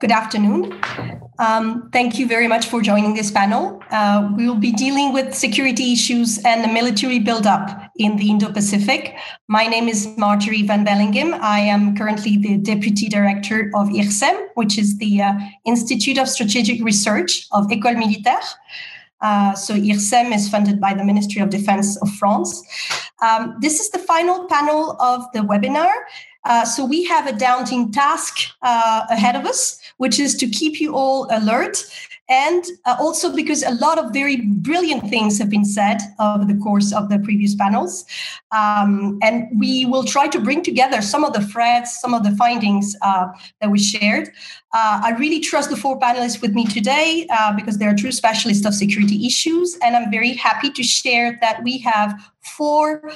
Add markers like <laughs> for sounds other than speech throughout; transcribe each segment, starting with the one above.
Good afternoon. Um, thank you very much for joining this panel. Uh, we will be dealing with security issues and the military buildup in the Indo Pacific. My name is Marjorie Vanbaelinghem. I am currently the Deputy Director of IRSEM, which is the uh, Institute of Strategic Research of École Militaire. Uh, so IRSEM is funded by the Ministry of Defense of France. Um, this is the final panel of the webinar. Uh, so we have a daunting task uh, ahead of us, which is to keep you all alert. And uh, also because a lot of very brilliant things have been said over the course of the previous panels. Um, and we will try to bring together some of the threads, some of the findings uh, that we shared. Uh, I really trust the four panelists with me today uh, because they're true specialists of security issues. And I'm very happy to share that we have four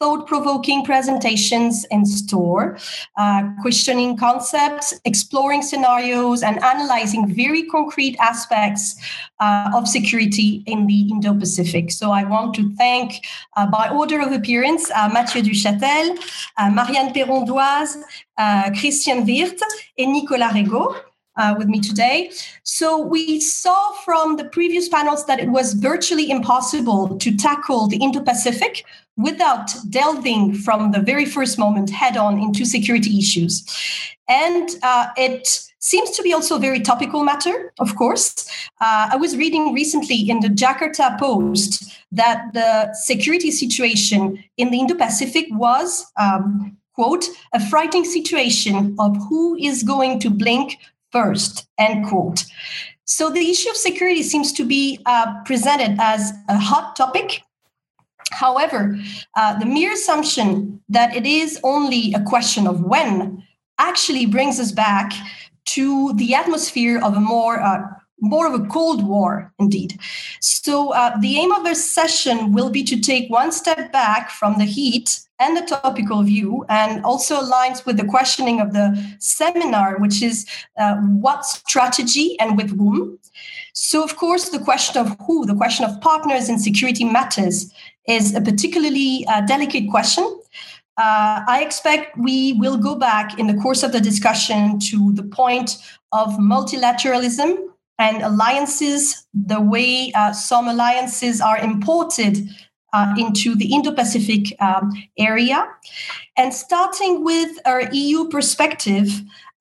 thought provoking presentations in store, uh, questioning concepts, exploring scenarios, and analyzing very concrete aspects uh, of security in the Indo Pacific. So I want to thank, uh, by order of appearance, uh, Mathieu Duchâtel, uh, Marianne Péron-Doise, uh, Christian Wirth, and Nicolas Regaud uh, with me today. So, we saw from the previous panels that it was virtually impossible to tackle the Indo Pacific without delving from the very first moment head on into security issues. And uh, it seems to be also a very topical matter, of course. Uh, I was reading recently in the Jakarta Post that the security situation in the Indo Pacific was. Um, quote, a frightening situation of who is going to blink first, end quote. So the issue of security seems to be uh, presented as a hot topic. However, uh, the mere assumption that it is only a question of when actually brings us back to the atmosphere of a more uh, more of a cold war indeed so uh, the aim of this session will be to take one step back from the heat and the topical view, and also aligns with the questioning of the seminar, which is uh, what strategy and with whom. So, of course, the question of who, the question of partners in security matters, is a particularly uh, delicate question. Uh, I expect we will go back in the course of the discussion to the point of multilateralism and alliances, the way uh, some alliances are imported uh, into the Indo Pacific um, area. And starting with our EU perspective,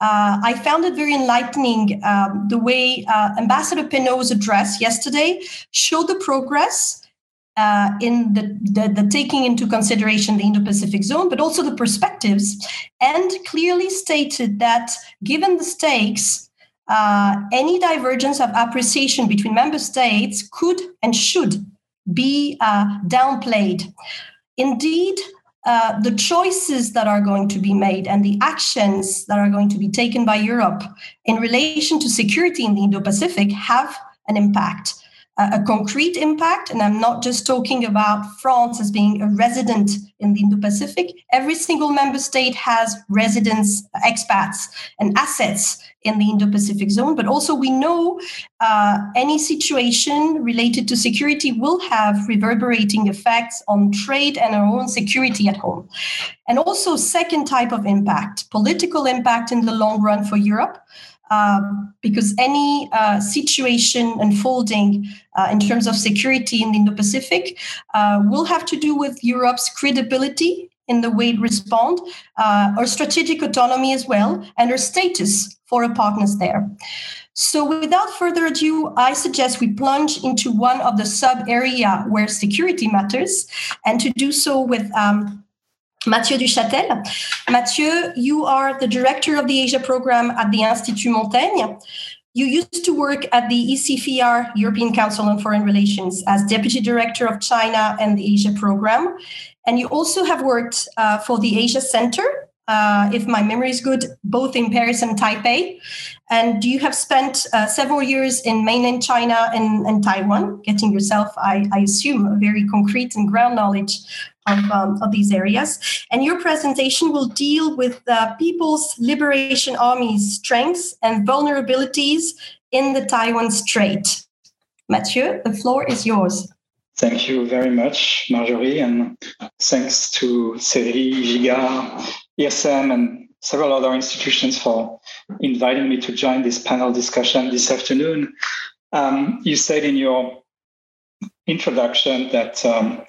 uh, I found it very enlightening um, the way uh, Ambassador Penot's address yesterday showed the progress uh, in the, the, the, taking into consideration the Indo Pacific zone, but also the perspectives, and clearly stated that given the stakes, uh, any divergence of appreciation between member states could and should be uh, downplayed. Indeed, uh, the choices that are going to be made and the actions that are going to be taken by Europe in relation to security in the Indo Pacific have an impact a concrete impact. And I'm not just talking about France as being a resident in the Indo Pacific. Every single member state has residents, expats, and assets in the Indo Pacific zone. But also, we know uh, any situation related to security will have reverberating effects on trade and our own security at home. And also, second type of impact, political impact in the long run for Europe. Um, because any uh, situation unfolding uh, in terms of security in the Indo Pacific uh, will have to do with Europe's credibility in the way it responds, uh, our strategic autonomy as well, and our status for our partners there. So, without further ado, I suggest we plunge into one of the sub area where security matters, and to do so with um, Mathieu Duchâtel. Mathieu, you are the director of the Asia program at the Institut Montaigne. You used to work at the ECFR, European Council on Foreign Relations, as deputy director of China and the Asia program. And you also have worked uh, for the Asia Center, uh, if my memory is good, both in Paris and Taipei. And you have spent uh, several years in mainland China and, and Taiwan, getting yourself, I, I, assume, a very concrete and ground knowledge of, um, of these areas. And your presentation will deal with the People's Liberation Army's strengths and vulnerabilities in the Taiwan Strait. Mathieu, the floor is yours. Thank you very much, Marjorie, and thanks to CERI, Giga, IRSEM, and several other institutions for inviting me to join this panel discussion this afternoon. Um, you said in your introduction that um,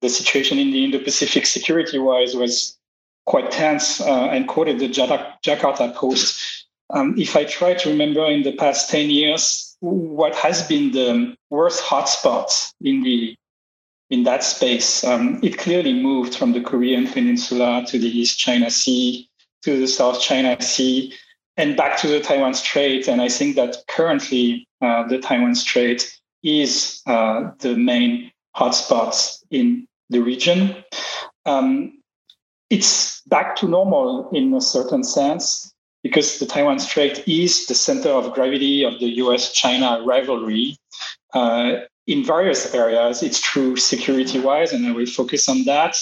the situation in the Indo-Pacific security-wise was quite tense uh, and quoted the Jakarta Post. Um, if I try to remember in the past 10 years, what has been the worst hotspot in the in that space, um, it clearly moved from the Korean Peninsula to the East China Sea to the South China Sea and back to the Taiwan Strait. And I think that currently uh, the Taiwan Strait is uh, the main hotspot in the region. Um, it's back to normal in a certain sense because the Taiwan Strait is the center of gravity of the US China rivalry. Uh, in various areas, it's true security wise, and I will focus on that.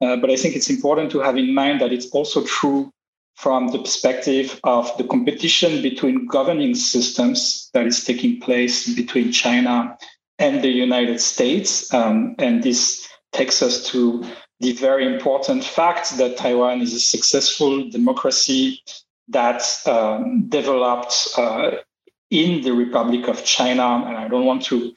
Uh, but I think it's important to have in mind that it's also true from the perspective of the competition between governing systems that is taking place between China and the United States. Um, and this takes us to the very important fact that Taiwan is a successful democracy that um, developed uh, in the Republic of China. And I don't want to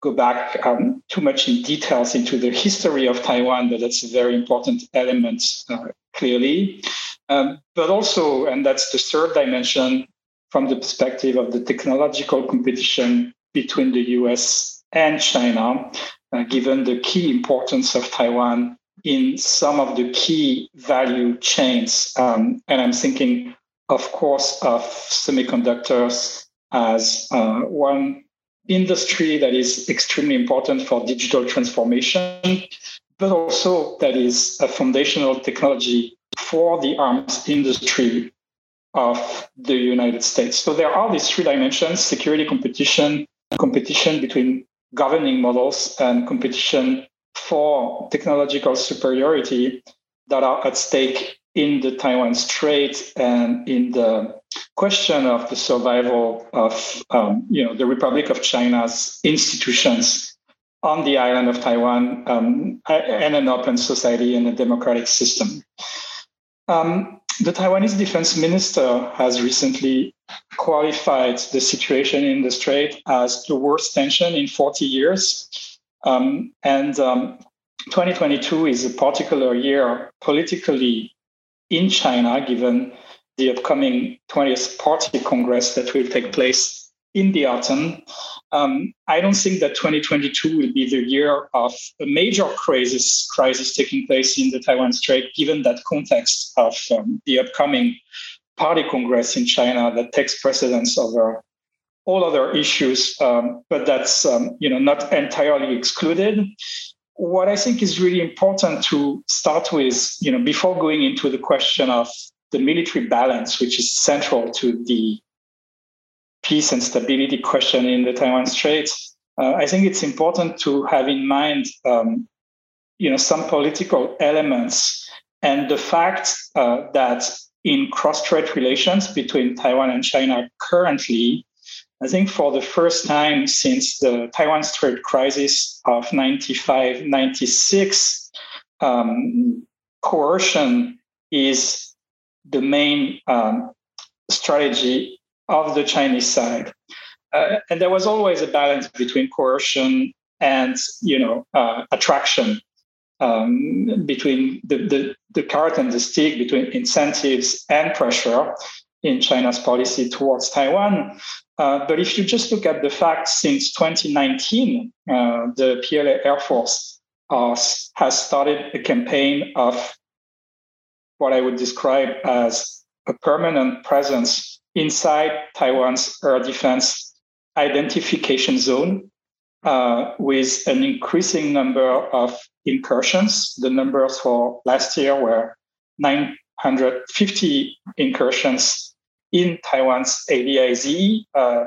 go back um, too much in details into the history of Taiwan, but that's a very important element, uh, clearly. Um, but also, and that's the third dimension from the perspective of the technological competition between the US and China, uh, given the key importance of Taiwan in some of the key value chains. Um, and I'm thinking, of course, of semiconductors as uh, one industry that is extremely important for digital transformation, but also that is a foundational technology for the arms industry of the United States. So there are these three dimensions security competition, competition between governing models, and competition for technological superiority that are at stake in the Taiwan Strait and in the question of the survival of um, you know the Republic of China's institutions on the island of Taiwan um, and an open society and a democratic system. Um, the Taiwanese defense minister has recently qualified the situation in the Strait as the worst tension in 40 years. Um, and um, 2022 is a particular year politically in China, given the upcoming 20th Party Congress that will take place in the autumn. Um, I don't think that 2022 will be the year of a major crisis crisis taking place in the Taiwan Strait, given that context of um, the upcoming Party Congress in China that takes precedence over all other issues. Um, but that's um, you know not entirely excluded. What I think is really important to start with, you know, before going into the question of the military balance, which is central to the peace and stability question in the Taiwan Straits, uh, I think it's important to have in mind, um, you know, some political elements and the fact uh, that in cross-strait relations between Taiwan and China currently, I think for the first time since the Taiwan Strait crisis of 95, 96, um, coercion is the main um, strategy of the Chinese side. Uh, and there was always a balance between coercion and you know uh, attraction um, between the, the, the carrot and the stick between incentives and pressure in China's policy towards Taiwan. Uh, but if you just look at the facts since 2019, uh, the PLA Air Force uh, has started a campaign of what I would describe as a permanent presence inside Taiwan's air defense identification zone uh, with an increasing number of incursions. The numbers for last year were 950 incursions in Taiwan's ADIZ, uh,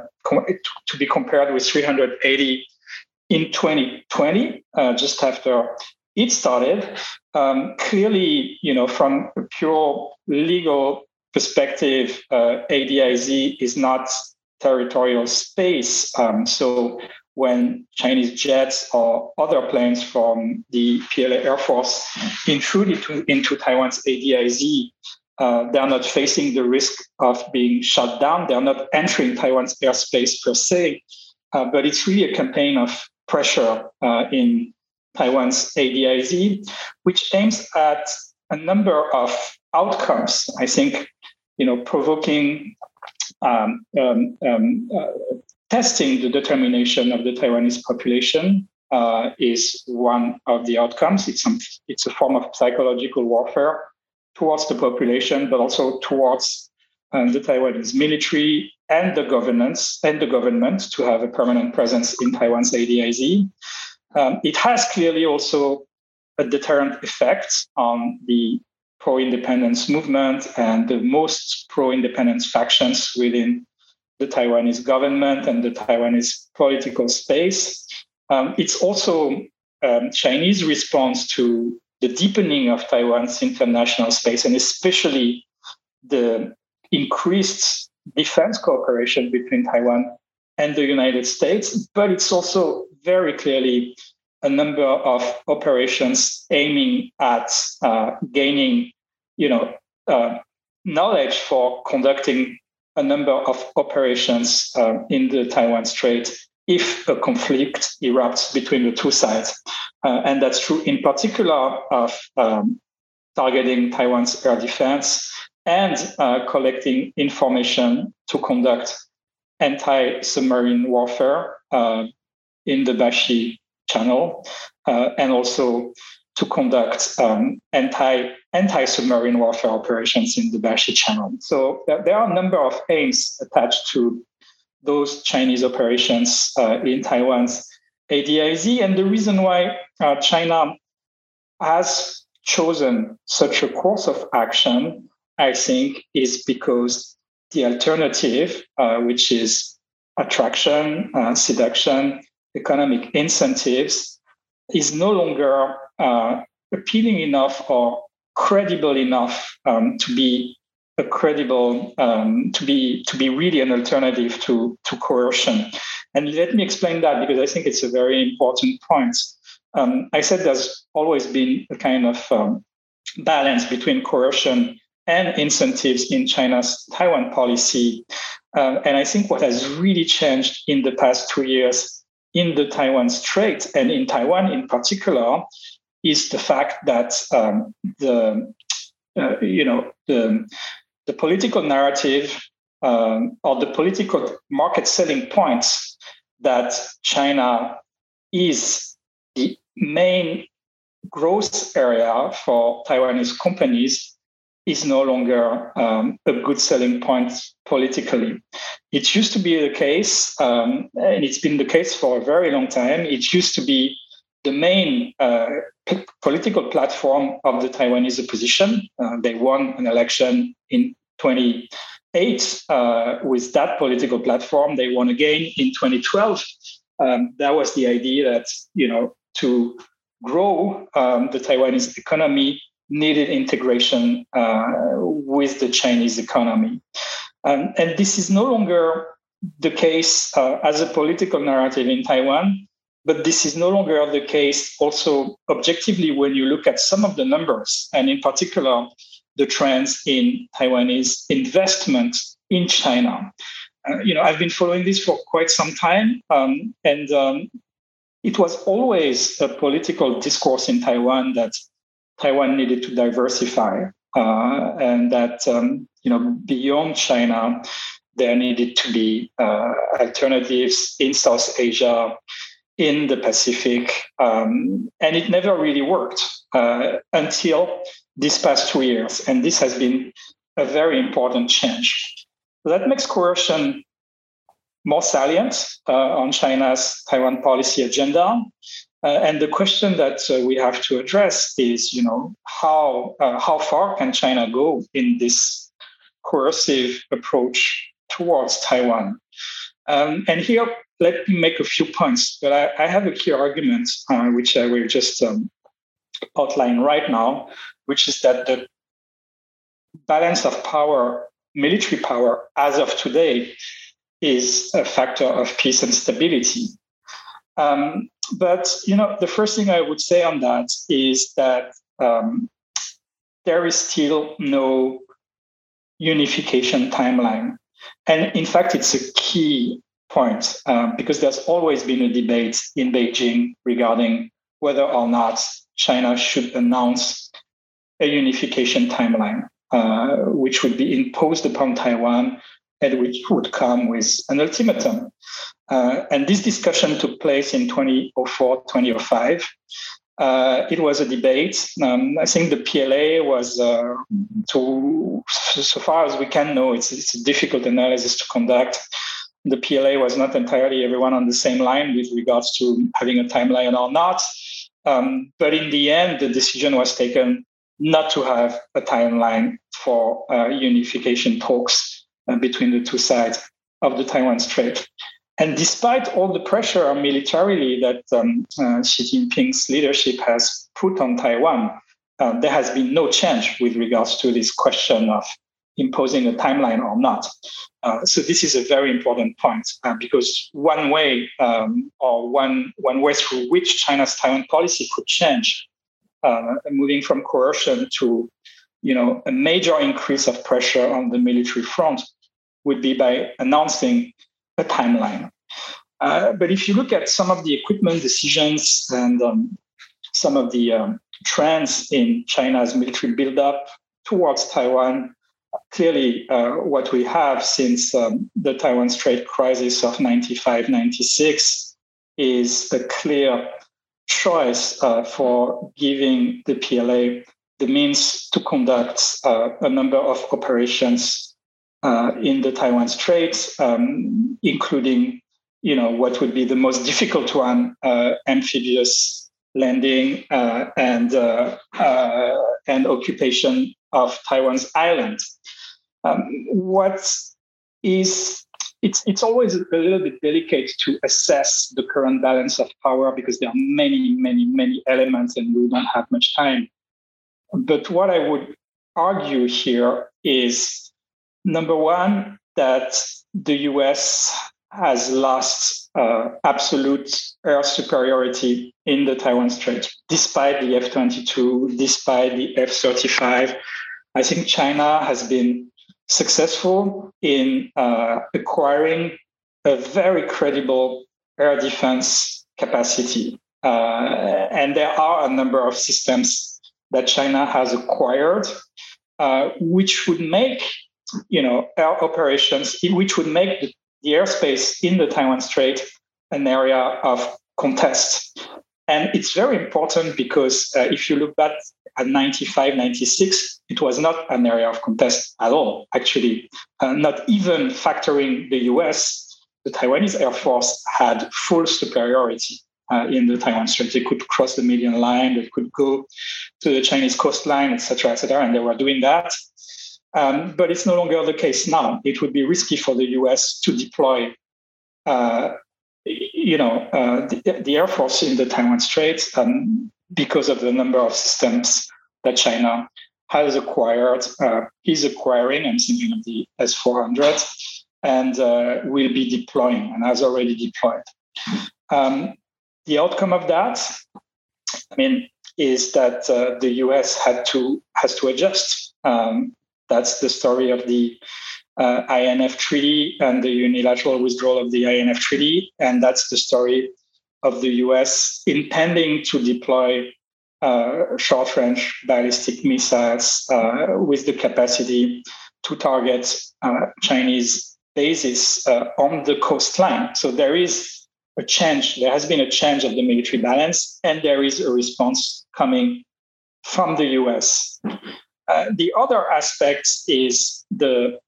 to be compared with 380 in 2020, uh, just after it started. Um, clearly, you know, from a pure legal perspective, uh, ADIZ is not territorial space. Um, so when Chinese jets or other planes from the PLA Air Force intrude into, into Taiwan's ADIZ, Uh, they are not facing the risk of being shut down. They are not entering Taiwan's airspace per se, uh, but it's really a campaign of pressure uh, in Taiwan's ADIZ, which aims at a number of outcomes. I think, you know, provoking, um, um, um, uh, testing the determination of the Taiwanese population uh, is one of the outcomes. It's some, it's a form of psychological warfare towards the population, but also towards um, the Taiwanese military and the governance and the government to have a permanent presence in Taiwan's ADIZ. Um, it has clearly also a deterrent effect on the pro-independence movement and the most pro-independence factions within the Taiwanese government and the Taiwanese political space. Um, it's also um, Chinese response to the deepening of Taiwan's international space and especially the increased defense cooperation between Taiwan and the United States, but it's also very clearly a number of operations aiming at uh, gaining, you know, uh, knowledge for conducting a number of operations uh, in the Taiwan Strait if a conflict erupts between the two sides. Uh, and that's true in particular of um, targeting Taiwan's air defense and uh, collecting information to conduct anti-submarine warfare uh, in the Bashi Channel, uh, and also to conduct um, anti anti-submarine warfare operations in the Bashi Channel. So there are a number of aims attached to those Chinese operations uh, in Taiwan's ADIZ, and the reason why uh, China has chosen such a course of action, I think, is because the alternative, uh, which is attraction, uh, seduction, economic incentives, is no longer uh, appealing enough or credible enough um, to be a credible um, to be to be really an alternative to to coercion. And let me explain that because I think it's a very important point. Um, I said there's always been a kind of um, balance between coercion and incentives in China's Taiwan policy. Uh, and I think what has really changed in the past two years in the Taiwan Strait and in Taiwan in particular is the fact that um, the uh, you know the the political narrative um, or the political market selling points that China is the main growth area for Taiwanese companies is no longer um, a good selling point politically. It used to be the case, um, and it's been the case for a very long time. It used to be the main uh, p- political platform of the Taiwanese opposition. Uh, they won an election in 2008 uh, with that political platform. They won again in 2012. Um, that was the idea that you know to grow um, the Taiwanese economy needed integration uh, with the Chinese economy. Um, and this is no longer the case uh, as a political narrative in Taiwan, but this is no longer the case also objectively when you look at some of the numbers, and in particular, the trends in Taiwanese investment in China. Uh, you know, I've been following this for quite some time, um, and um, it was always a political discourse in Taiwan that Taiwan needed to diversify, uh, and that um, you know beyond China, there needed to be uh, alternatives in South Asia, in the Pacific, um, and it never really worked uh, until these past two years, and this has been a very important change. That makes coercion more salient uh, on China's Taiwan policy agenda. Uh, and the question that uh, we have to address is, you know, how uh, how far can China go in this coercive approach towards Taiwan? Um, and here, let me make a few points. But I, I have a key argument, uh, which I will just um, outline right now, which is that the balance of power, military power, as of today, is a factor of peace and stability. Um, but you know, the first thing I would say on that is that um, there is still no unification timeline. And in fact, it's a key point um, because there's always been a debate in Beijing regarding whether or not China should announce a unification timeline, uh, which would be imposed upon Taiwan and which would come with an ultimatum. Uh, and this discussion took place in 2004, 2005. Uh, it was a debate. Um, I think the PLA was, uh, to so far as we can know, it's, it's a difficult analysis to conduct. The PLA was not entirely everyone on the same line with regards to having a timeline or not. Um, but in the end, the decision was taken not to have a timeline for uh, unification talks uh, between the two sides of the Taiwan Strait. And despite all the pressure militarily that um, uh, Xi Jinping's leadership has put on Taiwan, uh, there has been no change with regards to this question of imposing a timeline or not. Uh, so this is a very important point uh, because one way um, or one one way through which China's Taiwan policy could change, uh, moving from coercion to you know a major increase of pressure on the military front, would be by announcing a timeline. Uh, but if you look at some of the equipment decisions and um, some of the um, trends in China's military buildup towards Taiwan, clearly uh, what we have since um, the Taiwan Strait crisis of 95 96 is a clear choice uh, for giving the PLA the means to conduct uh, a number of operations uh, in the Taiwan Straits, um, including you know what would be the most <laughs> difficult one, uh, amphibious landing uh, and uh, uh, and occupation of Taiwan's island. Um, what is it's it's always a little bit delicate to assess the current balance of power because there are many many many elements and we don't have much time. But what I would argue here is Number one, that the US has lost uh, absolute air superiority in the Taiwan Strait, despite the F 22, despite the F 35. I think China has been successful in uh, acquiring a very credible air defense capacity. Uh, and there are a number of systems that China has acquired, uh, which would make you know, air operations, which would make the, airspace in the Taiwan Strait an area of contest. And it's very important because uh, if you look back at 95, 96, it was not an area of contest at all, actually. Uh, not even factoring the US, the Taiwanese Air Force had full superiority uh, in the Taiwan Strait. They could cross the median line, they could go to the Chinese coastline, et cetera, et cetera, and they were doing that. Um, but it's no longer the case now. It would be risky for the US to deploy, uh, you know, uh, the, the, Air Force in the Taiwan Strait um, because of the number of systems that China has acquired, uh, is acquiring. I'm thinking of the S-400, and uh, will be deploying and has already deployed. Um, the outcome of that, I mean, is that uh, the US had to has to adjust. Um, that's the story of the uh, INF Treaty and the unilateral withdrawal of the INF Treaty. And that's the story of the US intending to deploy uh, short range ballistic missiles uh, with the capacity to target uh, Chinese bases uh, on the coastline. So there is a change, there has been a change of the military balance, and there is a response coming from the US. Uh, the other aspect is the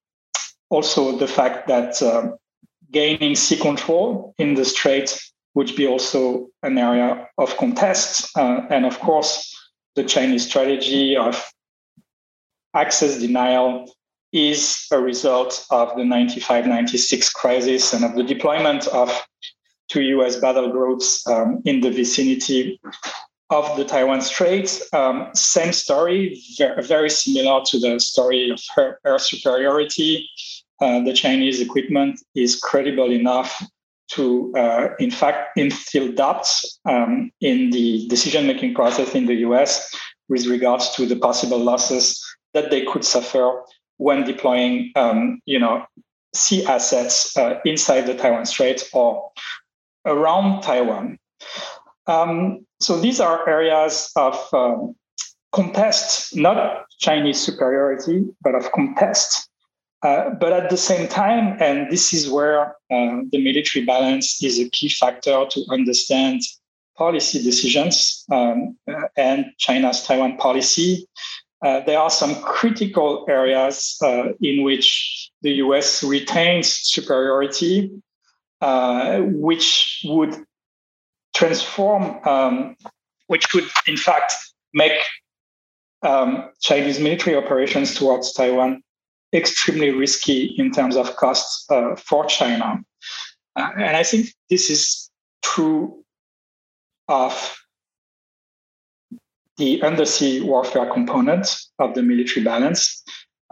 also the fact that uh, gaining sea control in the strait would be also an area of contest, uh, and of course, the Chinese strategy of access denial is a result of the 95-96 crisis and of the deployment of two US battle groups um, in the vicinity of the Taiwan Strait. Um, same story, very, very, similar to the story of her, air superiority. Uh, the Chinese equipment is credible enough to, uh, in fact, instill doubts um, in the decision making process in the US with regards to the possible losses that they could suffer when deploying, um, you know, sea assets uh, inside the Taiwan Strait or around Taiwan. Um, so these are areas of um, contest, not Chinese superiority, but of contest. Uh, but at the same time, and this is where uh, the military balance is a key factor to understand policy decisions um, uh, and China's Taiwan policy. Uh, there are some critical areas uh, in which the US retains superiority, which would transform, um, which could in fact make um, Chinese military operations towards Taiwan extremely risky in terms of costs uh, for China. Uh, and I think this is true of the undersea warfare component of the military balance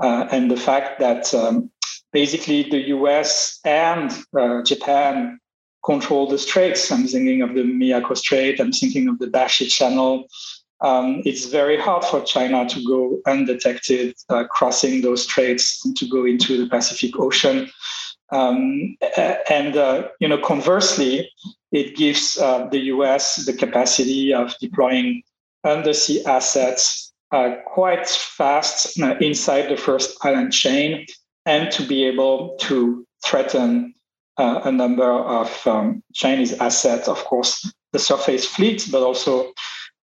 uh, and the fact that um, basically the US and uh, Japan control the straits. I'm thinking of the Miyako Strait, I'm thinking of the Bashi Channel, um, it's very hard for China to go undetected uh, crossing those straits to go into the Pacific Ocean. Um, and uh, you know, conversely, it gives uh, the U.S. the capacity of deploying undersea assets uh, quite fast uh, inside the first island chain, and to be able to threaten uh, a number of um, Chinese assets. Of course, the surface fleet, but also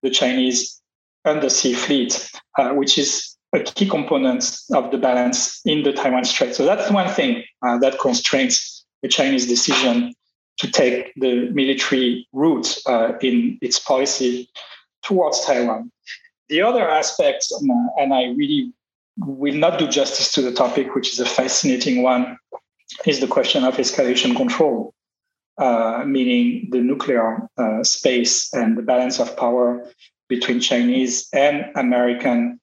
the Chinese undersea fleet, uh, which is a key component of the balance in the Taiwan Strait. So that's one thing uh, that constrains the Chinese decision to take the military route uh, in its policy towards Taiwan. The other aspect, um, and I really will not do justice to the topic, which is a fascinating one, is the question of escalation control. Uh, meaning the nuclear uh, space and the balance of power between Chinese and American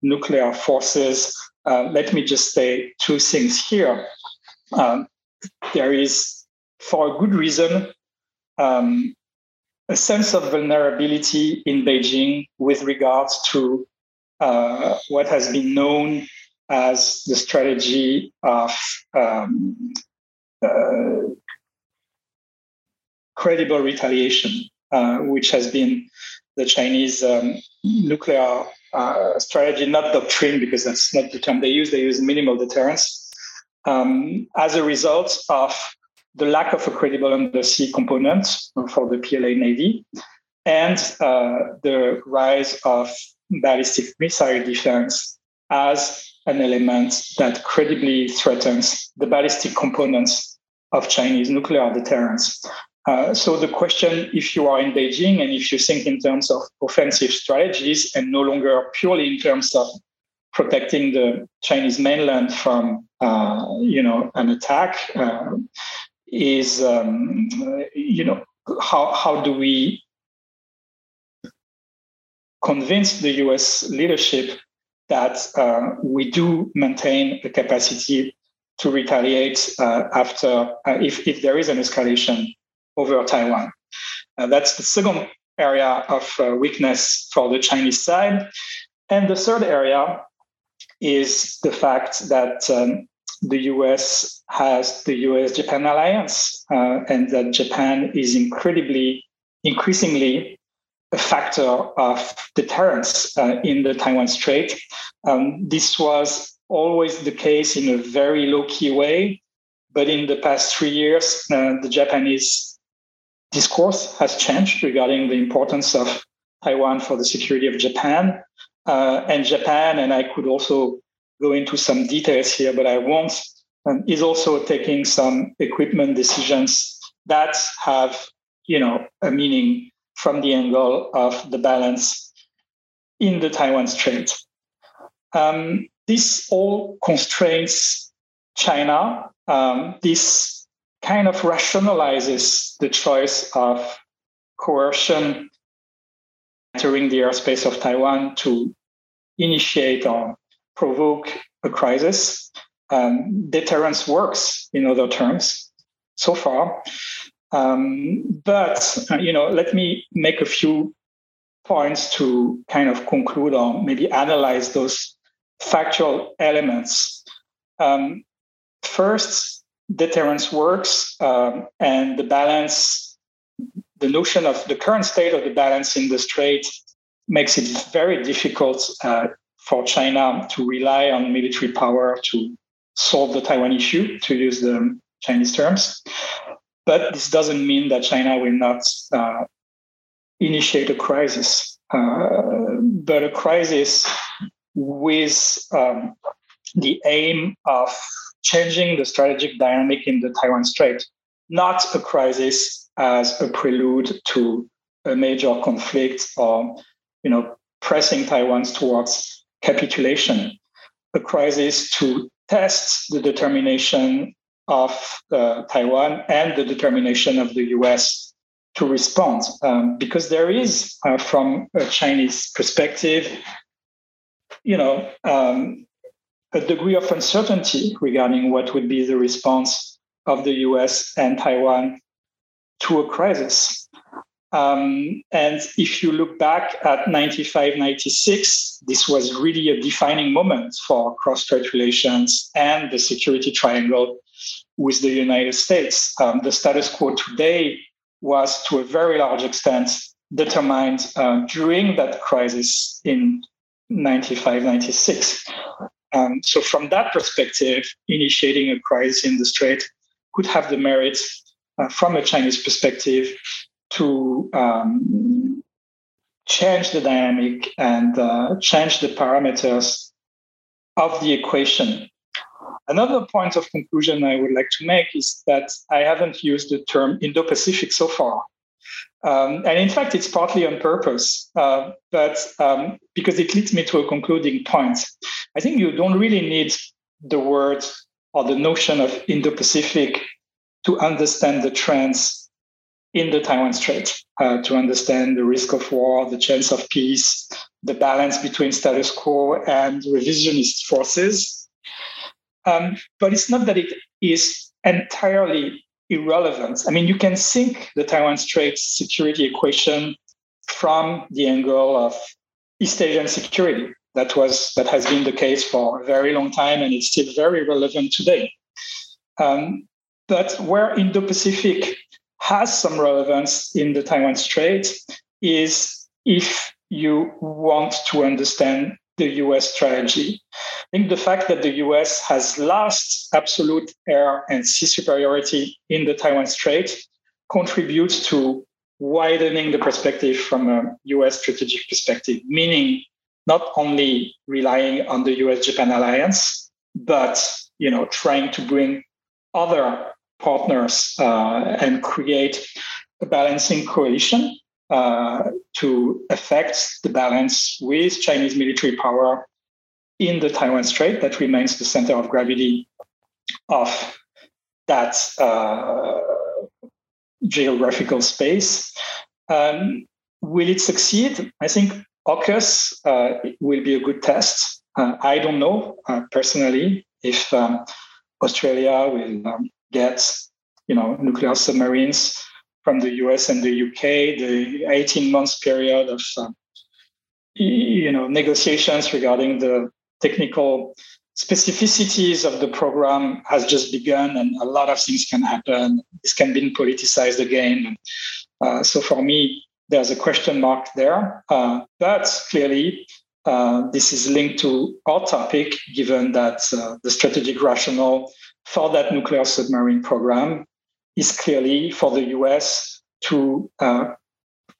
nuclear forces. Uh, let me just say two things here. Um, there is, for a good reason, um, a sense of vulnerability in Beijing with regards to uh, what has been known as the strategy of um, uh, credible retaliation, uh, which has been the Chinese um, nuclear uh, strategy, not doctrine, because that's not the term they use. They use minimal deterrence. Um, as a result of the lack of a credible undersea component for the PLA Navy and uh, the rise of ballistic missile defense as an element that credibly threatens the ballistic components of Chinese nuclear deterrence. Uh, so the question, if you are in Beijing and if you think in terms of offensive strategies and no longer purely in terms of protecting the Chinese mainland from, uh, you know, an attack, uh, is, um, you know, how how do we convince the U.S. leadership that uh, we do maintain a capacity to retaliate uh, after if if there is an escalation over Taiwan. Uh, that's the second area of uh, weakness for the Chinese side. And the third area is the fact that um, the US has the US Japan alliance, uh, and that Japan is incredibly, increasingly factor of deterrence uh, in the Taiwan Strait. Um, this was always the case in a very low key way, but in the past three years, uh, the Japanese discourse has changed regarding the importance of Taiwan for the security of Japan. Uh, and Japan, and I could also go into some details here, but I won't, um, is also taking some equipment decisions that have, you know, a meaning from the angle of the balance in the Taiwan Strait. Um, this all constrains China. Um, this kind of rationalizes the choice of coercion entering the airspace of Taiwan to initiate or provoke a crisis. Um, deterrence works, in other terms, so far. Um, but uh, you know, let me make a few points to kind of conclude or maybe analyze those factual elements. Um, first, deterrence works, um, and the balance, the notion of the current state of the balance in the strait makes it very difficult uh, for China to rely on military power to solve the Taiwan issue, to use the Chinese terms. But this doesn't mean that China will not uh, initiate a crisis, uh, but a crisis with um, the aim of changing the strategic dynamic in the Taiwan Strait, not a crisis as a prelude to a major conflict or, you know, pressing Taiwan towards capitulation, a crisis to test the determination of uh, Taiwan and the determination of the US to respond. Um, because there is, uh, from a Chinese perspective, you know, um, a degree of uncertainty regarding what would be the response of the US and Taiwan to a crisis. Um, and if you look back at 95, 96, this was really a defining moment for cross-strait relations and the security triangle with the United States. Um, the status quo today was to a very large extent determined uh, during that crisis in 95, 96. Um, so, from that perspective, initiating a crisis in the Strait could have the merits uh, from a Chinese perspective, to um, change the dynamic and uh, change the parameters of the equation. Another point of conclusion I would like to make is that I haven't used the term Indo Pacific so far. Um, and in fact, it's partly on purpose, uh, but um, because it leads me to a concluding point. I think you don't really need the word or the notion of Indo Pacific to understand the trends in the Taiwan Strait, uh, to understand the risk of war, the chance of peace, the balance between status quo and revisionist forces. Um, but it's not that it is entirely irrelevant. I mean, you can think the Taiwan Strait security equation from the angle of East Asian security. That was that has been the case for a very long time, and it's still very relevant today. Um, but where Indo-Pacific has some relevance in the Taiwan Strait is if you want to understand the US strategy. I think the fact that the US has lost absolute air and sea superiority in the Taiwan Strait contributes to widening the perspective from a US strategic perspective, meaning not only relying on the US Japan alliance, but you know, trying to bring other partners uh, and create a balancing coalition uh, to affect the balance with Chinese military power in the Taiwan Strait that remains the center of gravity of that uh, geographical space. Um, will it succeed? I think AUKUS uh, will be a good test. Uh, I don't know uh, personally if um, Australia will um, get you know nuclear submarines from the US and the UK, the 18 months period of um, you know negotiations regarding the technical specificities of the program has just begun and a lot of things can happen. This can be politicized again. Uh, so for me there's a question mark there. Uh, but clearly uh, this is linked to our topic given that uh, the strategic rationale for that nuclear submarine program is clearly for the US to uh,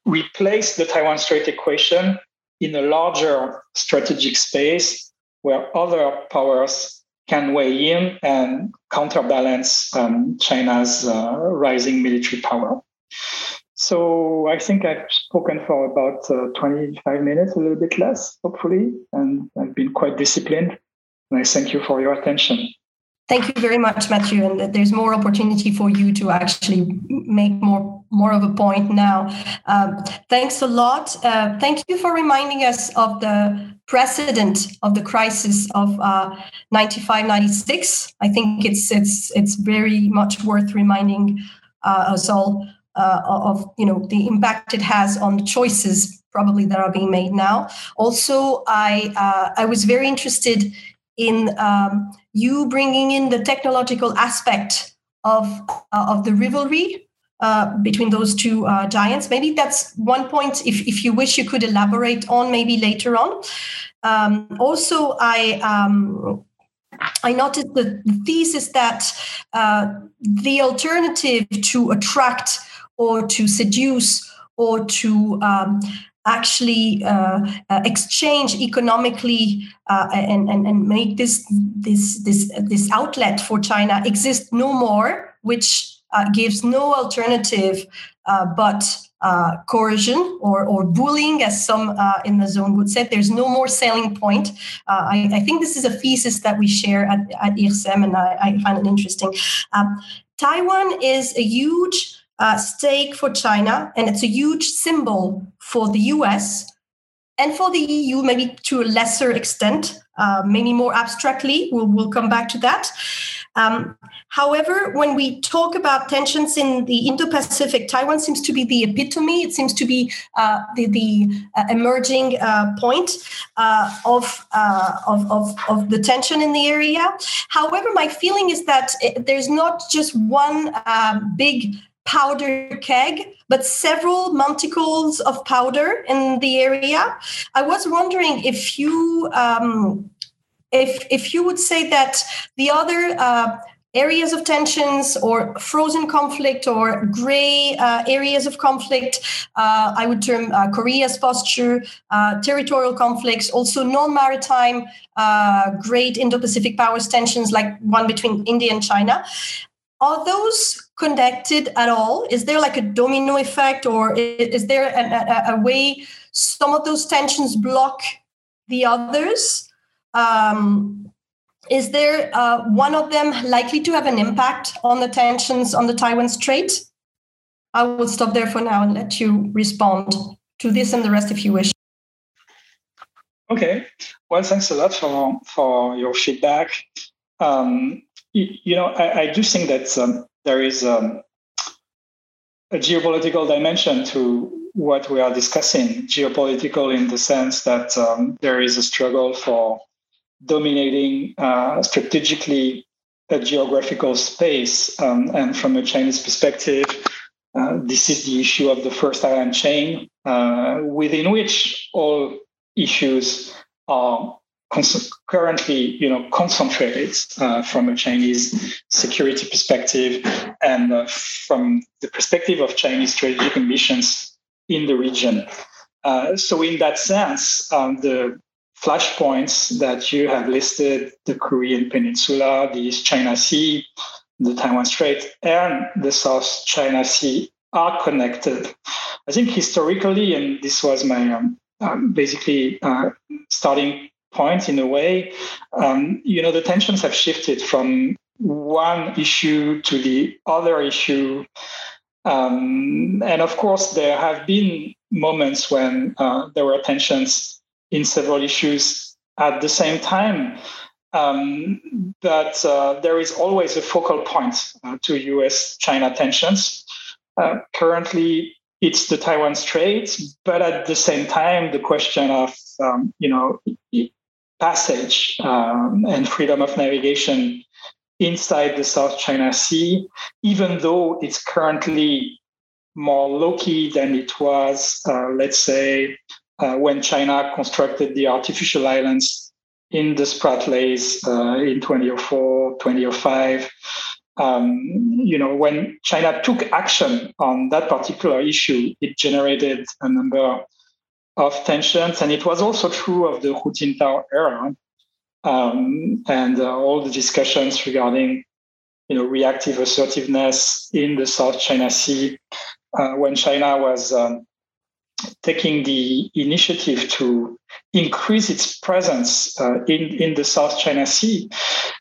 replace the Taiwan Strait equation in a larger strategic space where other powers can weigh in and counterbalance um, China's uh, rising military power. So I think I've spoken for about uh, 25 minutes, a little bit less, hopefully, and I've been quite disciplined. And I thank you for your attention. Thank you very much, Mathieu. And there's more opportunity for you to actually make more more of a point now. Um, thanks a lot. Uh, thank you for reminding us of the precedent of the crisis of uh, 95, 96. I think it's it's it's very much worth reminding uh, us all uh, of you know the impact it has on the choices probably that are being made now. Also, I uh, I was very interested in um, you bringing in the technological aspect of uh, of the rivalry uh, between those two uh, giants. Maybe that's one point. If if you wish, you could elaborate on maybe later on. Um, also, I. Um, I noticed the thesis that uh, the alternative to attract or to seduce or to um, actually uh, uh, exchange economically uh, and, and, and make this, this, this, this outlet for China exist no more, which uh, gives no alternative uh, but uh, coercion or, or bullying, as some uh, in the zone would say. There's no more selling point. Uh, I, I, think this is a thesis that we share at, at IRSEM, and I, I find it interesting. Um, Taiwan is a huge uh, stake for China, and it's a huge symbol for the US and for the EU, maybe to a lesser extent, uh, maybe more abstractly. We'll, we'll come back to that. Um, however, when we talk about tensions in the Indo Pacific, Taiwan seems to be the epitome, it seems to be uh, the, the uh, emerging uh, point uh, of, uh, of, of, of, the tension in the area. However, my feeling is that it, there's not just one big powder keg, but several monticles of powder in the area. I was wondering if you um, if if you would say that the other uh, areas of tensions or frozen conflict or gray uh, areas of conflict. Uh, I would term uh, Korea's posture, uh, territorial conflicts, also non maritime uh, great Indo Pacific powers tensions like one between India and China. Are those connected at all? Is there like a domino effect, or is there a, a, a way some of those tensions block the others? Um, is there uh, one of them likely to have an impact on the tensions on the Taiwan Strait? I will stop there for now and let you respond to this and the rest if you wish. Okay. Well, thanks a lot for, for your feedback. Um, you, you, know, I, I, do think that um, there is um, a geopolitical dimension to what we are discussing. Geopolitical in the sense that um, there is a struggle for dominating uh, strategically a geographical space. Um, and from a Chinese perspective, uh, this is the issue of the first island chain, uh, within which all issues are cons- currently, you know, concentrated uh, from a Chinese security perspective and uh, from the perspective of Chinese strategic ambitions in the region. Uh, so, in that sense, um, the flashpoints that you have listed the Korean Peninsula, the East China Sea, the Taiwan Strait, and the South China Sea are connected. I think historically, and this was my um, um, basically uh, starting point in a way, um, you know, the tensions have shifted from one issue to the other issue. Um, and of course, there have been moments when uh, there were tensions in several issues at the same time. Um, but uh, there is always a focal point uh, to US China tensions. Uh, currently, it's the Taiwan Strait, but at the same time, the question of um, you know passage um, and freedom of navigation inside the South China Sea, even though it's currently more low key than it was, uh, let's say, uh, when China constructed the artificial islands in the Spratlys uh, in 2004, 2005. Um, you know, when China took action on that particular issue, it generated a number of tensions, and it was also true of the Hu Jintao era um, and uh, all the discussions regarding, you know, reactive assertiveness in the South China Sea uh, when China was um, taking the initiative to increase its presence uh, in, in the South China Sea.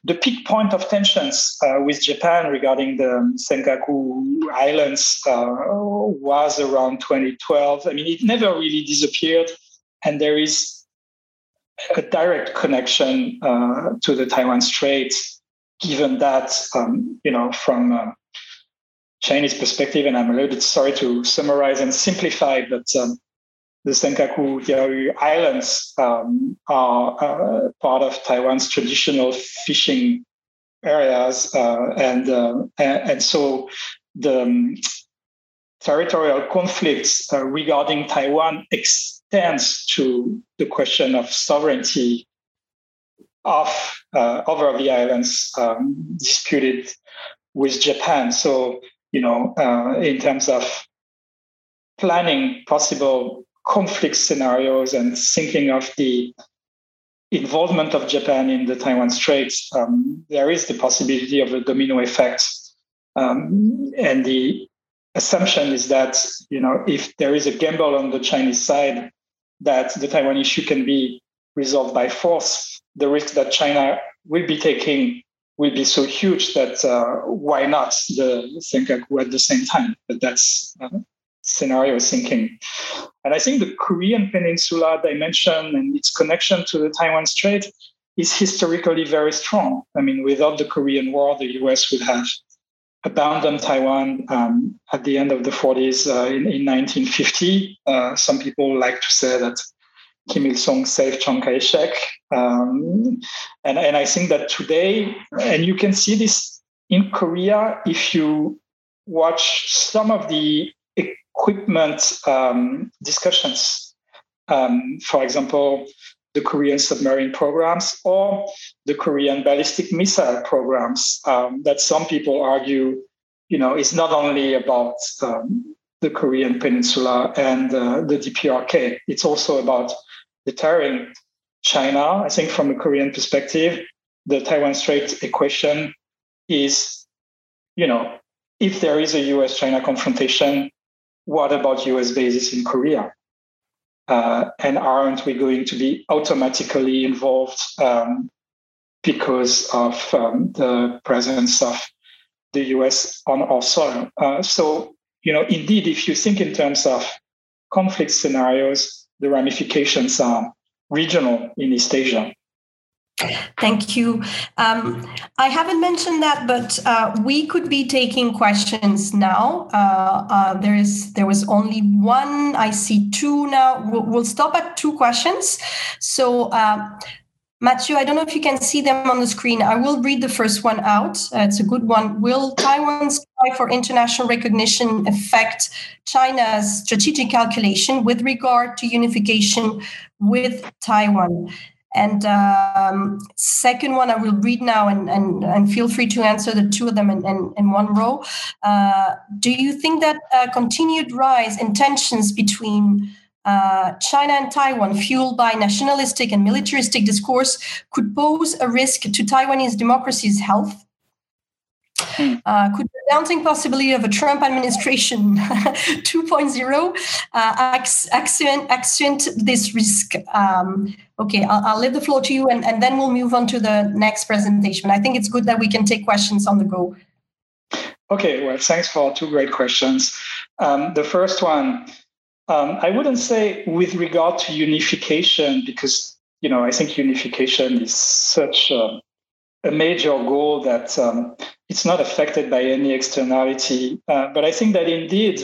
The peak point of tensions uh, with Japan regarding the Senkaku Islands uh, was around 2012. I mean, it never really disappeared, and there is a direct connection uh, to the Taiwan Strait, given that, um, you know, from uh, Chinese perspective, and I'm a little bit sorry to summarize and simplify, but um, the Senkaku Diaoyu Islands um, are uh, part of Taiwan's traditional fishing areas, uh, and, uh, and so the um, territorial conflicts uh, regarding Taiwan extends to the question of sovereignty of uh, over the islands um, disputed with Japan. So you know, uh, in terms of planning possible conflict scenarios and thinking of the involvement of Japan in the Taiwan Straits, um, there is the possibility of a domino effect. Um, and the assumption is that you know if there is a gamble on the Chinese side that the Taiwan issue can be resolved by force, the risk that China will be taking will be so huge that uh, why not the Senkaku at the same time? But that's uh, scenario thinking. And I think the Korean Peninsula dimension and its connection to the Taiwan Strait is historically very strong. I mean, without the Korean War, the US would have abandoned Taiwan um, at the end of the 40s uh, in, in, 1950. Uh, some people like to say that Kim Il sung saved Chiang Kai shek. Um, and, and I think that today, and you can see this in Korea if you watch some of the equipment um, discussions. Um, for example, the Korean submarine programs or the Korean ballistic missile programs um, that some people argue, you know, is not only about um, the Korean Peninsula and uh, the DPRK. It's also about deterring China. I think from a Korean perspective, the Taiwan Strait equation is, you know, if there is a US-China confrontation, what about US bases in Korea? Uh, and aren't we going to be automatically involved um, because of um, the presence of the US on our soil? Uh, so, you know, indeed, if you think in terms of conflict scenarios, the ramifications are regional in East Asia. Thank you. Um, I haven't mentioned that, but uh, we could be taking questions now. Uh, uh, there is there was only one. I see two now. We'll, we'll stop at two questions. So. Uh, Mathieu, I don't know if you can see them on the screen. I will read the first one out. Uh, it's a good one. Will Taiwan's cry for international recognition affect China's strategic calculation with regard to unification with Taiwan? And um, second one, I will read now and, and, and feel free to answer the two of them in, in, in one row. Uh, do you think that a continued rise in tensions between uh, China and Taiwan, fueled by nationalistic and militaristic discourse, could pose a risk to Taiwanese democracy's health? Hmm. Uh, could the daunting possibility of a Trump administration <laughs> 2.0 uh, accent, accent this risk? Um, okay, I'll, I'll, leave the floor to you and, and then we'll move on to the next presentation. I think it's good that we can take questions on the go. Okay, well, thanks for two great questions. Um, the first one, um, I wouldn't say with regard to unification, because you know I think unification is such a, a major goal that um, it's not affected by any externality. Uh, but I think that indeed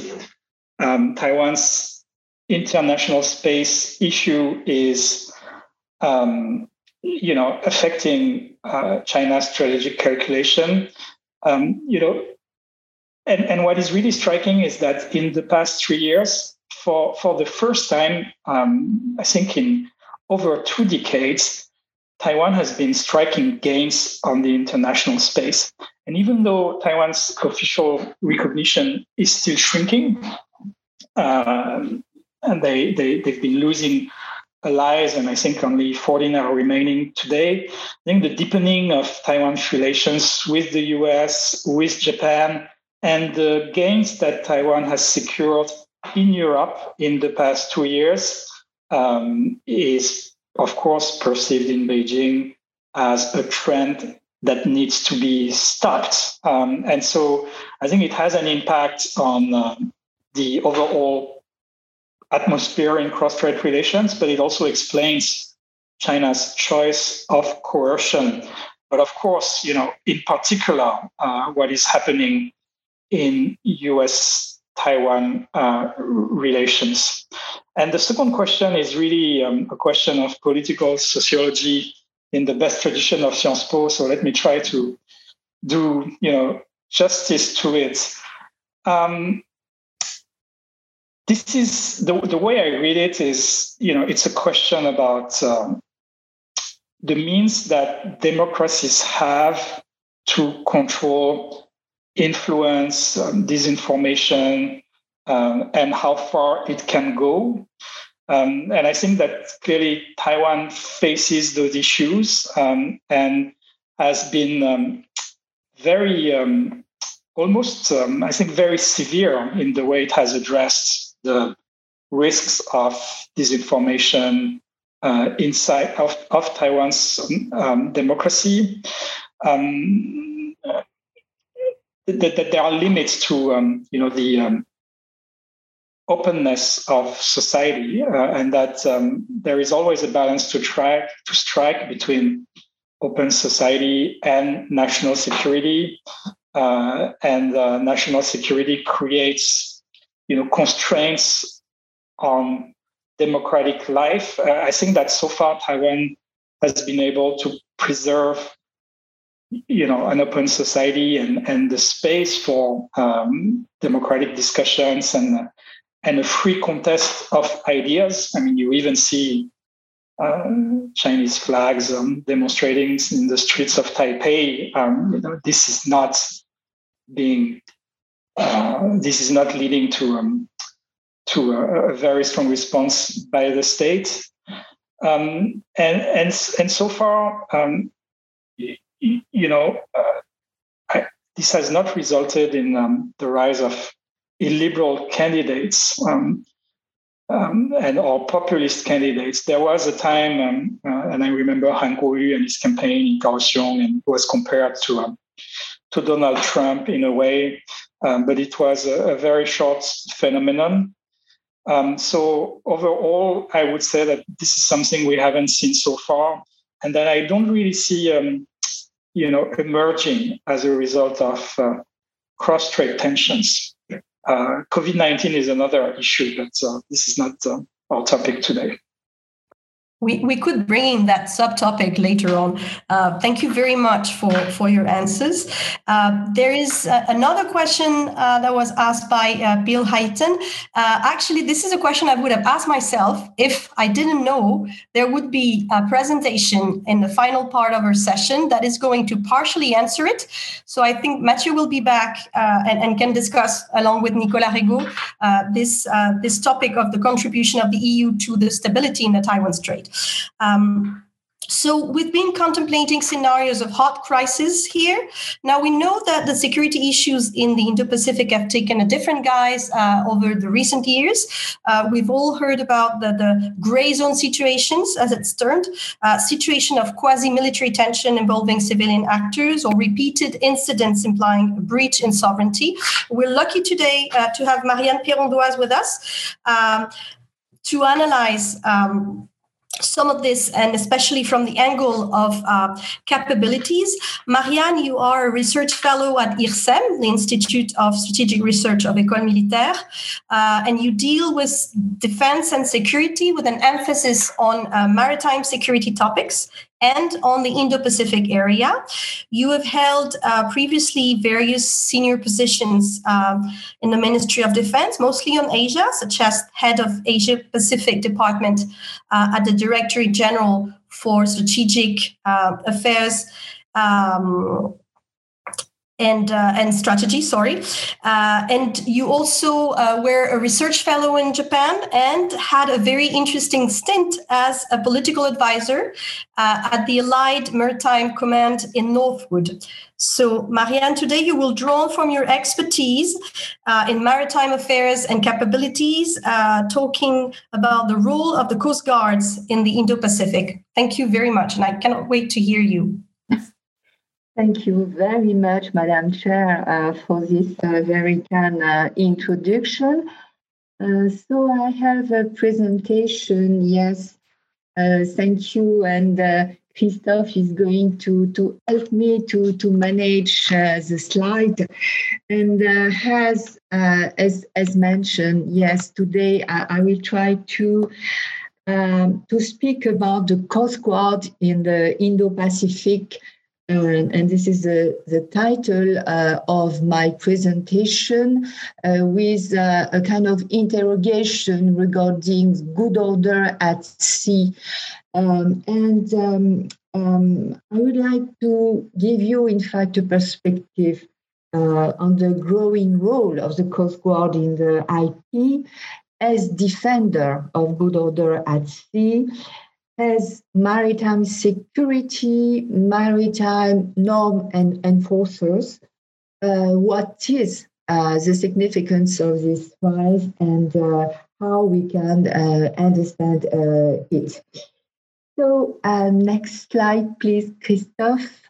um, Taiwan's international space issue is, um, you know, affecting uh, China's strategic calculation. Um, you know, and, and what is really striking is that in the past three years, for for the first time, um, I think in over two decades, Taiwan has been striking gains on the international space. And even though Taiwan's official recognition is still shrinking, um, and they, they, they've been losing allies, and I think only 14 are remaining today. I think the deepening of Taiwan's relations with the US, with Japan, and the gains that Taiwan has secured in Europe in the past two years um, is, of course, perceived in Beijing as a trend that needs to be stopped. Um, and so I think it has an impact on uh, the overall atmosphere in cross-strait relations, but it also explains China's choice of coercion. But of course, you know, in particular, uh, what is happening in U.S Taiwan uh, relations. And the second question is really um, a question of political sociology in the best tradition of Sciences Po. So let me try to do you know justice to it. Um, this is the, the way I read it is you know it's a question about um, the means that democracies have to control influence, um, disinformation, um, and how far it can go. Um, and I think that clearly Taiwan faces those issues um, and has been um, very, um, almost, I think, very severe in the way it has addressed the risks of disinformation uh, inside of, of Taiwan's democracy. Um, that, that, there are limits to um, you know the um, openness of society, uh, and that um, there is always a balance to try to strike between open society and national security. Uh, and uh, national security creates you know constraints on democratic life. Uh, I think that so far Taiwan has been able to preserve you know an open society and and the space for um, democratic discussions and and a free contest of ideas. I mean, you even see uh, Chinese flags um, demonstrating in the streets of Taipei. Um, you know, this is not being uh, this is not leading to um, to a, a, very strong response by the state. Um, and and and so far, um, you know, uh, I, this has not resulted in um, the rise of illiberal candidates um, um, and or populist candidates. There was a time, um, uh, and I remember Han Kuo-yu and his campaign in Kaohsiung, and was compared to um, to Donald Trump in a way, um, but it was a, a very short phenomenon. so overall, I would say that this is something we haven't seen so far, and that I don't really see you know, emerging as a result of uh, cross-strait tensions. Uh, COVID-19 is another issue, but uh, this is not uh, our topic today. We, we could bring in that subtopic later on. Uh, thank you very much for, for your answers. Uh, there is uh, another question uh, that was asked by uh, Bill Hayton. Uh, actually, this is a question I would have asked myself if I didn't know there would be a presentation in the final part of our session that is going to partially answer it. So I think Mathieu will be back and, and, can discuss, along with Nicolas Regaud, this, this topic of the contribution of the EU to the stability in the Taiwan Strait. Um, so we've been contemplating scenarios of hot crisis here. Now we know that the security issues in the Indo-Pacific have taken a different guise uh, over the recent years. Uh, we've all heard about the, the gray zone situations, as it's termed, uh, situation of quasi-military tension involving civilian actors or repeated incidents implying a breach in sovereignty. We're lucky today uh, to have Marianne Péron-Doise with us um, to analyze um, some of this, and especially from the angle of uh, capabilities. Marianne, you are a research fellow at IRSEM, the Institute of Strategic Research of École Militaire, uh, and you deal with defense and security with an emphasis on uh, maritime security topics and on the Indo Pacific area. You have held uh, previously various senior positions um, in the Ministry of Defense, mostly on Asia, such as head of Asia Pacific Department uh, at the Directorate General for Strategic uh, Affairs. Um, and uh, and strategy. Sorry, uh, and you also uh, were a research fellow in Japan and had a very interesting stint as a political advisor uh, at the Allied Maritime Command in Northwood. So, Marianne, today you will draw from your expertise uh, in maritime affairs and capabilities, uh, talking about the role of the Coast Guards in the Indo Pacific. Thank you very much, and I cannot wait to hear you. Thank you very much, Madam Chair, uh, for this uh, very kind uh, introduction. Uh, so I have a presentation, yes. Uh, thank you. And uh, Christophe is going to, to help me to, to manage the slide. And as, as, as mentioned, yes, today I, I will try to um, to speak about the Coast Guard in the Indo-Pacific and this is the, the title uh, of my presentation uh, with uh, a kind of interrogation regarding good order at sea. Um, and um, um, I would like to give you, in fact, a perspective uh, on the growing role of the Coast Guard in the IP as defender of good order at sea as maritime security, maritime norm and enforcers, uh, what is uh, the significance of this rise and uh, how we can uh, understand uh, it. So, uh, next slide, please, Christophe.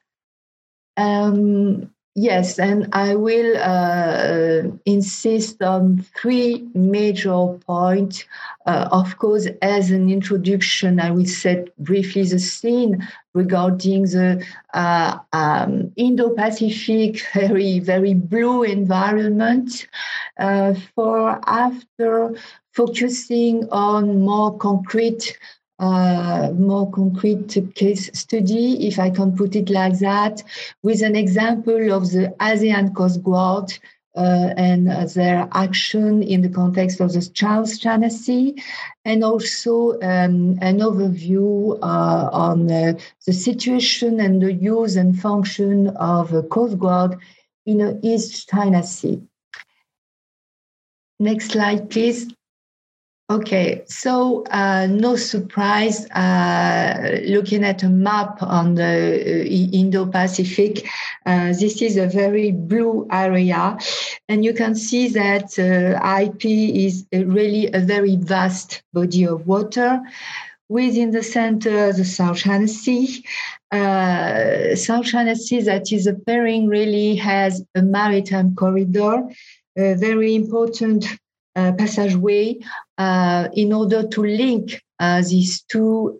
Um, Yes, and I will uh, insist on three major points. Uh, of course, as an introduction, I will set briefly the scene regarding the uh, um, Indo-Pacific, <laughs> very, very blue environment. Uh, for after focusing on more concrete uh, more concrete case study, if I can put it like that, with an example of the ASEAN Coast Guard uh, and uh, their action in the context of the South China Sea, and also um, an overview uh, on uh, the situation and the use and function of a Coast Guard in the East China Sea. Next slide, please. Okay, so uh, no surprise, uh, looking at a map on the uh, Indo-Pacific, uh, this is a very blue area, and you can see that uh, IP is really a very vast body of water. Within the center, the South China Sea. Uh, South China Sea that is appearing really has a maritime corridor, a very important passageway uh, in order to link uh, these two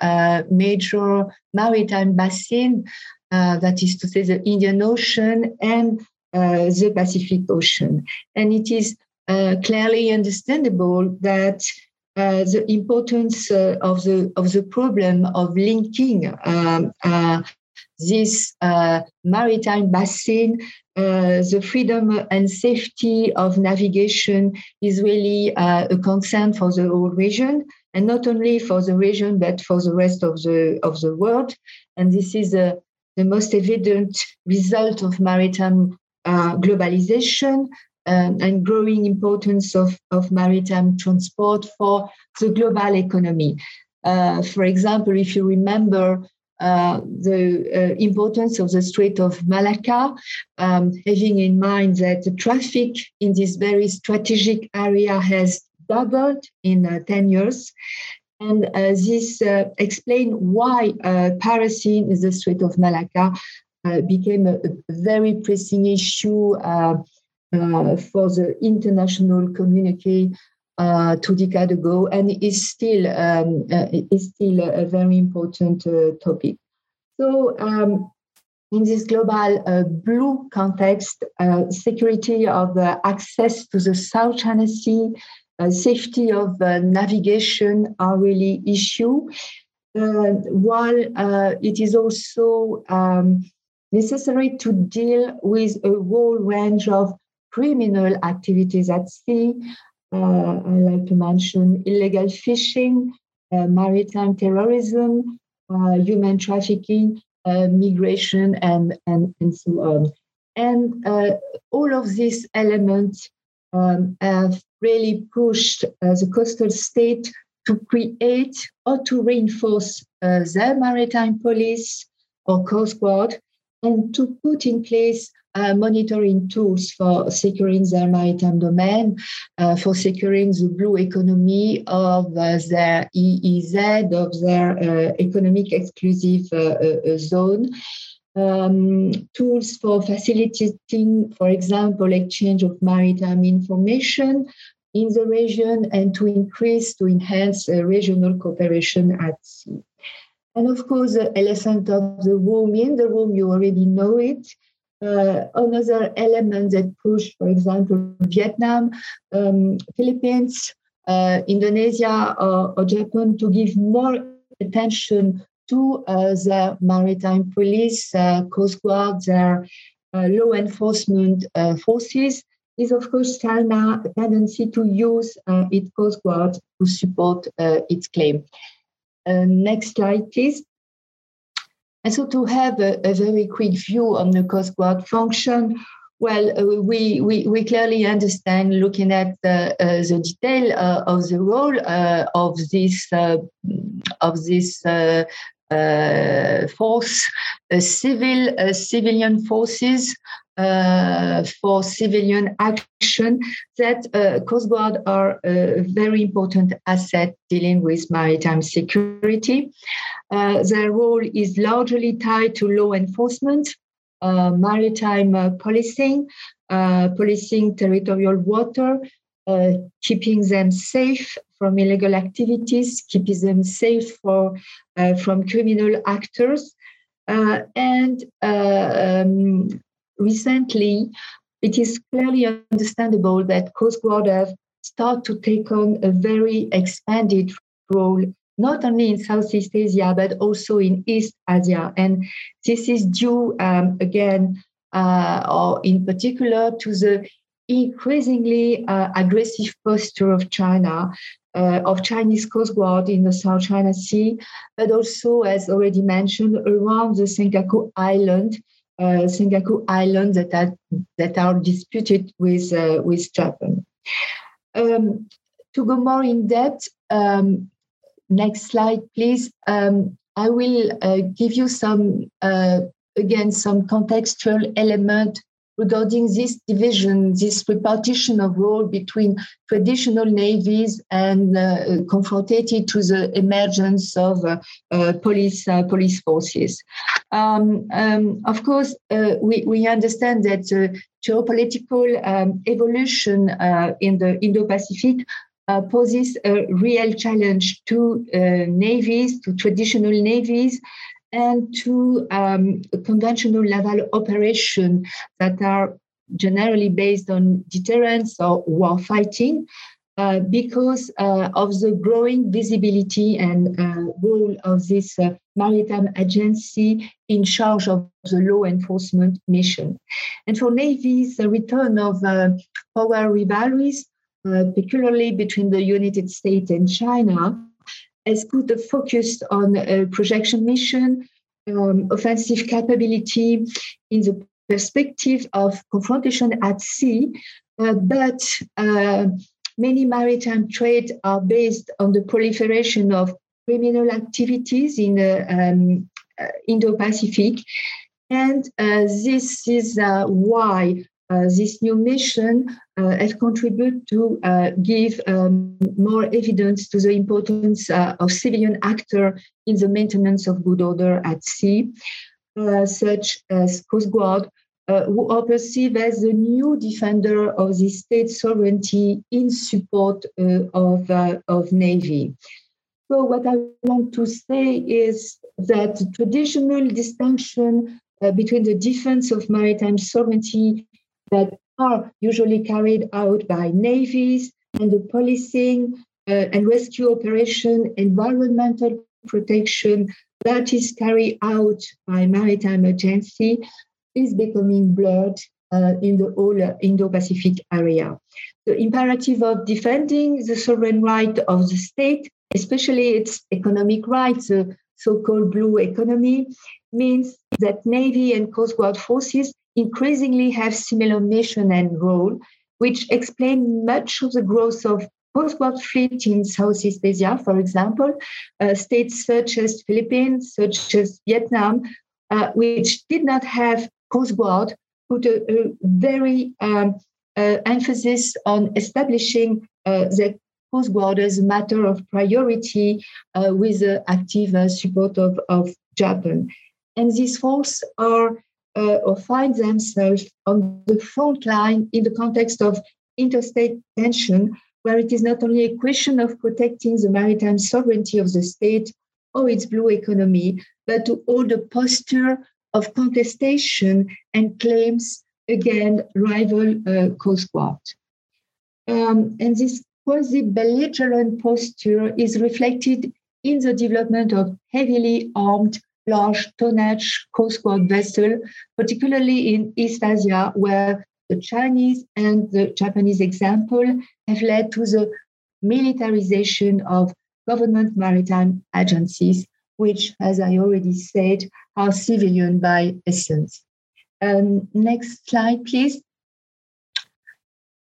major maritime basins, that is to say, the Indian Ocean and the Pacific Ocean. And it is clearly understandable that uh, the importance uh, of the of the problem of linking um, uh, this maritime basin uh, the freedom and safety of navigation is really uh, a concern for the whole region, and not only for the region but for the rest of the of the world. And this is uh, the most evident result of maritime uh, globalization um, and growing importance of, of maritime transport for the global economy. Uh, for example, if you remember uh, the uh, importance of the Strait of Malacca, um, having in mind that the traffic in this very strategic area has doubled in uh, 10 years. And uh, this explains why piracy in the Strait of Malacca became a, a, very pressing issue for the international community uh, two decades ago, and is still um, uh, is still a very important uh, topic. So. Um, in this global uh, blue context, uh, security of access to the South China Sea, safety of navigation are really issue. while it is also um, necessary to deal with a whole range of criminal activities at sea, uh, I like to mention illegal fishing, uh, maritime terrorism, uh, human trafficking, migration, and, and, and so on. And all of these elements um, have really pushed the coastal state to create or to reinforce uh, their maritime police or coast guard and to put in place uh, monitoring tools for securing their maritime domain, uh, for securing the blue economy of uh, their EEZ, of their uh, economic exclusive uh, uh, zone. Um, tools for facilitating, for example, exchange of maritime information in the region and to increase, to enhance regional cooperation at sea. And of course, the elephant of the room in the room, you already know it. Uh, another element that pushed, for example, Vietnam, um, Philippines, uh, Indonesia, or, or, Japan to give more attention to uh, maritime police, uh, coast guard, their uh, law enforcement uh, forces, is of course China's tendency to use its coast guard to support its claim. next slide, please. And so to have a, a, very quick view on the Coast Guard function, well, uh, we, we, we clearly understand looking at the, uh, the detail uh, of the role uh, of this uh, of this uh, force, civil civilian forces uh, for civilian action that uh, Coast Guard are a very important asset dealing with maritime security. Uh, their role is largely tied to law enforcement, uh, maritime uh, policing, uh, policing territorial water, keeping them safe from illegal activities, keeping them safe for, from criminal actors. and um, recently, it is clearly understandable that Coast Guard have started to take on a very expanded role, not only in Southeast Asia, but also in East Asia. And this is due, um, again, uh, or in particular, to the increasingly uh, aggressive posture of China, uh, of Chinese Coast Guard in the South China Sea, but also, as already mentioned, around the Senkaku Island, uh, Senkaku Islands that are that are disputed with uh, with Japan. Um, to go more in depth, um, next slide, please. Um, I will uh, give you some uh, again some contextual element regarding this division, this repartition of role between traditional navies and uh, confronted to the emergence of uh, uh, police uh, police forces. Um, um, of course, uh, we, we understand that geopolitical um, evolution uh, in the Indo-Pacific uh, poses a real challenge to uh, navies, to traditional navies, and to um, conventional naval operations that are generally based on deterrence or war fighting. Uh, because uh, of the growing visibility and uh, role of this uh, maritime agency in charge of the law enforcement mission. And for navies, the return of uh, power rivalries, particularly between the United States and China, has put a focus on a projection mission, um, offensive capability in the perspective of confrontation at sea, uh, but uh, many maritime trades are based on the proliferation of criminal activities in the um, uh, Indo-Pacific, and uh, this is uh, why uh, this new mission uh, has contributed to uh, give um, more evidence to the importance uh, of civilian actor in the maintenance of good order at sea, uh, such as Coast Guard, uh, who are perceived as the new defender of the state sovereignty in support of, of Navy. So what I want to say is that traditional distinction between the defense of maritime sovereignty that are usually carried out by navies and the policing uh, and rescue operation, environmental protection that is carried out by maritime agency is becoming blurred uh, in the whole Indo-Pacific area. The imperative of defending the sovereign right of the state, especially its economic rights, the so-called blue economy, means that Navy and Coast Guard forces increasingly have similar mission and role, which explain much of the growth of post-war fleet in Southeast Asia, for example, uh, states such as Philippines, such as Vietnam, uh, which did not have Coast Guard, put a, a very um, uh, emphasis on establishing uh, the Coast Guard as a matter of priority uh, with the active uh, support of, of Japan. And these forces are uh, or find themselves on the front line in the context of interstate tension, where it is not only a question of protecting the maritime sovereignty of the state, or its blue economy, but to hold a posture of contestation and claims against rival uh, Coast Guard. Um, and this quasi-belligerent posture is reflected in the development of heavily armed large tonnage Coast Guard vessel, particularly in East Asia, where the Chinese and the Japanese example have led to the militarization of government maritime agencies, which, as I already said, are civilian by essence. Um, next slide, please.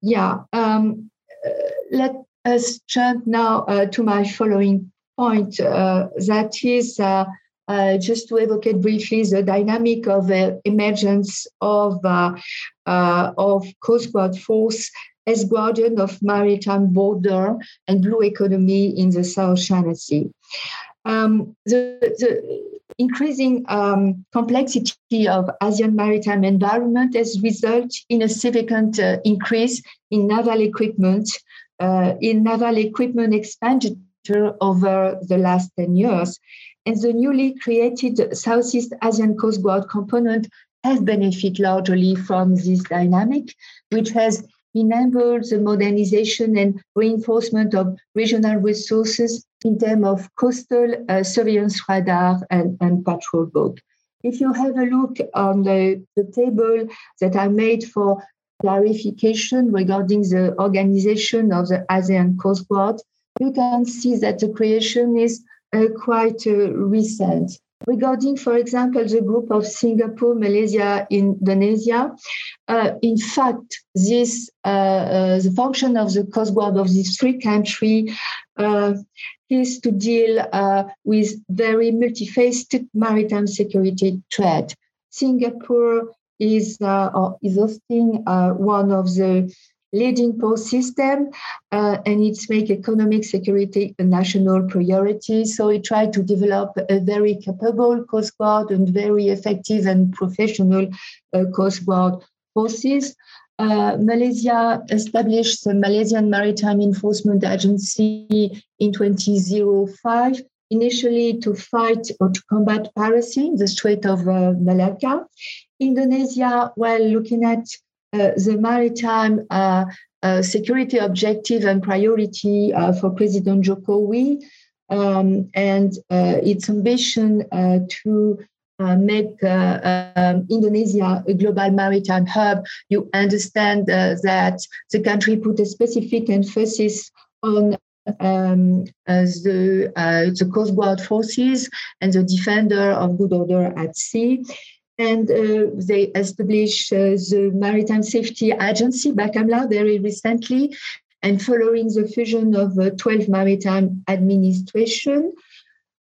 Yeah, um, uh, let us jump now uh, to my following point. Uh, that is uh, uh, just to evocate briefly the dynamic of the emergence of uh, of Coast Guard force as guardian of maritime border and blue economy in the South China Sea. Um, the, the, increasing um, complexity of ASEAN maritime environment has resulted in a significant uh, increase in naval equipment, uh, in naval equipment expenditure over the last 10 years. And the newly created Southeast Asian Coast Guard component has benefited largely from this dynamic, which has enabled the modernization and reinforcement of regional resources in terms of coastal uh, surveillance radar and, and patrol boat. If you have a look on the, the table that I made for clarification regarding the organization of the ASEAN Coast Guard, you can see that the creation is quite uh, recent. Regarding, for example, the group of Singapore, Malaysia, Indonesia, uh, in fact, this uh, uh, the function of the Coast Guard of these three countries uh, is to deal with very multifaceted maritime security threat. Singapore is is hosting one of the leading post system uh, and it's make economic security a national priority. So it tried to develop a very capable Coast Guard and very effective and professional uh, Coast Guard forces. Uh, Malaysia established the Malaysian Maritime Enforcement Agency in 2005, initially to fight or to combat piracy in the Strait of uh, Malacca. Indonesia, while looking at the maritime uh, uh, security objective and priority for President Jokowi um, and its ambition to uh, make uh, um, Indonesia a global maritime hub, you understand uh, that the country put a specific emphasis on um, the, the Coast Guard forces and the defender of good order at sea and uh, they established uh, the Maritime Safety Agency, Bakamla, very recently, and following the fusion of uh, 12 maritime administration.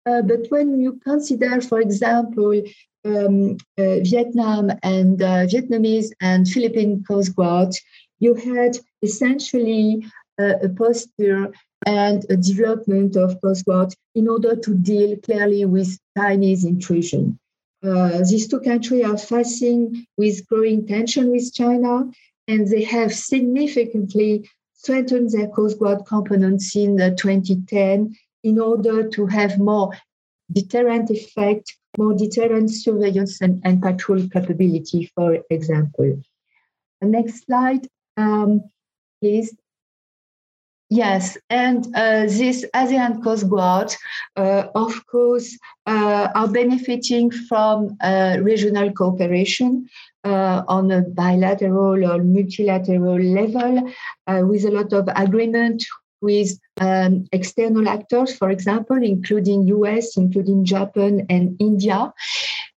Uh, but when you consider, for example, um, uh, Vietnam and uh, Vietnamese and Philippine Coast Guard, you had essentially a posture and a development of Coast Guard in order to deal clearly with Chinese intrusion. Uh, these two countries are facing with growing tension with China, and they have significantly strengthened their Coast Guard components in 2010 in order to have more deterrent effect, more deterrent surveillance and, and patrol capability, for example. The next slide, um, please. Yes, and uh, this ASEAN Coast Guard, uh, of course, uh, are benefiting from uh, regional cooperation uh, on a bilateral or multilateral level uh, with a lot of agreement with um, external actors, for example, including US, including Japan and India.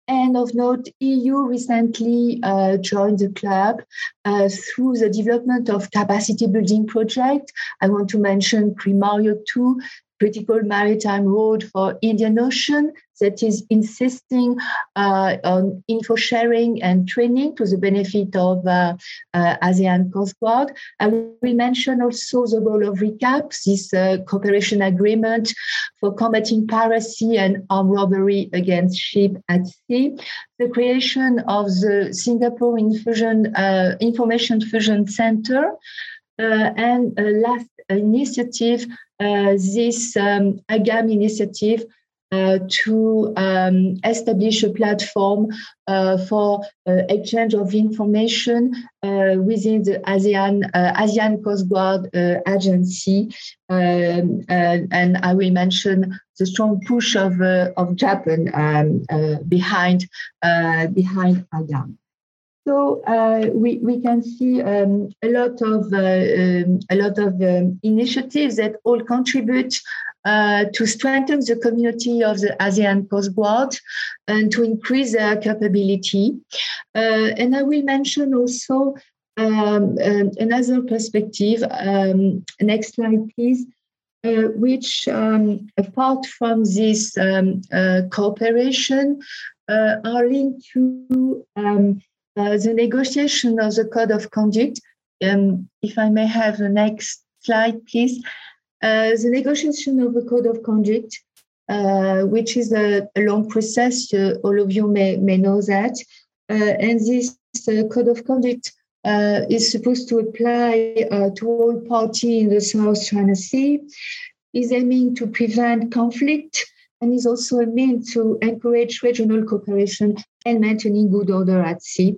And of note, EU recently uh, joined the club uh, through the development of capacity building project. I want to mention CRIMARIO 2, critical maritime road for Indian Ocean that is insisting uh, on info sharing and training to the benefit of uh, uh, ASEAN Coast Guard. I will mention also the role of ReCAAP, this uh, cooperation agreement for combating piracy and armed robbery against ship at sea, the creation of the Singapore Infusion, uh, Information Fusion Center, uh, and last initiative, uh, this um, AGAM initiative uh, to um, establish a platform uh, for uh, exchange of information uh, within the ASEAN uh, ASEAN Coast Guard Agency, um, and I will mention the strong push of of Japan um, behind behind AGAM. So uh, we, we can see um, a lot of uh, um, a lot of um, initiatives that all contribute uh, to strengthen the community of the ASEAN Coast Guard and to increase their capability. Uh, and I will mention also um, um, another perspective. Um, next slide, please. Uh, which, um, apart from this um, uh, cooperation, uh, are linked to um, the negotiation of the code of conduct. if I may have the next slide, please. Uh, the negotiation of the code of conduct, uh, which is a, a long process, uh, all of you may, may know that. and this code of conduct is supposed to apply to all parties in the South China Sea, is aiming to prevent conflict, and is also a means to encourage regional cooperation and maintaining good order at sea.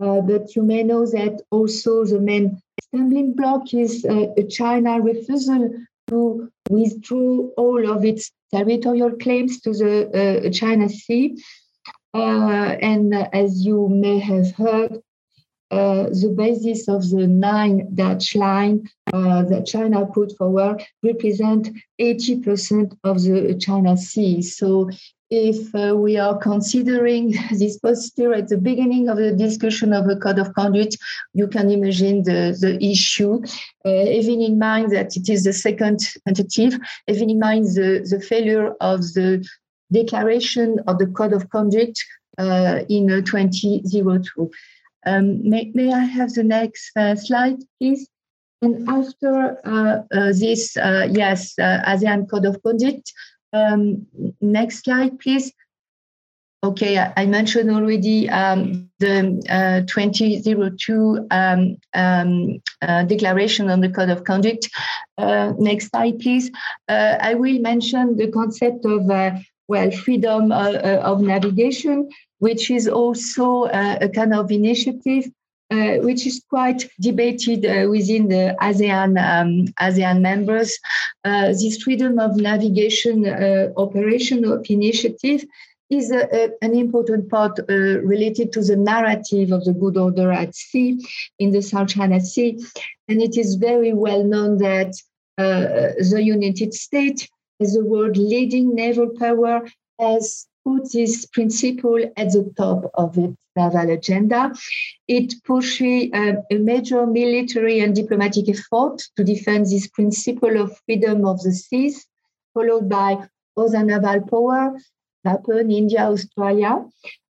Uh, but you may know that also the main stumbling block is uh, China refusal to withdraw all of its territorial claims to the uh, China Sea. Uh, and as you may have heard, uh, the basis of the nine dash line uh, that China put forward represent 80% of the China Sea. So if uh, we are considering <laughs> this posture at the beginning of the discussion of a code of conduct, you can imagine the, the issue, uh, having in mind that it is the second tentative, having in mind the, the failure of the declaration of the code of conduct uh, in uh, 2002. Um, may, may I have the next uh, slide, please? And after uh, this, yes, ASEAN Code of Conduct, um, next slide, please. Okay, I mentioned already um, the uh, 2002 um, um, uh, declaration on the code of conduct. Uh, next slide, please. Uh, I will mention the concept of uh, well freedom uh, of navigation, which is also a kind of initiative uh, which is quite debated uh, within the ASEAN um, ASEAN members. Uh, this freedom of navigation uh, operation initiative is a, a, an important part uh, related to the narrative of the good order at sea in the South China Sea, and it is very well known that the United States, as the world leading naval power, has put this principle at the top of its naval agenda. It pushes uh, a major military and diplomatic effort to defend this principle of freedom of the seas, followed by other naval power, Japan, India, Australia.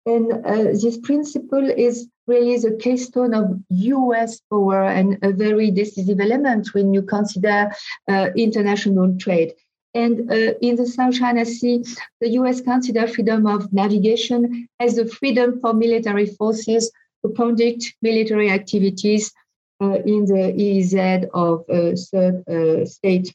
And uh, this principle is really the keystone of US power and a very decisive element when you consider uh, international trade. And uh, in the South China Sea, the US considers freedom of navigation as the freedom for military forces to conduct military activities uh, in the EEZ of a third uh, state.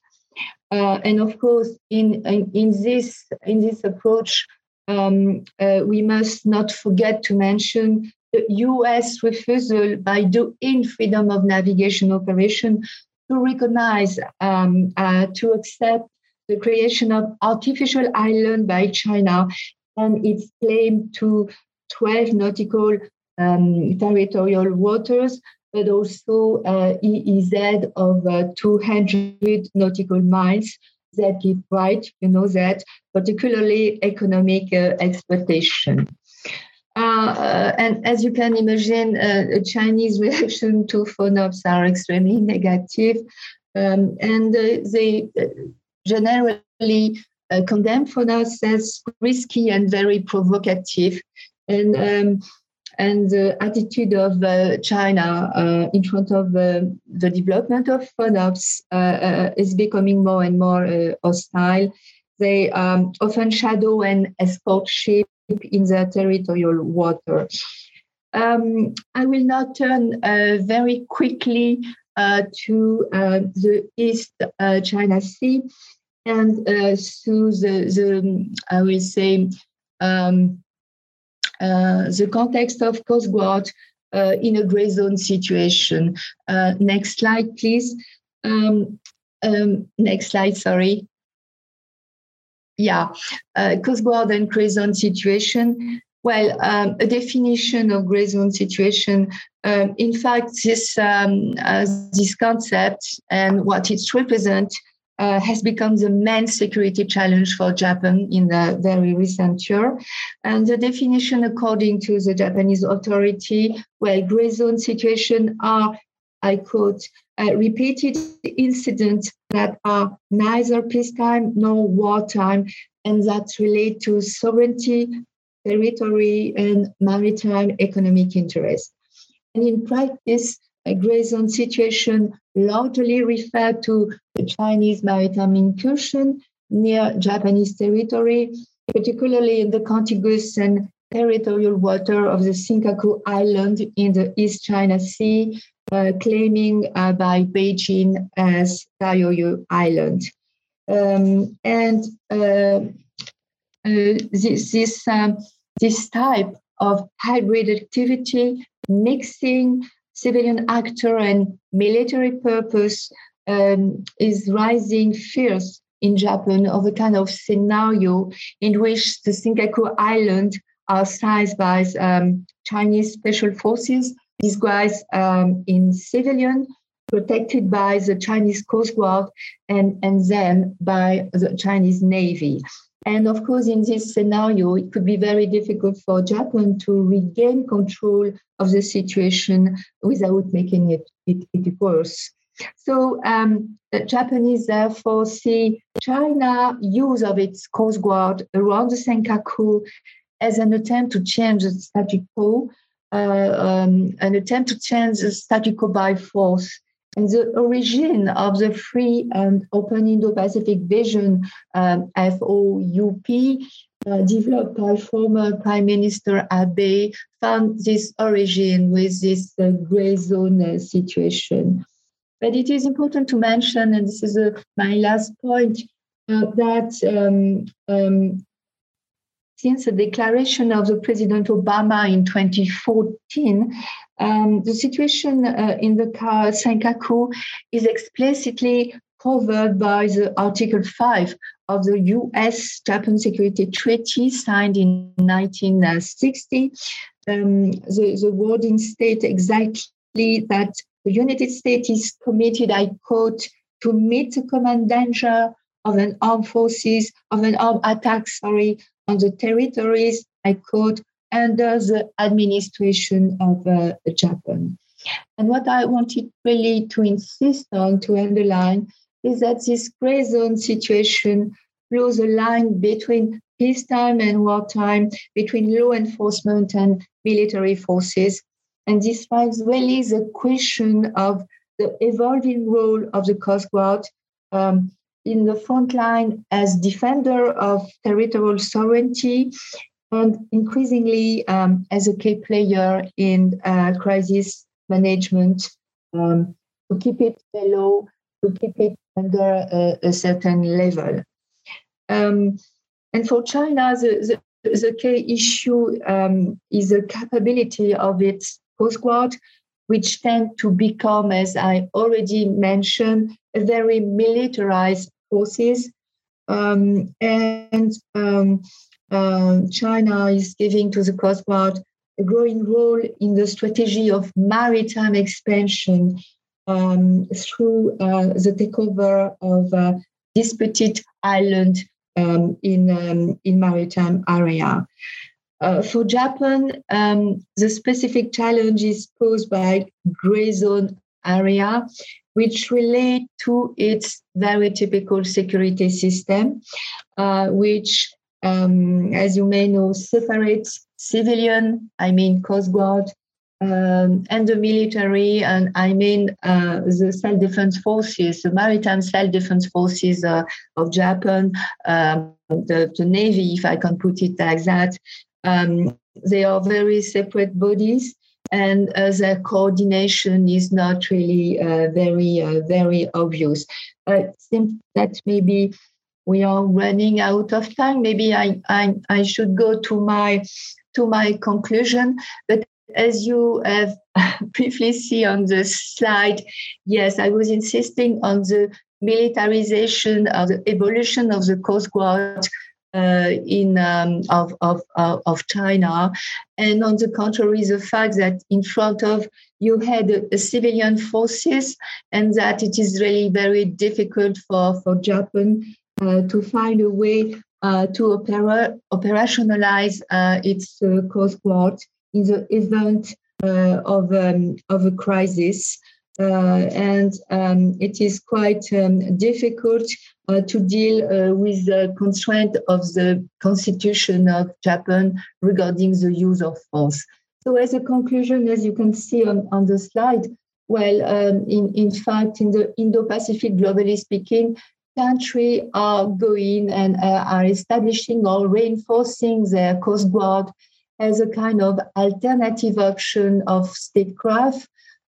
Uh, and of course, in, in, in, this, in this approach, um, uh, we must not forget to mention the US refusal by doing freedom of navigation operation to recognize, um, uh, to accept the creation of artificial island by China and its claim to 12 nautical um, territorial waters, but also uh, EEZ of uh, 200 nautical miles that give right, you know that, particularly economic uh, exploitation. Uh, uh, and as you can imagine, uh, Chinese <laughs> reaction to FONOPS are extremely negative. Um, and they generally uh, condemned for us as risky and very provocative. And um, and the attitude of uh, China uh, in front of uh, the development of FONOPS uh, uh, is becoming more and more uh, hostile. They um, often shadow and escort ships in their territorial water. Um, I will now turn very quickly to the East China Sea and uh, through the, the I will say um, uh, the context of Coast Guard uh, in a gray zone situation. Next slide, please. Um, um, next slide, sorry. Yeah, uh, Coast Guard and gray zone situation. Well, um, a definition of gray zone situation. Um, in fact, this um, uh, this concept and what it represents uh, has become the main security challenge for Japan in the very recent year. And the definition, according to the Japanese authority, well, gray zone situation are, I quote, uh, repeated incidents that are neither peacetime nor wartime and that relate to sovereignty, territory, and maritime economic interests. And in practice, a gray zone situation largely refer to the Chinese maritime incursion near Japanese territory, particularly in the contiguous and territorial water of the Senkaku Island in the East China Sea, uh, claiming uh, by Beijing as Diaoyu Island. Um, and uh, uh this, this, um, this type of hybrid activity, mixing civilian actor and military purpose um, is rising fierce in Japan of a kind of scenario in which the Senkaku Island are seized by um, Chinese special forces, disguised um, in civilian, protected by the Chinese Coast Guard, and, and then by the Chinese Navy. And of course, in this scenario, it could be very difficult for Japan to regain control of the situation without making it, it, it worse. So um, the Japanese therefore see China use of its coast guard around the Senkaku as an attempt to change the status quo, uh, um, an attempt to change the status quo by force. And the origin of the free and open Indo-Pacific vision, um, FOIP, uh, developed by former Prime Minister Abe, found this origin with this uh, gray zone uh, situation. But it is important to mention, and this is uh, my last point, uh, that um, um, since the declaration of the President Obama in 2014, um, the situation uh, in the Senkaku is explicitly covered by the Article 5 of the US Japan Security Treaty signed in 1960. Um, the, the wording states exactly that the United States is committed, I quote, to meet the common danger of an armed forces, of an armed attack, sorry, on the territories, I quote, under the administration of uh, Japan. And what I wanted really to insist on, to underline, is that this gray zone situation blurs a line between peacetime and wartime, between law enforcement and military forces. And this finds really the question of the evolving role of the Coast Guard um, in the front line as defender of territorial sovereignty and increasingly um, as a key player in uh, crisis management um, to keep it below, to keep it under a, a certain level. Um, and for China, the, the, the key issue um, is the capability of its Coast Guard, which tend to become, as I already mentioned, a very militarized forces. Um, and uh, China is giving to the Coast Guard a growing role in the strategy of maritime expansion um, through uh, the takeover of uh, disputed island um, in, um, in maritime area. Uh, for Japan, um, the specific challenge is posed by gray zone area, which relate to its very typical security system, uh, which, um, as you may know, separate civilian, I mean Coast Guard, um, and the military, and I mean uh, the self defense forces, the maritime self defense forces uh, of Japan, um, the, the, Navy, if I can put it like that. Um, they are very separate bodies, and uh, their coordination is not really uh, very, uh, very obvious. I think that maybe we are running out of time. Maybe I, I, I should go to my to my conclusion. But as you have <laughs> briefly see on the slide, yes, I was insisting on the militarization of the evolution of the Coast Guard uh, in um, of, of, of China, and on the contrary, the fact that in front of you had a, a civilian forces, and that it is really very difficult for for Japan to find a way uh, to opera- operationalize uh, its uh, Coast Guard in the event uh, of um, of a crisis. Uh, and um, it is quite um, difficult uh, to deal uh, with the constraint of the constitution of Japan regarding the use of force. So, as a conclusion, as you can see on, on the slide, well, um, in, in fact, in the Indo Pacific, globally speaking, countries are going and uh, are establishing or reinforcing their Coast Guard as a kind of alternative option of statecraft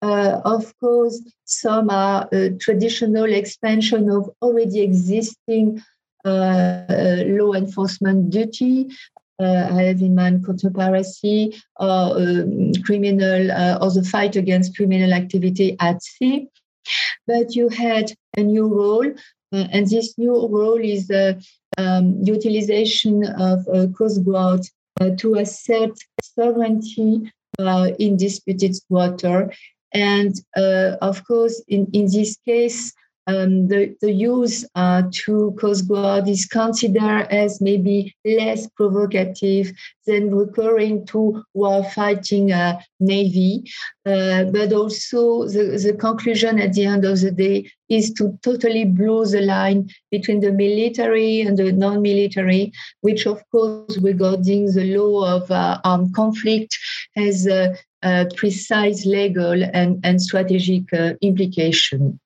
uh, of course, some are a traditional expansion of already existing uh, uh law enforcement duty. Uh, I have in mind counter-piracy or um, criminal uh, or the fight against criminal activity at sea. But you had a new role, uh, and this new role is the um, utilization of Coast Guard to assert sovereignty in disputed water. And uh, of course, in, in this case, um, the, the use uh, to Coast Guard is considered as maybe less provocative than recurring to war fighting uh, navy. Uh, but also, the, the conclusion at the end of the day is to totally blow the line between the military and the non military, which, of course, regarding the law of uh, armed conflict, has uh, precise legal and, and strategic uh, implication.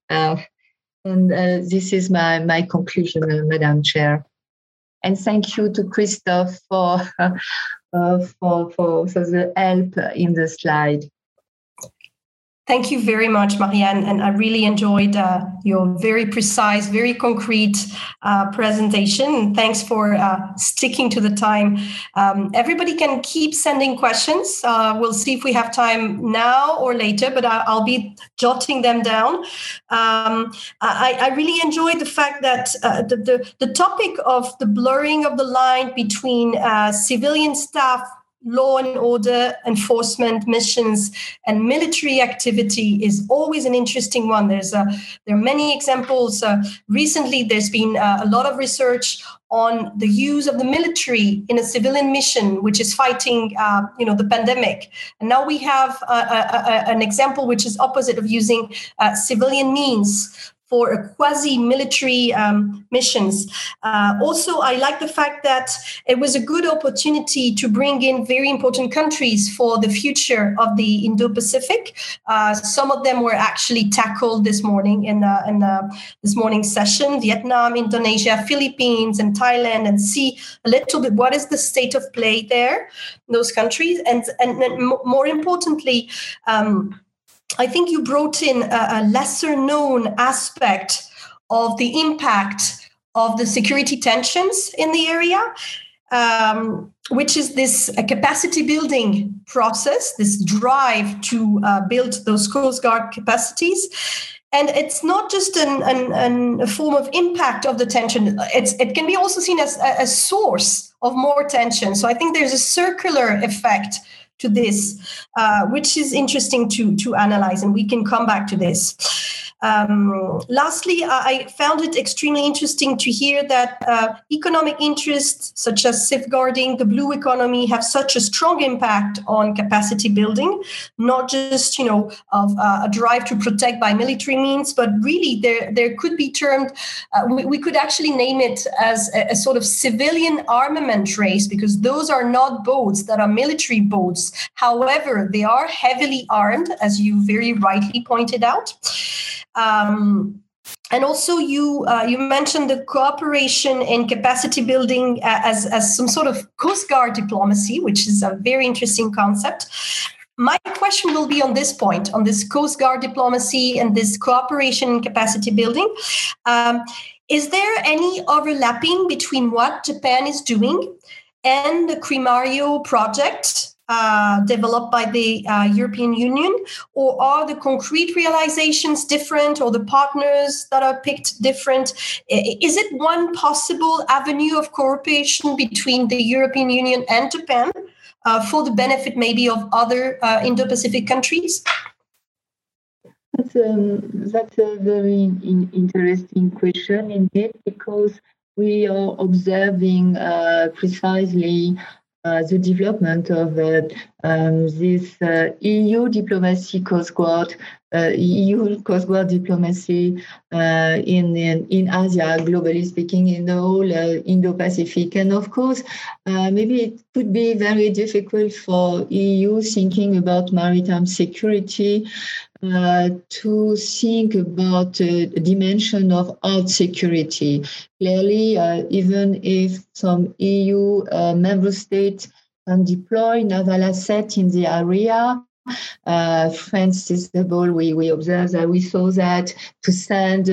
And uh, this is my, my conclusion, uh, Madam Chair. And thank you to Christophe for, <laughs> uh, for, for, for the help in the slide. Thank you very much, Marianne. And I really enjoyed uh, your very precise, very concrete uh, presentation. And thanks for uh, sticking to the time. Um, everybody can keep sending questions. Uh, we'll see if we have time now or later, but I, will be jotting them down. Um, I, I, really enjoyed the fact that uh, the, the, the, topic of the blurring of the line between uh, civilian staff law and order enforcement missions and military activity is always an interesting one. There's a, there are many examples. Uh, recently there's been uh, a lot of research on the use of the military in a civilian mission which is fighting uh, you know the pandemic. And now we have a, a, an example which is opposite of using uh, civilian means for a quasi-military um, missions. Uh, also, I like the fact that it was a good opportunity to bring in very important countries for the future of the Indo-Pacific. Uh, some of them were actually tackled this morning in, uh, in uh, this morning's session: Vietnam, Indonesia, Philippines, and Thailand, and see a little bit what is the state of play there, those countries, and and, and more importantly. Um, I think you brought in a, a lesser known aspect of the impact of the security tensions in the area, um, which is this uh, capacity building process, this drive to uh, build those Coast Guard capacities. And it's not just an, an, an, a form of impact of the tension, it's, it can be also seen as a, a source of more tension. So I think there's a circular effect to this, uh, which is interesting to, to analyze, and we can come back to this. Um, lastly, I found it extremely interesting to hear that uh, economic interests such as safeguarding the blue economy have such a strong impact on capacity building, not just you know of uh, a drive to protect by military means, but really there there could be termed uh, we, we, could actually name it as a, a sort of civilian armament race because those are not boats that are military boats. However, they are heavily armed, as you very rightly pointed out. Um, and also, you uh, you mentioned the cooperation and capacity building uh, as as some sort of coast guard diplomacy, which is a very interesting concept. My question will be on this point, on this coast guard diplomacy and this cooperation and capacity building. Um, Is there any overlapping between what Japan is doing and the CRIMARIO project uh, developed by the uh, European Union, or are the concrete realizations different, or the partners that are picked different? Is it one possible avenue of cooperation between the European Union and Japan uh, for the benefit maybe of other uh, Indo Pacific countries? That's, um, that's a very in- interesting question indeed, because we are observing uh, precisely the development of uh, um, this uh, EU diplomacy Coast Guard, EU Coast Guard diplomacy in, in, in Asia, globally speaking, in the whole Indo-Pacific. And of course, maybe it could be very difficult for EU thinking about maritime security uh, to think about a dimension of out security. Clearly, uh, even if some EU uh, member states can deploy naval assets in the area, uh, France is able, we, we observe that we saw that to send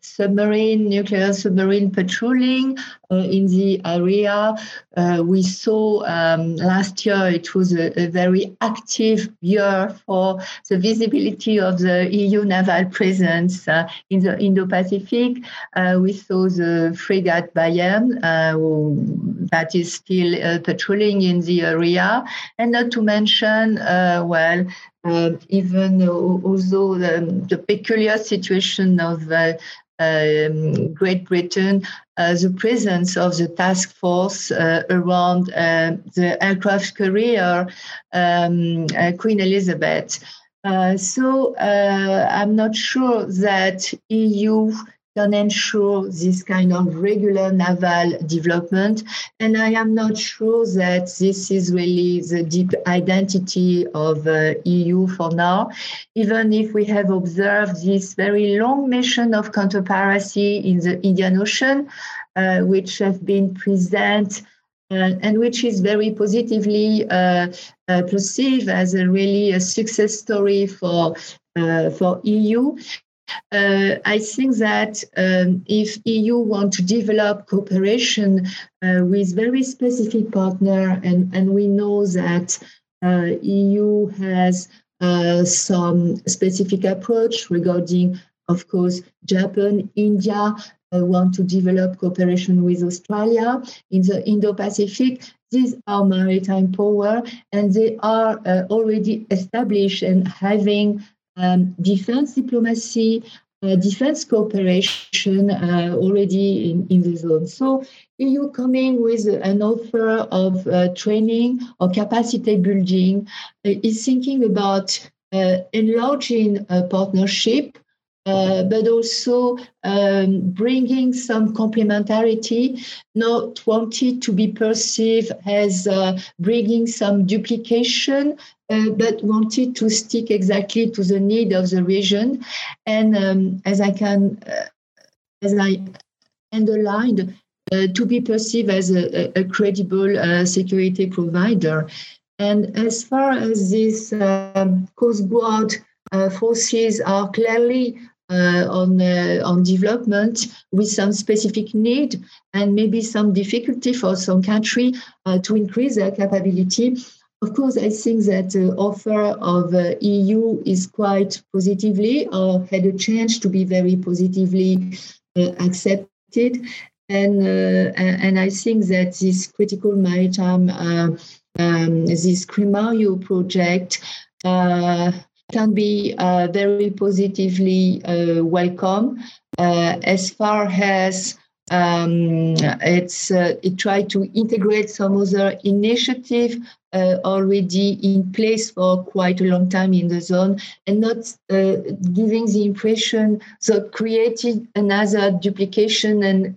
submarine, nuclear submarine patrolling uh, in the area. Uh, we saw um, last year it was a, a, very active year for the visibility of the EU naval presence uh, in the Indo-Pacific. Uh, we saw the frigate Bayern uh, that is still patrolling in the area, and not to mention, well, uh, even although the, the, peculiar situation of uh, um, Great Britain, uh, the presence of the task force uh, around uh, the aircraft carrier um, uh, Queen Elizabeth. so I'm not sure that EU can ensure this kind of regular naval development. And I am not sure that this is really the deep identity of uh, EU for now, even if we have observed this very long mission of counter-piracy in the Indian Ocean, uh, which have been present uh, and which is very positively uh, uh, perceived as a really a success story for uh, for EU. Uh, I think that um, if EU want to develop cooperation uh, with very specific partner, and, and we know that uh, EU has uh, some specific approach regarding, of course, Japan, India, uh, want to develop cooperation with Australia in the Indo-Pacific. These are maritime power, and they are uh, already established and having um, defense diplomacy, uh, defense cooperation uh, already in, in the zone. So EU coming with an offer of uh, training or capacity building uh, is thinking about uh, enlarging a partnership uh, but also um, bringing some complementarity, not wanted to be perceived as bringing some duplication, uh, but wanted to stick exactly to the need of the region. And um, as I can, uh, as I underlined, uh, to be perceived as a, a credible security provider. And as far as these um, Coast Guard uh, forces are clearly uh, on uh, on development with some specific need and maybe some difficulty for some country uh, to increase their capability. Of course, I think that the offer of uh, EU is quite positively or had a chance to be very positively uh, accepted. And, uh, and I think that this critical maritime, um, this CRIMARIO project, can be uh, very positively uh, welcome uh, as far as um, it's uh, it tried to integrate some other initiative uh, already in place for quite a long time in the zone and not uh, giving the impression so creating another duplication and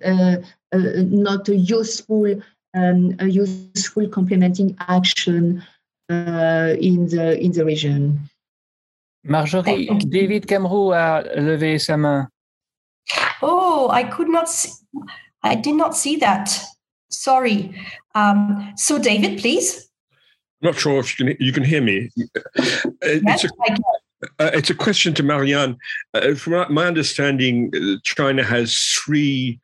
not a useful um, a useful complementing action in the in the region. Marjorie, David Camroux a levé sa main. Oh, I could not see. I did not see that. Sorry. Um, so, David, please. I'm not sure if you can you can hear me. Yes, a, I can. Uh, it's a question to Marianne. Uh, from my understanding, uh, China has three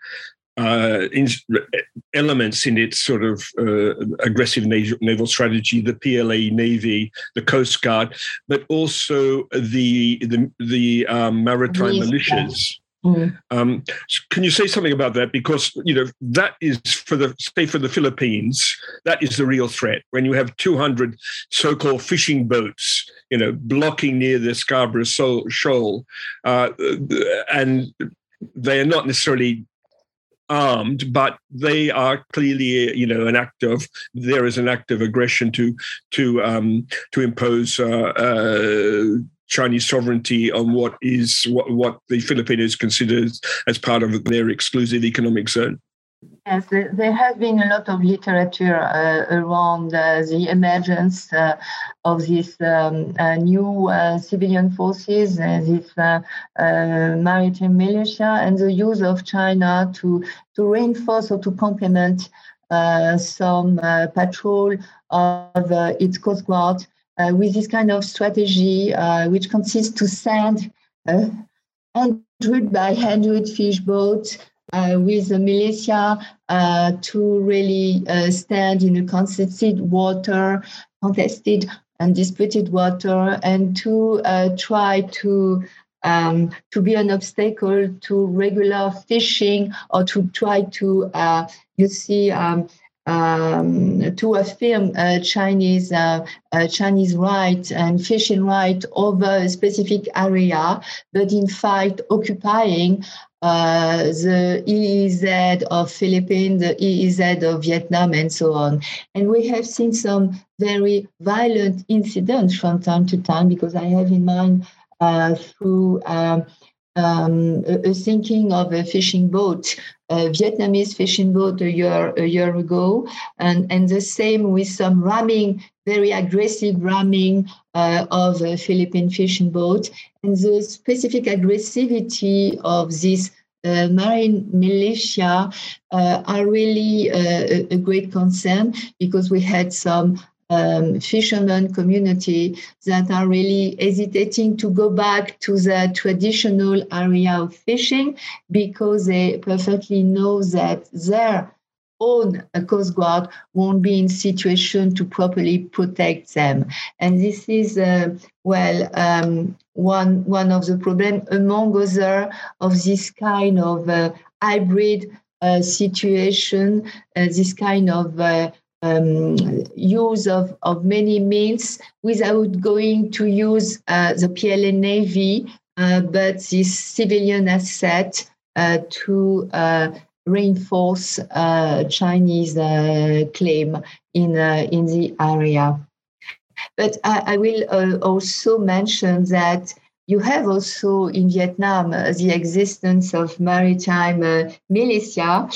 uh, in, elements in its sort of uh, aggressive naval, naval, strategy: the PLA Navy, the Coast Guard, but also the the, the um, maritime militias. Mm. Um, can you say something about that? Because you know that is for the say for the Philippines, that is the real threat. When you have 200 so-called fishing boats, you know, blocking near the Scarborough Shoal, uh, and they are not necessarily armed, but they are clearly, you know, an act of there is an act of aggression to to um, to impose. Uh, uh, Chinese sovereignty on what is what, what the Filipinos consider as part of their exclusive economic zone. Yes, there has been a lot of literature uh, around uh, the emergence uh, of these um, uh, new uh, civilian forces, uh, this maritime militia, and the use of China to, to reinforce or to complement some patrol of its coast guard with this kind of strategy, which consists to send hundred by hundred fish boats uh, with the militia uh, to really uh, stand in a contested water, contested and disputed water, and to uh, try to um, to be an obstacle to regular fishing or to try to uh, you see. Um, um, to affirm uh, Chinese uh, uh, Chinese right and fishing right over a specific area, but in fact occupying uh, the EEZ of Philippines, the EEZ of Vietnam, and so on. And we have seen some very violent incidents from time to time because I have in mind uh, through um, um, a, sinking of a fishing boat, a Vietnamese fishing boat a year a year ago, and and the same with some ramming, very aggressive ramming uh, of a Philippine fishing boat, and the specific aggressivity of this uh, marine militia uh, are really uh, a, a, great concern because we had some um, fishermen community that are really hesitating to go back to the traditional area of fishing because they perfectly know that their own Coast Guard won't be in situation to properly protect them. And this is, uh, well, um, one, one of the problems among other of this kind of uh, hybrid uh, situation, uh, this kind of uh, um, use of, of many means without going to use uh, the PLA Navy, uh, but this civilian asset uh, to uh, reinforce uh, Chinese uh, claim in, in the area. But I, I will also mention that you have also in Vietnam uh, the existence of maritime uh, militia,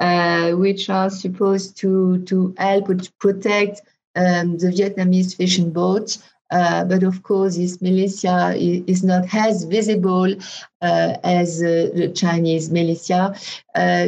uh, which are supposed to, to help protect um, the Vietnamese fishing boats. Uh, but of course, this militia is not as visible uh, as uh, the Chinese militia,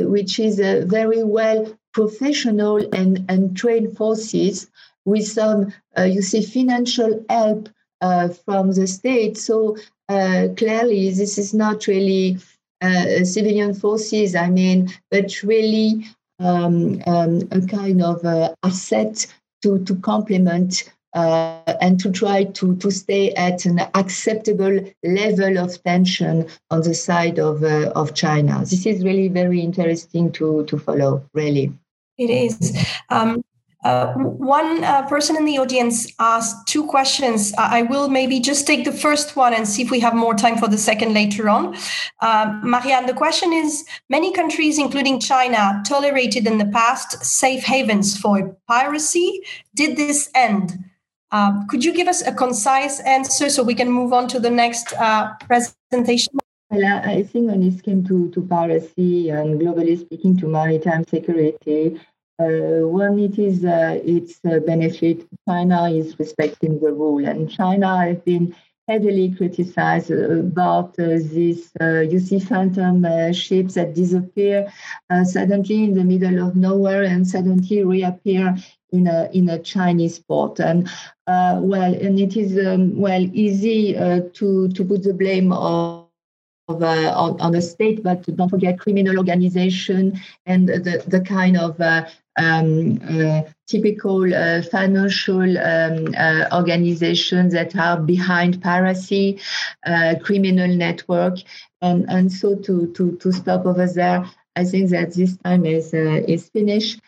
which is a very well professional and, and trained forces with some, you see, financial help from the state. So uh, clearly, this is not really uh, civilian forces, I mean, but really um, um, a kind of asset to, to complement uh, and to try to, to stay at an acceptable level of tension on the side of, uh, of China. This is really very interesting to, to follow, really. It is. Um, uh, one uh, person in the audience asked two questions. I will maybe just take the first one and see if we have more time for the second later on. Uh, Marianne, the question is Many countries, including China, tolerated in the past safe havens for piracy. Did this end? Uh, could you give us a concise answer so we can move on to the next uh, presentation? Well, I think when it came to, to piracy and globally speaking to maritime security, uh, it is uh, its uh, benefit. China is respecting the rule, and China has been heavily criticized about uh, these, uh, you see, phantom uh, ships that disappear suddenly in the middle of nowhere and suddenly reappear in a in a Chinese port. And uh, well, and it is um, well easy uh, to to put the blame of of, uh, on, on the state, but don't forget criminal organization and the, the kind of uh, um, uh, typical uh, financial um, uh, organizations that are behind piracy, uh, criminal network, and and so to to to stop over there. I think that this time is is finished.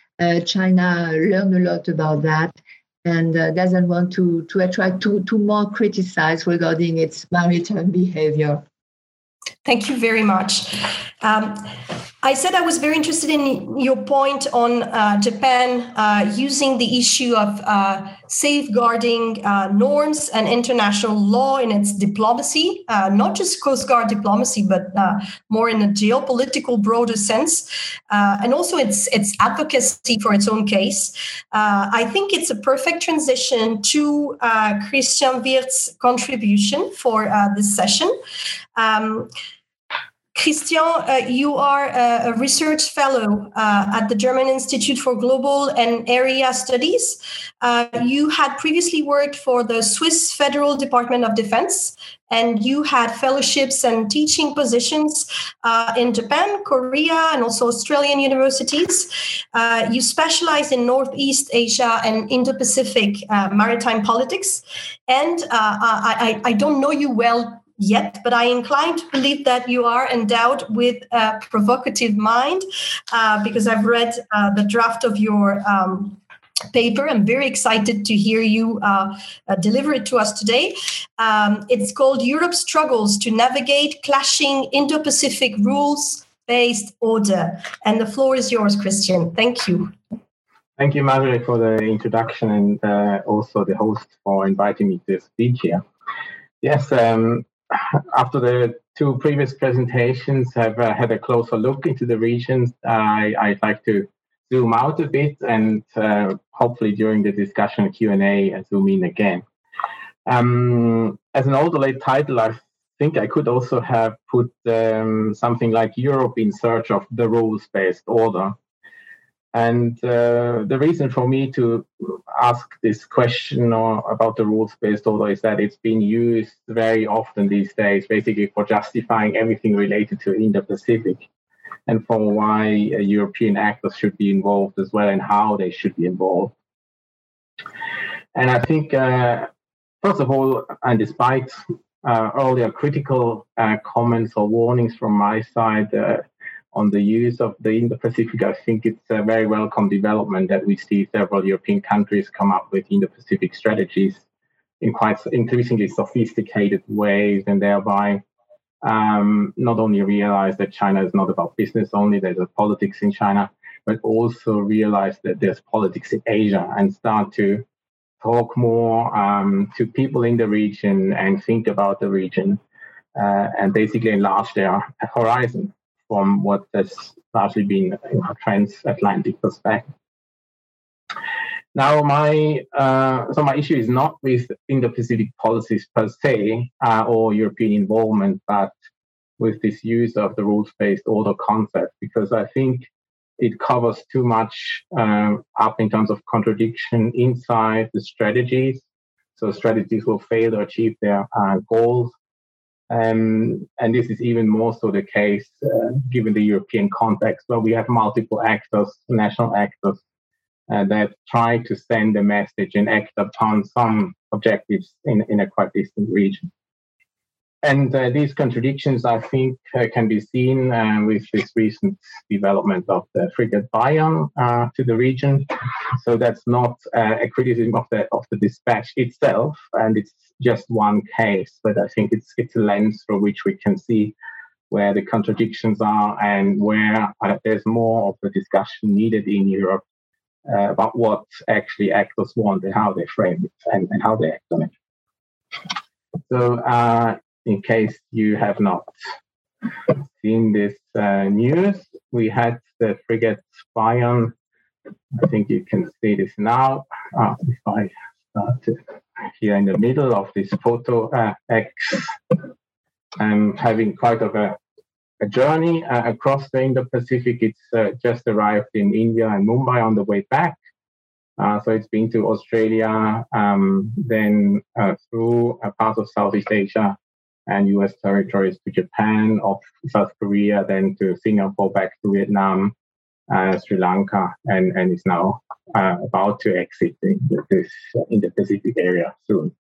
China learned a lot about that and doesn't want to to attract to to more criticize regarding its maritime behavior. Thank you very much. Um, I said I was very interested in your point on uh, Japan uh, using the issue of uh, safeguarding uh, norms and international law in its diplomacy, uh, not just Coast Guard diplomacy, but uh, more in a geopolitical broader sense, and also its its advocacy for its own case. I think it's a perfect transition to Christian Wirth's contribution for this session. Um, Christian, uh, you are a, a research fellow uh, at the German Institute for Global and Area Studies. Uh, you had previously worked for the Swiss Federal Department of Defense, and you had fellowships and teaching positions uh, in Japan, Korea, and also Australian universities. Uh, you specialize in Northeast Asia and Indo Pacific uh, maritime politics. And I, I, I don't know you well yet, but I incline to believe that you are endowed with a provocative mind uh, because I've read uh, the draft of your. Um, paper. I'm very excited to hear you uh, uh, deliver it to us today. Um, it's called Europe Struggles to Navigate Clashing Indo Pacific Rules Based Order. And the floor is yours, Christian. Thank you. Thank you, Margaret, for the introduction and uh, also the host for inviting me to speak here. Yes, um, after the two previous presentations have uh, had a closer look into the regions, I, I'd like to zoom out a bit and uh, hopefully during the discussion Q&A uh, zoom in again. Um, as an overlay title, I think I could also have put um, something like Europe in search of the rules-based order. And uh, the reason for me to ask this question about the rules-based order is that it's been used very often these days, basically for justifying everything related to Indo-Pacific, and for why European actors should be involved as well, and how they should be involved. And I think, uh, first of all, and despite uh, earlier critical uh, comments or warnings from my side uh, on the use of the Indo-Pacific, I think it's a very welcome development that we see several European countries come up with Indo-Pacific strategies in quite increasingly sophisticated ways, and thereby um, not only realize that China is not about business only, there's a politics in China, but also realize that there's politics in Asia and start to talk more um, to people in the region and think about the region uh, and basically enlarge their horizon from what has largely been a transatlantic perspective. Now, my uh, so my issue is not with Indo-Pacific policies per se uh, or European involvement, but with this use of the rules-based order concept, because I think it covers too much uh, up in terms of contradiction inside the strategies. So strategies will fail to achieve their uh, goals um, and this is even more so the case uh, given the European context, where we have multiple actors, national actors, uh, that try to send a message and act upon some objectives in, in a quite distant region. And uh, these contradictions, I think, uh, can be seen uh, with this recent development of the frigate Bayern uh, to the region. So that's not uh, a criticism of the of the dispatch itself, and it's just one case. But I think it's it's a lens through which we can see where the contradictions are and where uh, there's more of a discussion needed in Europe about what actually actors want and how they frame it and, and how they act on it. So uh, in case you have not seen this uh, news, we had the frigate Bayern. I think you can see this now. Uh, if I start here in the middle of this photo uh, X, I'm having quite of a, a journey uh, across the Indo-Pacific. It's uh, just arrived in India and Mumbai on the way back. Uh, so it's been to Australia, um, then uh, through a part of Southeast Asia and US territories to Japan, of South Korea, then to Singapore, back to Vietnam, uh, Sri Lanka, and, and is now uh, about to exit this in the Pacific area soon.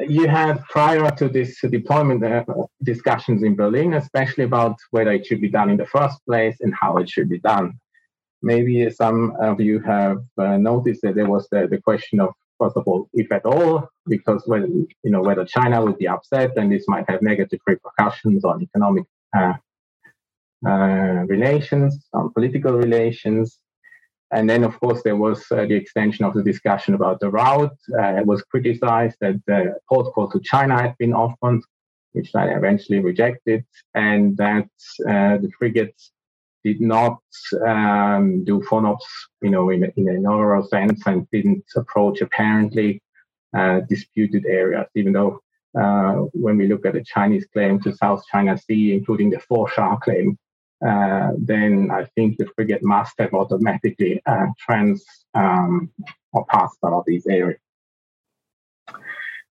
You had prior to this deployment uh, discussions in Berlin, especially about whether it should be done in the first place and how it should be done. Maybe some of you have uh, noticed that there was the, the question of first of all, if at all, because when you know whether China would be upset, and this might have negative repercussions on economic uh, uh, relations, on political relations. And then, of course, there was uh, the extension of the discussion about the route. Uh, it was criticized that the port call to China had been offered, which I eventually rejected, and that uh, the frigates did not um, do FONOPS, you know, in, in a narrow sense and didn't approach apparently uh, disputed areas, even though uh, when we look at the Chinese claim to South China Sea, including the Four Sha claim, uh, then I think the frigate must have automatically uh, trans um, or passed out of these areas.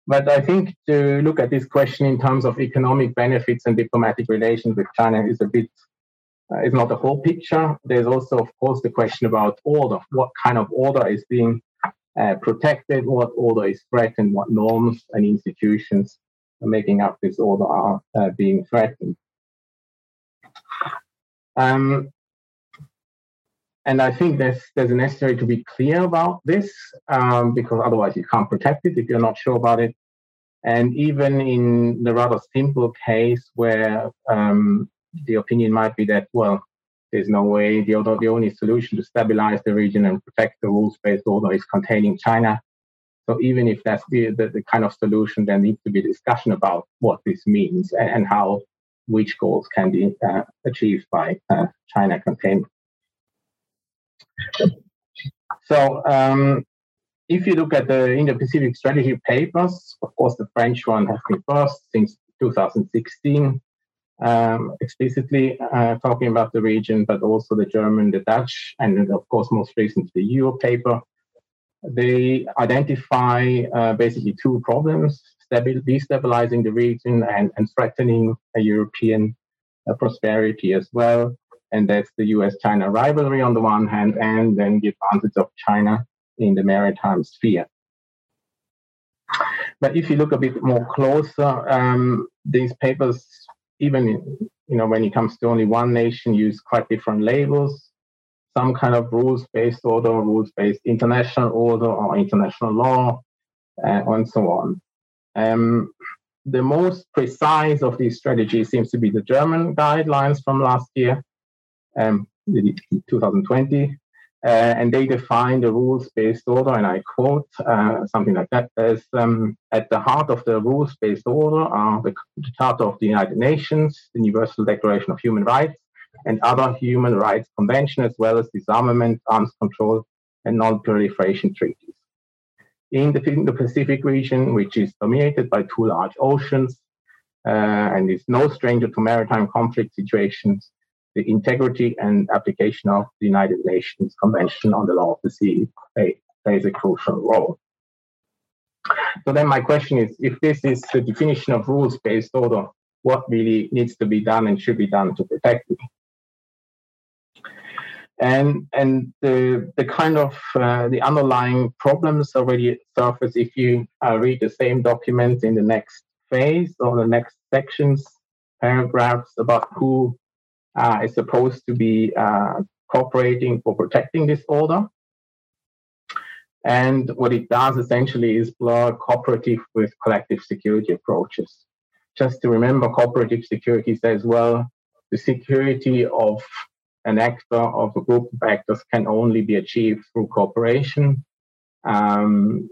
But I think to look at this question in terms of economic benefits and diplomatic relations with China is a bit uh, is not the whole picture. There's also, of course, the question about order. What kind of order is being uh, protected? What order is threatened? What norms and institutions making up this order are uh, being threatened? Um, and I think there's there's a necessary to be clear about this um, because otherwise you can't protect it if you're not sure about it. And even in the rather simple case where um, the opinion might be that well, there's no way the the only solution to stabilize the region and protect the rules-based order is containing China. So even if that's the, the, the, kind of solution, there needs to be discussion about what this means and, and how which goals can be uh, achieved by uh, China containment. So um, if you look at the Indo-Pacific strategy papers, of course, the French one has been first since 2016, um, explicitly uh, talking about the region, but also the German, the Dutch, and of course, most recently the EU paper. They identify uh, basically two problems destabilizing the region and, and threatening a European uh, prosperity as well. And that's the US China rivalry on the one hand, and then the advantage of China in the maritime sphere. But if you look a bit more closer, um, these papers, even you know when it comes to only one nation, use quite different labels. Some kind of rules-based order, rules-based international order, or international law, uh, and so on. Um, the most precise of these strategies seems to be the German guidelines from last year, um, 2020. Uh, and they define the rules-based order, and I quote uh, something like that: as um, at the heart of the rules-based order are the, the Charter of the United Nations, the Universal Declaration of Human Rights, and other human rights conventions, as well as disarmament, arms control, and non-proliferation treaties. In the Indo-Pacific region, which is dominated by two large oceans uh, and is no stranger to maritime conflict situations, the integrity and application of the United Nations Convention on the Law of the Sea plays a crucial role. So then my question is, if this is the definition of rules-based order, what really needs to be done and should be done to protect it? and and the the kind of uh, the underlying problems already surface if you uh, read the same document in the next phase or the next sections paragraphs about who uh, is supposed to be uh, cooperating for protecting this order and what it does essentially is blur cooperative with collective security approaches just to remember cooperative security says well the security of an actor of a group of actors can only be achieved through cooperation. Um,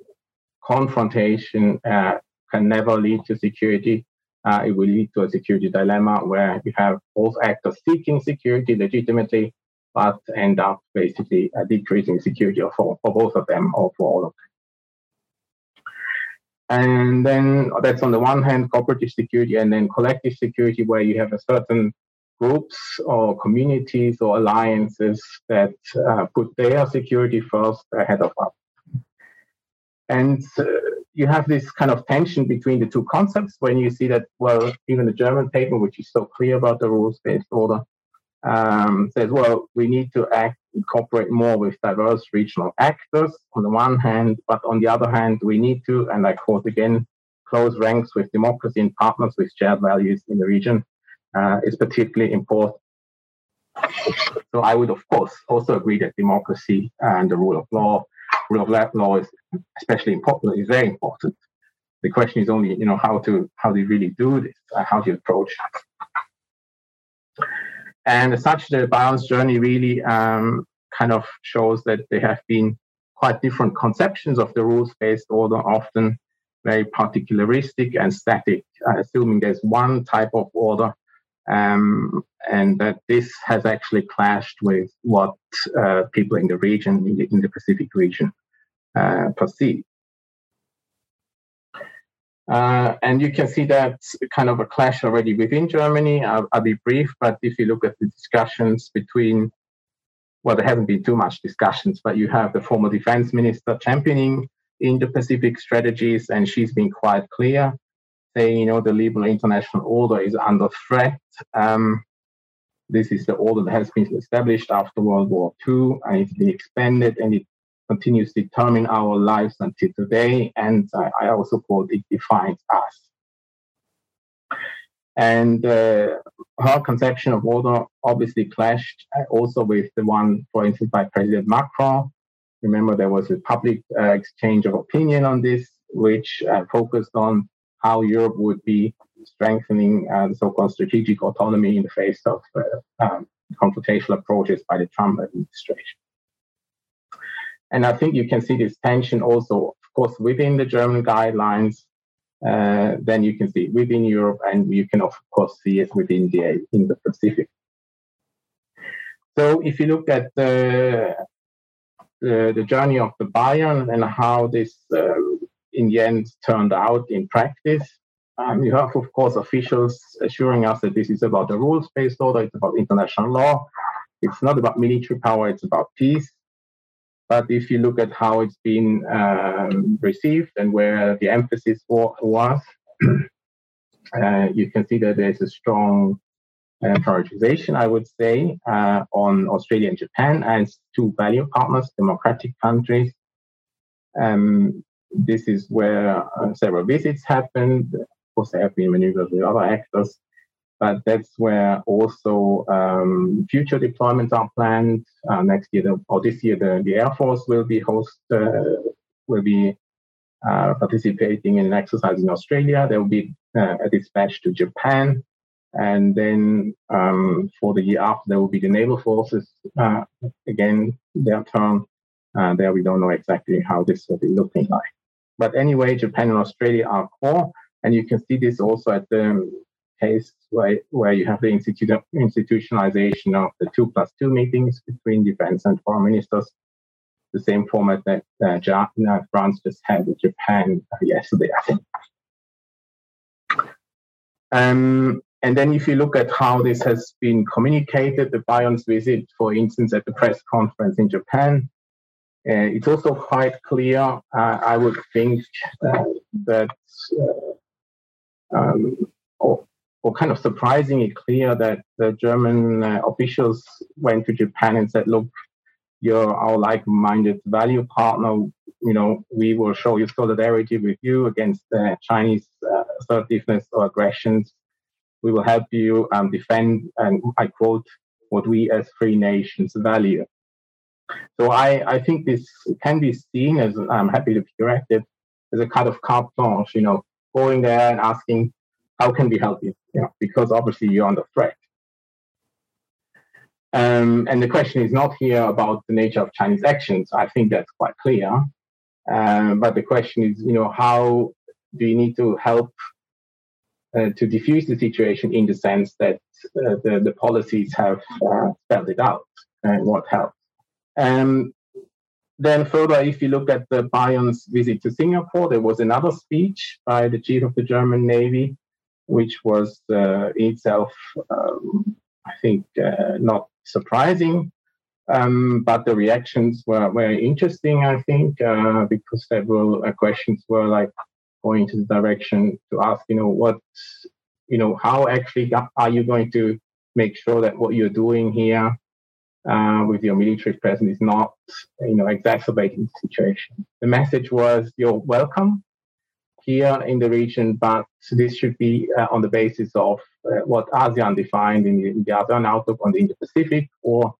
confrontation uh, can never lead to security. Uh, it will lead to a security dilemma where you have both actors seeking security legitimately, but end up basically uh, decreasing security for, both of them or for all of them. And then that's on the one hand, cooperative security, and then collective security, where you have a certain groups or communities or alliances that uh, put their security first ahead of us. And uh, you have this kind of tension between the two concepts when you see that, well, even the German paper, which is so clear about the rules based order, um, says, well, we need to act, cooperate more with diverse regional actors on the one hand, but on the other hand, we need to, and I quote again, close ranks with democracy and partners with shared values in the region uh, is particularly important. So I would, of course, also agree that democracy and the rule of law, of law is especially important, is very important. The question is only, you know, how to how do you really do this? Uh, how do you approach? And as such, the balance journey really um, kind of shows that there have been quite different conceptions of the rules-based order, often very particularistic and static, uh, assuming there's one type of order, um, and that this has actually clashed with what uh, people in the region, in the, in the Pacific region, uh, perceive. Uh, and you can see that kind of a clash already within Germany. I'll, I'll, be brief, but if you look at the discussions between, well, there hasn't been too much discussions, but you have the former defense minister championing Indo-Pacific strategies, and she's been quite clear, saying, you know, the liberal international order is under threat. Um, this is the order that has been established after World War II, and it's been expanded, and it continues to determine our lives until today. And I, also quote, it defines us. And uh, her conception of order obviously clashed uh, also with the one, for instance, by President Macron. Remember, there was a public uh, exchange of opinion on this, which uh, focused on how Europe would be strengthening uh, the so-called strategic autonomy in the face of um, confrontational approaches by the Trump administration. And I think you can see this tension also, of course, within the German guidelines. Uh, then you can see it within Europe, and you can of course see it within the in the Pacific. So if you look at the the, journey of the Bayern and how this uh, in the end turned out in practice, um, you have of course officials assuring us that this is about the rules-based order, it's about international law, it's not about military power, it's about peace. But if you look at how it's been um, received and where the emphasis was, <clears throat> uh, you can see that there's a strong uh, prioritization, I would say, uh, on Australia and Japan as two value partners, democratic countries. Um, this is where uh, several visits happened. Of course, there have been maneuvers with other actors but that's where also um, future deployments are planned. Uh, next year the, or this year, the, the Air Force will be host uh, will be uh, participating in an exercise in Australia. There will be uh, a dispatch to Japan, and then um, for the year after, there will be the naval forces uh, again their turn. Uh, there we don't know exactly how this will be looking like. But anyway, Japan and Australia are core, and you can see this also at the case where, where you have the institu- institutionalization of the two plus two meetings between defense and foreign ministers, the same format that uh, France just had with Japan yesterday, I think. Um, and then if you look at how this has been communicated, the Bayern's visit, for instance, at the press conference in Japan, uh, it's also quite clear, uh, I would think, uh, that uh, um, or kind of surprisingly clear that the German uh, officials went to Japan and said, look, you're our like-minded value partner. You know, we will show you solidarity with you against uh, Chinese uh, assertiveness or aggressions. We will help you um, defend, and I quote, what we as free nations value. So I, I think this can be seen as, I'm happy to be corrected, as a kind of carte blanche, you know, going there and asking, how can we help you? because obviously you're under threat. Um, and the question is not here about the nature of Chinese actions. I think that's quite clear. Um, but the question is, you know, how do you need to help uh, to diffuse the situation in the sense that uh, the, the policies have uh, spelled it out and what helps. Um, then further, if you look at the Bayern's visit to Singapore, there was another speech by the chief of the German Navy which was uh, itself um, I think, uh, not surprising. Um, but the reactions were very interesting, I think, uh, because several questions were like going to the direction to ask, you know, what, you know, how actually are you going to make sure that what you're doing here uh, with your military presence is not, you know, exacerbating the situation. The message was, you're welcome here in the region, but this should be uh, on the basis of uh, what ASEAN defined in the, in the ASEAN outlook on the Indo-Pacific or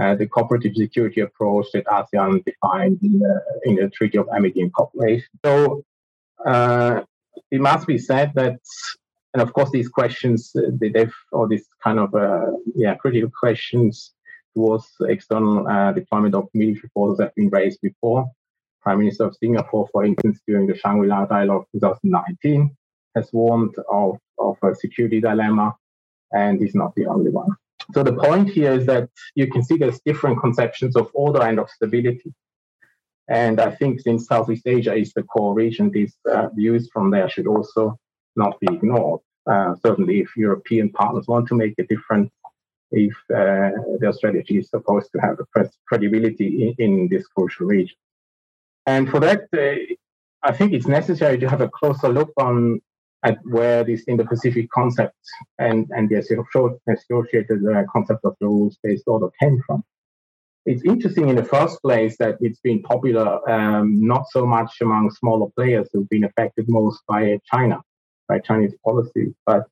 uh, the cooperative security approach that ASEAN defined in the, in the Treaty of Amity and Cooperation. So uh, it must be said that, and of course, these questions, uh, they've, or these kind of uh, yeah critical questions towards external deployment of military forces have been raised before. Prime Minister of Singapore, for instance, during the Shangri-La Dialogue 2019, has warned of, of a security dilemma, and is not the only one. So the point here is that you can see there's different conceptions of order and of stability. And I think since Southeast Asia is the core region, these uh, views from there should also not be ignored. Uh, certainly, if European partners want to make a difference, if uh, their strategy is supposed to have a credibility in, in, this crucial region. And for that, uh, I think it's necessary to have a closer look on at where this Indo-Pacific concept and, and the associated uh, concept of the rules-based order came from. It's interesting in the first place that it's been popular um, not so much among smaller players who've been affected most by China, by Chinese policy, but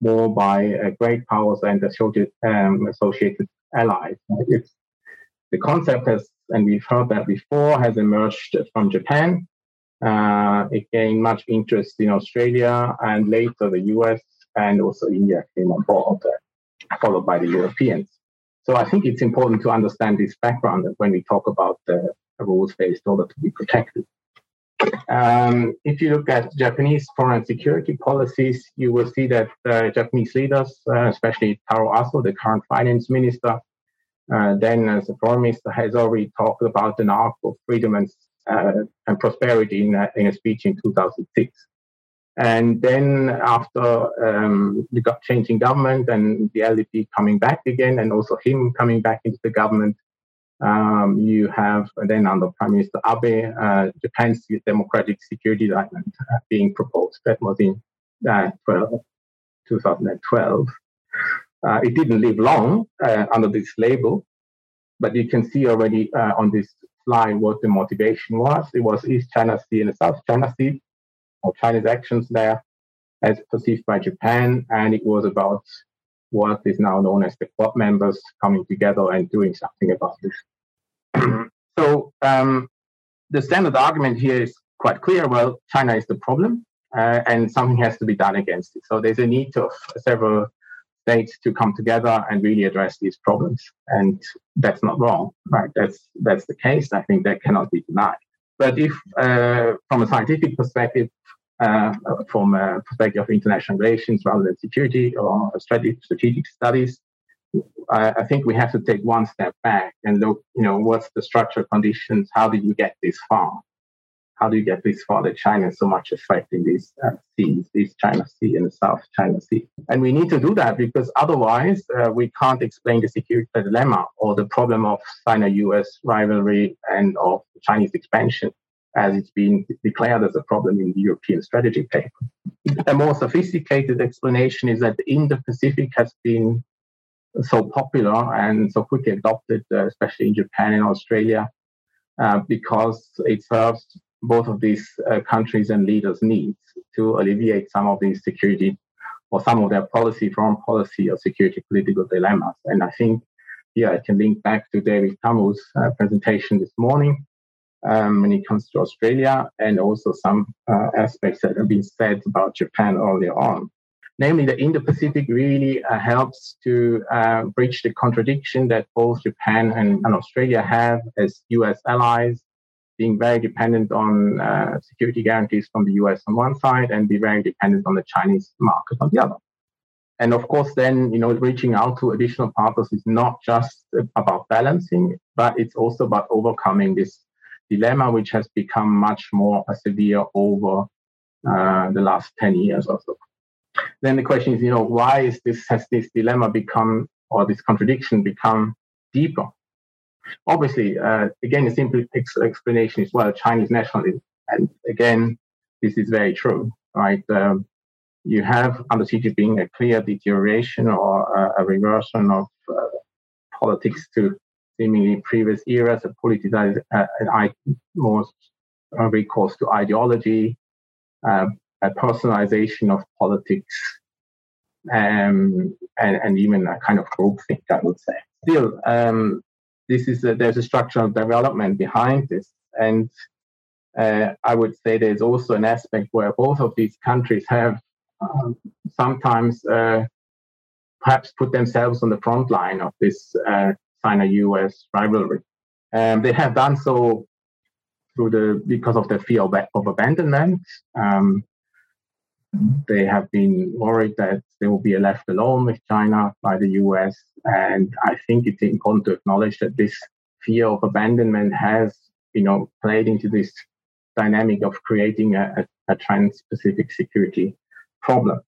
more by uh, great powers and associated, um, associated allies. It's, the concept has, and we've heard that before, has emerged from Japan uh, it gained much interest in Australia and later the US and also India came on board, uh, followed by the Europeans. So I think it's important to understand this background when we talk about the rules-based order to be protected. Um, if you look at Japanese foreign security policies, you will see that uh, Japanese leaders, uh, especially Taro Aso, the current finance minister, uh, then as a foreign minister, has already talked about an arc of freedom and uh, and prosperity in a, in a speech in 2006. And then after um, got changing government and the LDP coming back again, and also him coming back into the government, um, you have then under Prime Minister Abe, uh, Japan's democratic security diamond uh, being proposed. That was in uh, 12, 2012. Uh, it didn't live long uh, under this label, but you can see already uh, on this line what the motivation was. It was East China Sea and the South China Sea, or China's actions there, as perceived by Japan, and it was about what is now known as the Quad members coming together and doing something about this. <clears throat> so um, the standard argument here is quite clear. Well, China is the problem, uh, and something has to be done against it. So there's a need of several states to come together and really address these problems. And that's not wrong, right? That's that's the case. I think that cannot be denied. But if, uh, from a scientific perspective, uh, from a perspective of international relations rather than security or strategic, strategic studies, I, I think we have to take one step back and look, you know, what's the structural conditions? How did you get this far? How do you get this far that China is so much affecting these uh, seas, these China Sea and the South China Sea? And we need to do that because otherwise uh, we can't explain the security dilemma or the problem of Sino-US rivalry and of Chinese expansion as it's been declared as a problem in the European strategy paper. A more sophisticated explanation is that the Indo-Pacific has been so popular and so quickly adopted, uh, especially in Japan and Australia, uh, because it serves both of these uh, countries and leaders' needs to alleviate some of these security or some of their policy, foreign policy or security political dilemmas. And I think here I can link back to David Camroux's uh, presentation this morning um, when it comes to Australia and also some uh, aspects that have been said about Japan earlier on. Namely, the Indo-Pacific really uh, helps to uh, bridge the contradiction that both Japan and, and Australia have as US allies being very dependent on uh, security guarantees from the US on one side and be very dependent on the Chinese market on the other. And of course, then, you know, reaching out to additional partners is not just about balancing, but it's also about overcoming this dilemma, which has become much more severe over uh, the last 10 years or so. then the question is, you know, why is this has this dilemma become or this contradiction become deeper? Obviously, uh, again, a simple ex- explanation is well, Chinese nationalism, and again, this is very true, right? Um, you have under Xi Jinping a clear deterioration or a, a reversion of uh, politics to seemingly previous eras, a politicized, uh, an most uh, recourse to ideology, uh, a personalization of politics, um, and, and, even a kind of groupthink, I would say. Still, um, this is a, there's a structural development behind this, and uh, I would say there's also an aspect where both of these countries have um, sometimes uh, perhaps put themselves on the front line of this uh, China-U.S. rivalry. And they have done so through the because of the fear of, of abandonment. Um, they have been worried that they will be left alone with China by the US. And I think it's important to acknowledge that this fear of abandonment has, you know, played into this dynamic of creating a, a, a trans-Pacific security problem.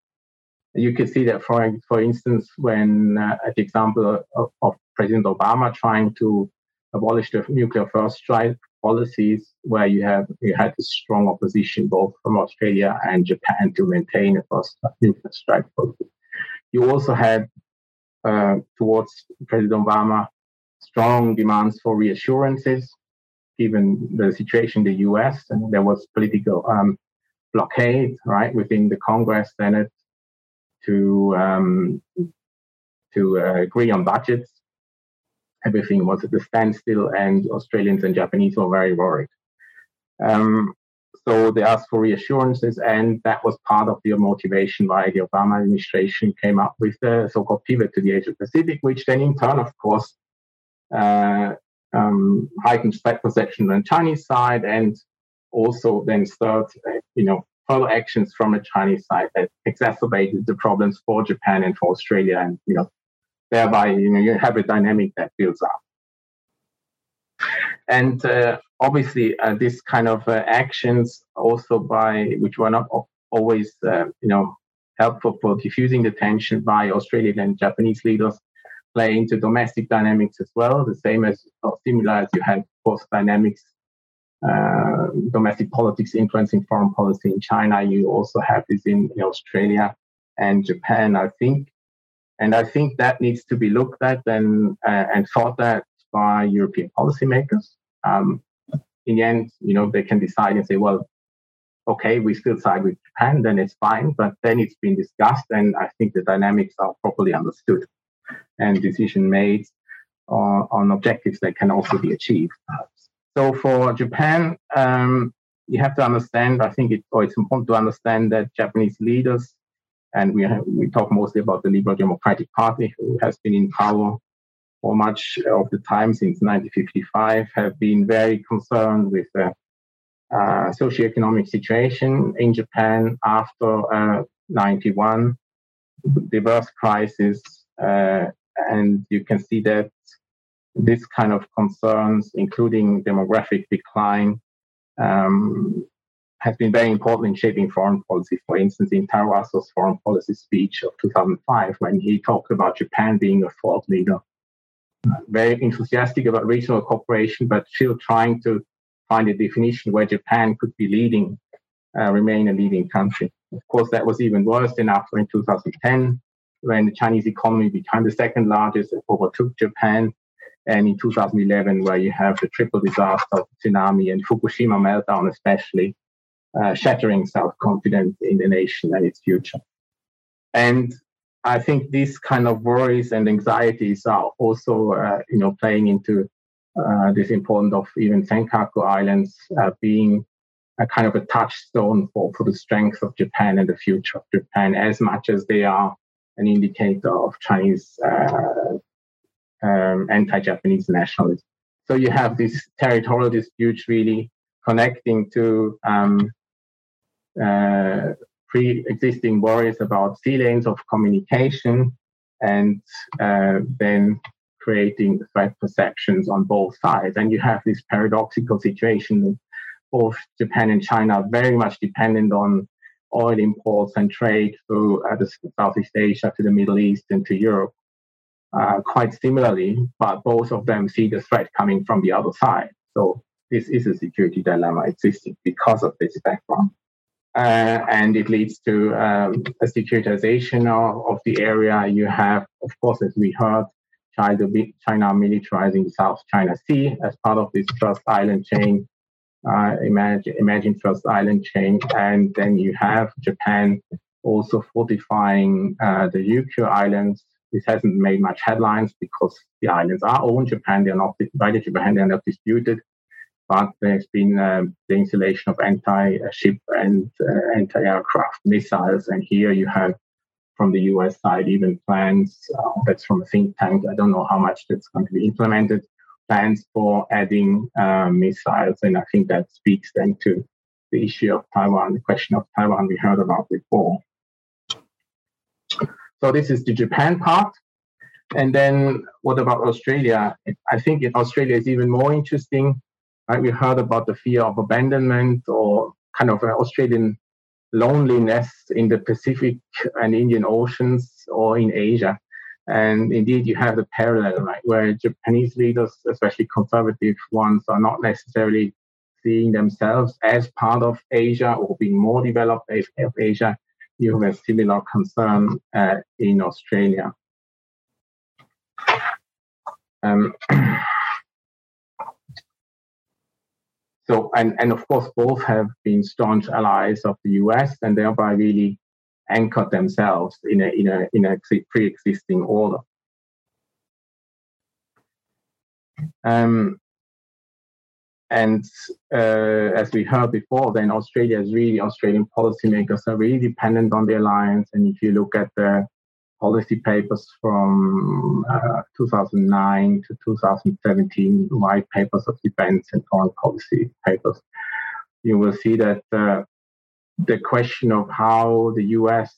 You can see that, for, for instance, when uh, at the example of, of President Obama trying to abolish the nuclear first strike policies where you have you had a strong opposition both from Australia and Japan to maintain a nuclear strike policy. You also had uh, towards President Obama strong demands for reassurances, given the situation in the U.S. and there was political um, blockade right within the Congress, Senate to um, to uh, agree on budgets everything was at a standstill, and Australians and Japanese were very worried. Um, so they asked for reassurances, and that was part of the motivation why the Obama administration came up with the so-called pivot to the Asia Pacific, which then in turn, of course, uh, um, heightened threat perception on the Chinese side, and also then stirred, uh, you know, further actions from the Chinese side that exacerbated the problems for Japan and for Australia, and you know, thereby you know you have a dynamic that builds up. And uh, obviously uh, this kind of uh, actions also by which were not always uh, you know helpful for diffusing the tension by australian and japanese leaders play into domestic dynamics as well the same as or similar as you had post dynamics uh, domestic politics influencing foreign policy in china. You also have this in, in australia and japan i think and I think that needs to be looked at and, uh, and thought at by European policymakers. Um, in the end, you know, they can decide and say, well, okay, we still side with Japan, then it's fine. But then it's been discussed, and I think the dynamics are properly understood and decision made on, on objectives that can also be achieved. So for Japan, um, you have to understand, I think it, or it's important to understand that Japanese leaders and we have, we talk mostly about the Liberal Democratic Party, who has been in power for much of the time since 1955, have been very concerned with the uh, socioeconomic situation in Japan after uh, 91, diverse crisis, uh, and you can see that this kind of concerns, including demographic decline, um, has been very important in shaping foreign policy. For instance, in Taro foreign policy speech of 2005, when he talked about Japan being a thought leader, very enthusiastic about regional cooperation, but still trying to find a definition where Japan could be leading, uh, remain a leading country. Of course, that was even worse than after in 2010, when the Chinese economy became the second largest overtook Japan. And in 2011, where you have the triple disaster of tsunami and Fukushima meltdown, especially, uh, shattering self-confidence in the nation and its future. And I think these kind of worries and anxieties are also, uh, you know, playing into uh, this importance of even Senkaku Islands uh, being a kind of a touchstone for, for the strength of Japan and the future of Japan, as much as they are an indicator of Chinese uh, um, anti-Japanese nationalism. So you have this territorial dispute really connecting to um, uh, pre-existing worries about sea lanes of communication and uh, then creating threat perceptions on both sides. And you have this paradoxical situation both Japan and China are very much dependent on oil imports and trade through uh, the Southeast Asia to the Middle East and to Europe uh, quite similarly, but both of them see the threat coming from the other side. So this is a security dilemma existing because of this background. Uh, and it leads to um, a securitization of, of, the area. You have, of course, as we heard, China, China militarizing the South China Sea as part of this first island chain, uh, imagine, imagine first island chain. And then you have Japan also fortifying uh, the Ryukyu Islands. This hasn't made much headlines because the islands are owned Japan. They're not by Japan. They're not disputed but there's been um, the installation of anti-ship and uh, anti-aircraft missiles. And here you have from the US side even plans, uh, that's from a think tank, I don't know how much that's going to be implemented, plans for adding uh, missiles. And I think that speaks then to the issue of Taiwan, the question of Taiwan we heard about before. So this is the Japan part. And then what about Australia? I think Australia is even more interesting Right? We heard about the fear of abandonment or kind of an Australian loneliness in the Pacific and Indian Oceans or in Asia. And indeed, you have the parallel, right, where Japanese leaders, especially conservative ones, are not necessarily seeing themselves as part of Asia or being more developed of Asia. You have a similar concern uh, in Australia. Um, <clears throat> So, and, and of course, both have been staunch allies of the US and thereby really anchored themselves in a, in a, in a pre existing order. Um, and uh, as we heard before, then Australia is really, Australian policymakers are really dependent on the alliance. And if you look at the policy papers from uh, 2009 to 2017, white papers of defense and foreign policy papers, you will see that uh, the question of how the US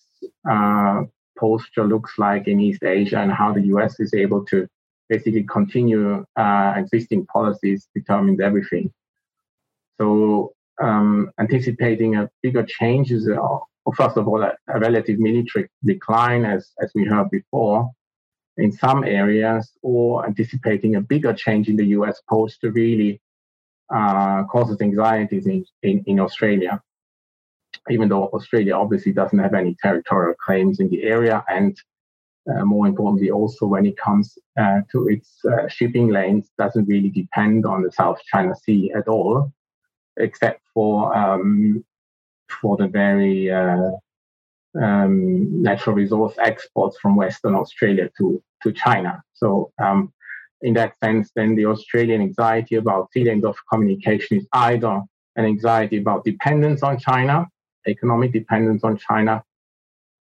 uh, posture looks like in East Asia and how the US is able to basically continue uh, existing policies determines everything. So um, anticipating a bigger changes well, first of all, a, a, relative military decline, as, as we heard before, in some areas, or anticipating a bigger change in the US post really uh, causes anxieties in, in, in Australia, even though Australia obviously doesn't have any territorial claims in the area. And uh, more importantly, also when it comes uh, to its uh, shipping lanes, doesn't really depend on the South China Sea at all, except for um, for the very uh, um, natural resource exports from Western Australia to, to China. So, um, in that sense, then the Australian anxiety about sea lanes of communication is either an anxiety about dependence on China, economic dependence on China,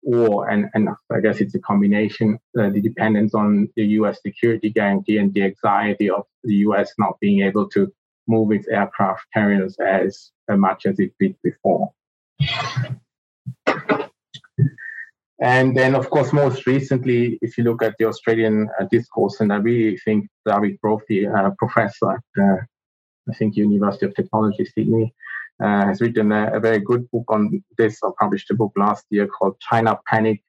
or, and, and I guess it's a combination, uh, the dependence on the US security guarantee and the anxiety of the US not being able to move its aircraft carriers as much as it did before. And then, of course, most recently, if you look at the Australian uh, discourse, and I really think David Brophy, uh, professor at, uh, I think, University of Technology, Sydney, uh, has written a, a, very good book on this, or published a book last year called China Panic,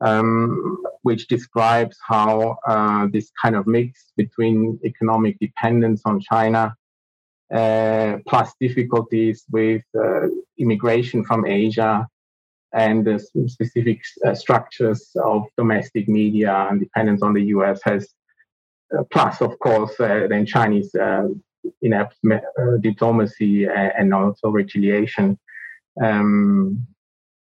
um, which describes how uh, this kind of mix between economic dependence on China plus difficulties with uh, immigration from Asia and the specific uh, structures of domestic media and dependence on the US has, uh, plus, of course, uh, then Chinese inept diplomacy and also retaliation. Um,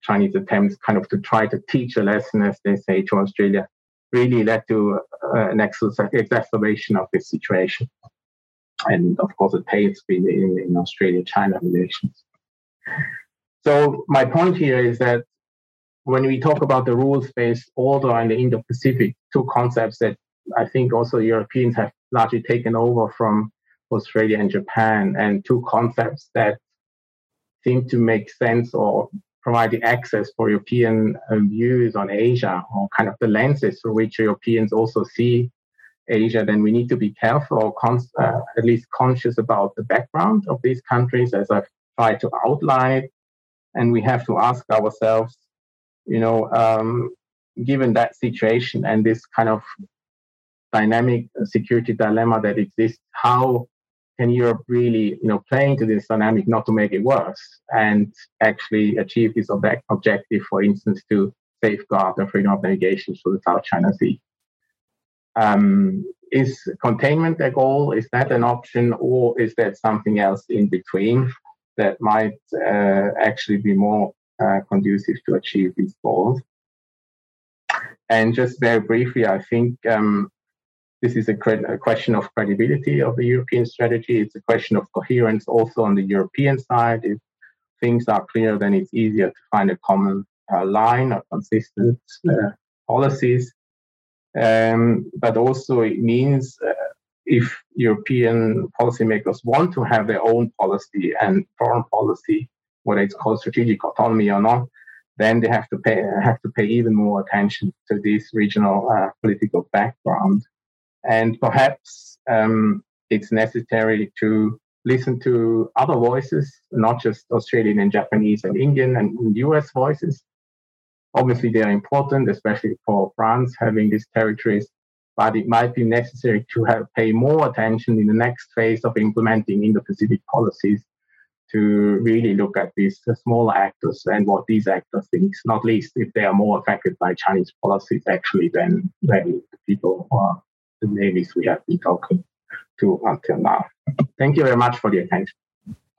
Chinese attempts kind of to try to teach a lesson, as they say, to Australia, really led to an exacerbation of this situation and of course it pays in, in Australia-China relations. So my point here is that when we talk about the rules-based order and the Indo-Pacific, two concepts that I think also Europeans have largely taken over from Australia and Japan, and two concepts that seem to make sense or provide the access for European uh, views on Asia, or kind of the lenses through which Europeans also see Asia, then we need to be careful or cons- uh, at least conscious about the background of these countries, as I've tried to outline. And we have to ask ourselves, you know, um, given that situation and this kind of dynamic security dilemma that exists, how can Europe really, you know, play into this dynamic not to make it worse and actually achieve this ob- objective, for instance, to safeguard the freedom of navigation through the South China Sea? Um, is containment a goal? Is that an option, or is that something else in between that might uh, actually be more uh, conducive to achieve these goals? And just very briefly, I think um, this is a, cre- a, question of credibility of the European strategy. It's a question of coherence also on the European side. If things are clear, then it's easier to find a common uh, line or consistent uh, policies. Um, but also, it means uh, if European policymakers want to have their own policy and foreign policy, whether it's called strategic autonomy or not, then they have to pay have to pay even more attention to this regional uh, political background, and perhaps um, it's necessary to listen to other voices, not just Australian and Japanese and Indian and US voices. Obviously, they are important, especially for France having these territories. But it might be necessary to have, pay more attention in the next phase of implementing Indo-Pacific policies to really look at these smaller actors and what these actors think, not least if they are more affected by Chinese policies actually than, than the people or the navies we have been talking to until now. Thank you very much for the attention.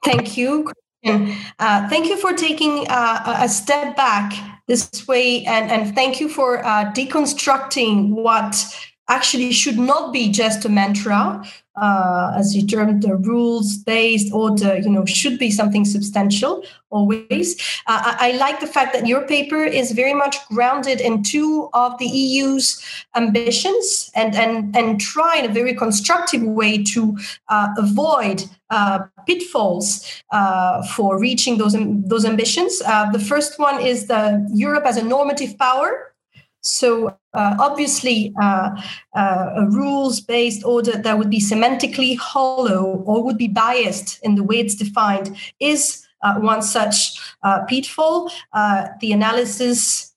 Thank you. Uh, thank you for taking uh, a step back this way, and, and thank you for uh, deconstructing what actually should not be just a mantra, uh, as you termed the rules based or the you know should be something substantial always. Uh, I, I, like the fact that your paper is very much grounded in two of the eu's ambitions and and and try in a very constructive way to uh, avoid uh, pitfalls uh, for reaching those those ambitions. Uh, the first one is the europe as a normative power. So uh, obviously, uh, uh, a rules-based order that would be semantically hollow or would be biased in the way it's defined is uh, one such uh, pitfall. Uh, the analysis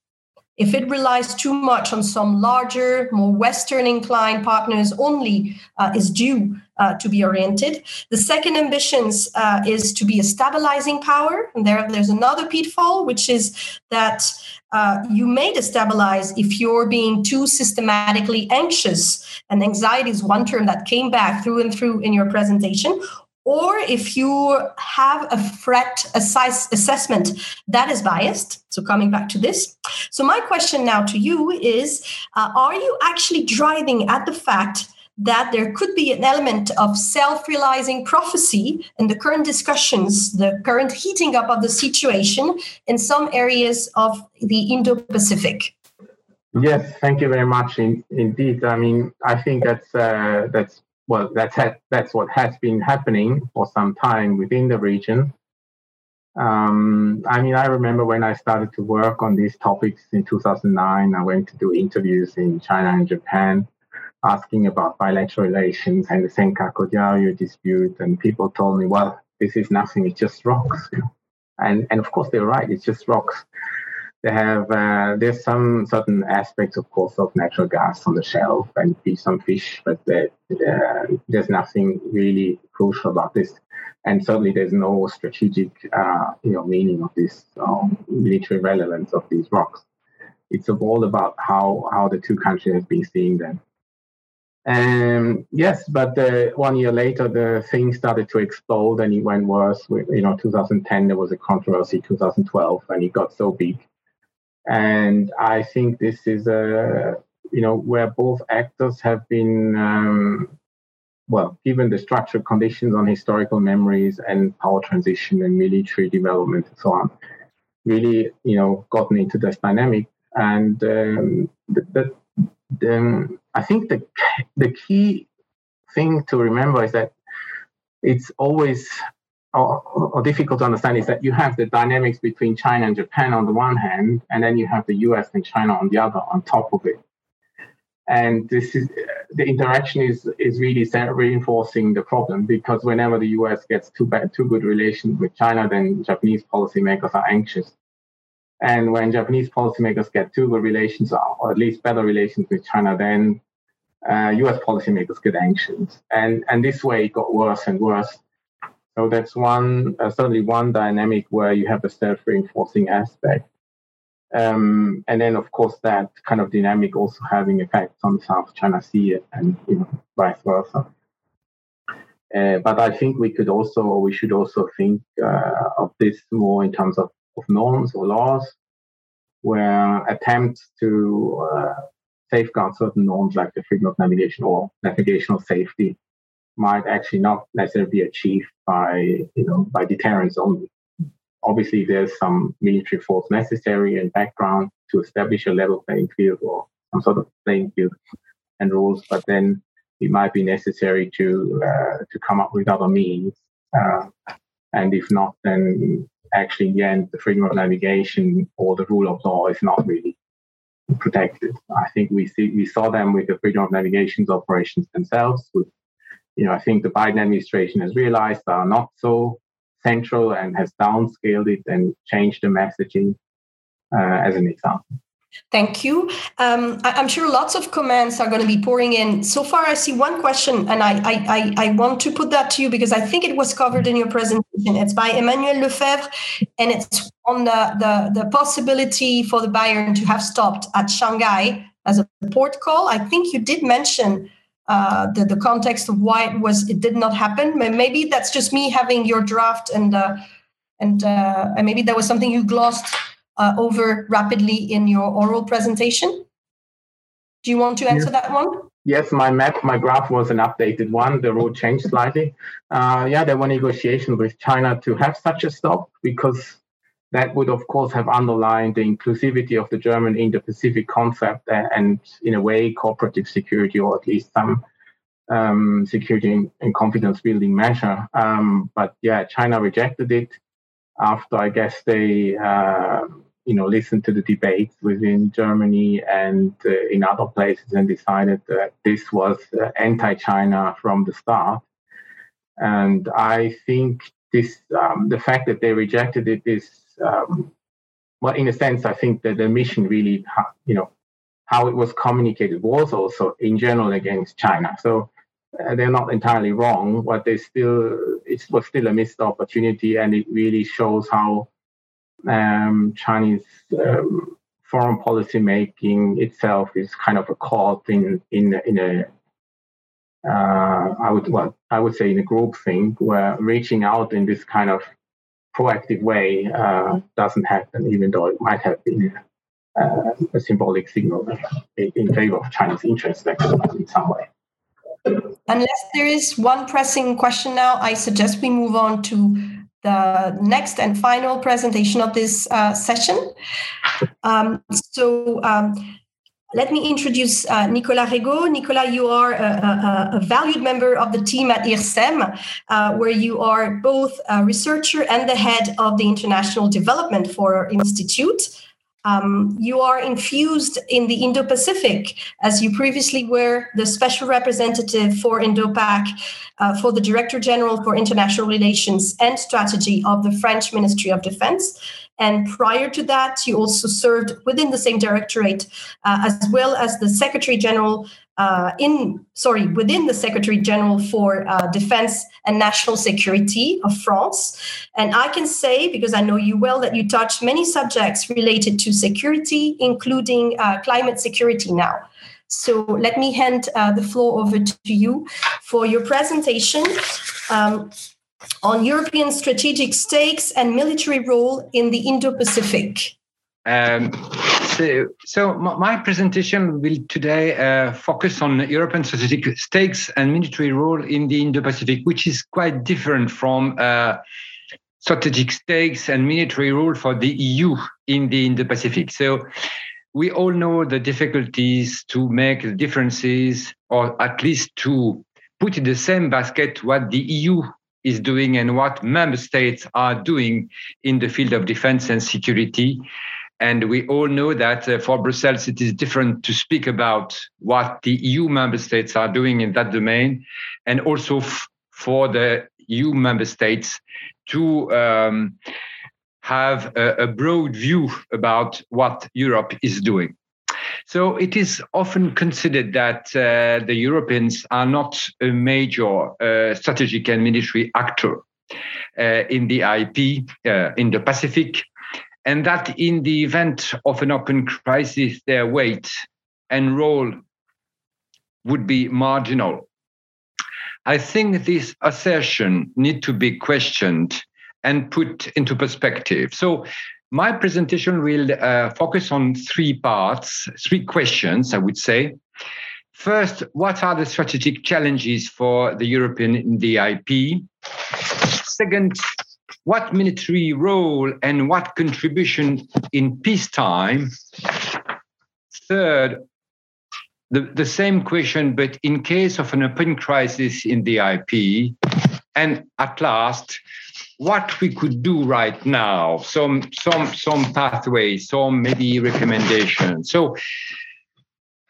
if it relies too much on some larger, more Western inclined partners only, is due to be oriented. The second ambitions uh, is to be a stabilizing power. And there, there's another pitfall, which is that uh, you may destabilize if you're being too systematically anxious. And anxiety is one term that came back through and through in your presentation or if you have a threat assessment that is biased. So, coming back to this. So, my question now to you is uh, Are you actually driving at the fact that there could be an element of self realizing prophecy in the current discussions, the current heating up of the situation in some areas of the Indo Pacific? Yes, thank you very much. In, indeed, I mean, I think that's uh, that's well, that's ha- that's what has been happening for some time within the region. Um, I mean, I remember when I started to work on these topics in 2009. I went to do interviews in China and Japan, asking about bilateral relations and the Senkaku Diaoyu dispute, and people told me, "Well, this is nothing; it's just rocks." And and of course they're right; it's just rocks. They have uh, there's some certain aspects, of course, of natural gas on the shelf and some fish, but uh, there's nothing really crucial about this. And certainly, there's no strategic, uh, you know, meaning of this um, military relevance of these rocks. It's all about how how the two countries have been seeing them. Um, yes, but uh, one year later, the thing started to explode and it went worse. You know, 2010, there was a controversy, 2012, and it got so big and I think this is a you know where both actors have been um, well given the structural conditions on historical memories and power transition and military development and so on really you know gotten into this dynamic and um, the, I think the the key thing to remember is that it's always or, or, difficult to understand is that you have the dynamics between China and Japan on the one hand, and then you have the US and China on the other on top of it. And this is the interaction is is really reinforcing the problem because whenever the U.S. gets too bad, too good relations with China, then Japanese policymakers are anxious. And when Japanese policymakers get too good relations, or at least better relations with China, then uh, U.S. policymakers get anxious. And and this way it got worse and worse. So that's one uh, certainly one dynamic where you have a self-reinforcing aspect. Um, and then, of course, that kind of dynamic also having effects on the South China Sea and you know, vice versa. Uh, but I think we could also, we should also think uh, of this more in terms of, of norms or laws, where attempts to uh, safeguard certain norms like the freedom of navigation or navigational safety might actually not necessarily be achieved by, you know, by deterrence only obviously there's some military force necessary and background to establish a level playing field or some sort of playing field and rules, but then it might be necessary to uh, to come up with other means. Uh, and if not, then actually in the end, the freedom of navigation or the rule of law is not really protected. I think we see we saw them with the freedom of navigation's operations themselves. With, you know, I think the Biden administration has realized they are not so central and has downscaled it and changed the messaging uh, as an example. Thank you. Um, I, am sure lots of comments are going to be pouring in. So far, I see one question, and I, I, I, want to put that to you because I think it was covered in your presentation. It's by Emmanuel Lefebvre, and it's on the, the, the possibility for the Bayern to have stopped at Shanghai as a port call. I think you did mention uh, the, the context of why it was it did not happen. Maybe that's just me having your draft and uh, and uh, maybe that was something you glossed uh, over rapidly in your oral presentation. Do you want to answer yes. that one? Yes, my map, my graph was an updated one. The road changed slightly. Uh, yeah, there were negotiations with China to have such a stop because that would, of course, have underlined the inclusivity of the German Indo-Pacific concept and, in a way, cooperative security, or at least some um, security and confidence building measure. Um, but yeah, China rejected it after, I guess, they uh, you know listened to the debates within Germany and uh, in other places and decided that this was uh, anti-China from the start. And I think this um, the fact that they rejected it is um, well, in a sense, I think that the mission really, you know, how it was communicated was also in general against China. So uh, they're not entirely wrong, but they still it was still a missed opportunity, and it really shows how um, Chinese um, foreign policy making itself is kind of a caught in in in a uh, I would well I would say in a group thing where reaching out in this kind of proactive way uh, doesn't happen, even though it might have been uh, a symbolic signal in favor of Chinese interests in some way. Unless there is one pressing question now, I suggest we move on to the next and final presentation of this uh, session. Um, so um, let me introduce uh, Nicolas Regaud. Nicolas, you are a, a, a, valued member of the team at IRSEM, uh, where you are both a researcher and the head of the International Development for Institute. Um, you are infused in the Indo Pacific, as you previously were the special representative for INDOPAC uh, for the Director General for International Relations and Strategy of the French Ministry of Defense. And prior to that, you also served within the same directorate, uh, as well as the Secretary General uh, in sorry within the Secretary General for uh, Defense and National Security of France. And I can say because I know you well that you touch many subjects related to security, including uh, climate security now. So let me hand uh, the floor over to you for your presentation. Um, on European strategic stakes and military role in the Indo-Pacific. Um, so, so, my presentation will today uh, focus on European strategic stakes and military role in the Indo-Pacific, which is quite different from uh, strategic stakes and military role for the EU in the Indo-Pacific. So we all know the difficulties to make differences, or at least to put in the same basket what the EU is doing and what member states are doing in the field of defense and security. And we all know that uh, for Brussels, it is different to speak about what the EU member states are doing in that domain, and also f- for the EU member states to um, have a, a broad view about what Europe is doing. So it is often considered that uh, the Europeans are not a major uh, strategic and military actor uh, in the IP uh, in the Pacific, and that in the event of an open crisis, their weight and role would be marginal. I think this assertion need to be questioned and put into perspective. So my presentation will uh, focus on three parts, three questions, I would say. First, what are the strategic challenges for the European DIP? Second, what military role and what contribution in peacetime? Third, the, the same question, but in case of an open crisis in the IP. And at last, what we could do right now, some some some pathways, some maybe recommendations. So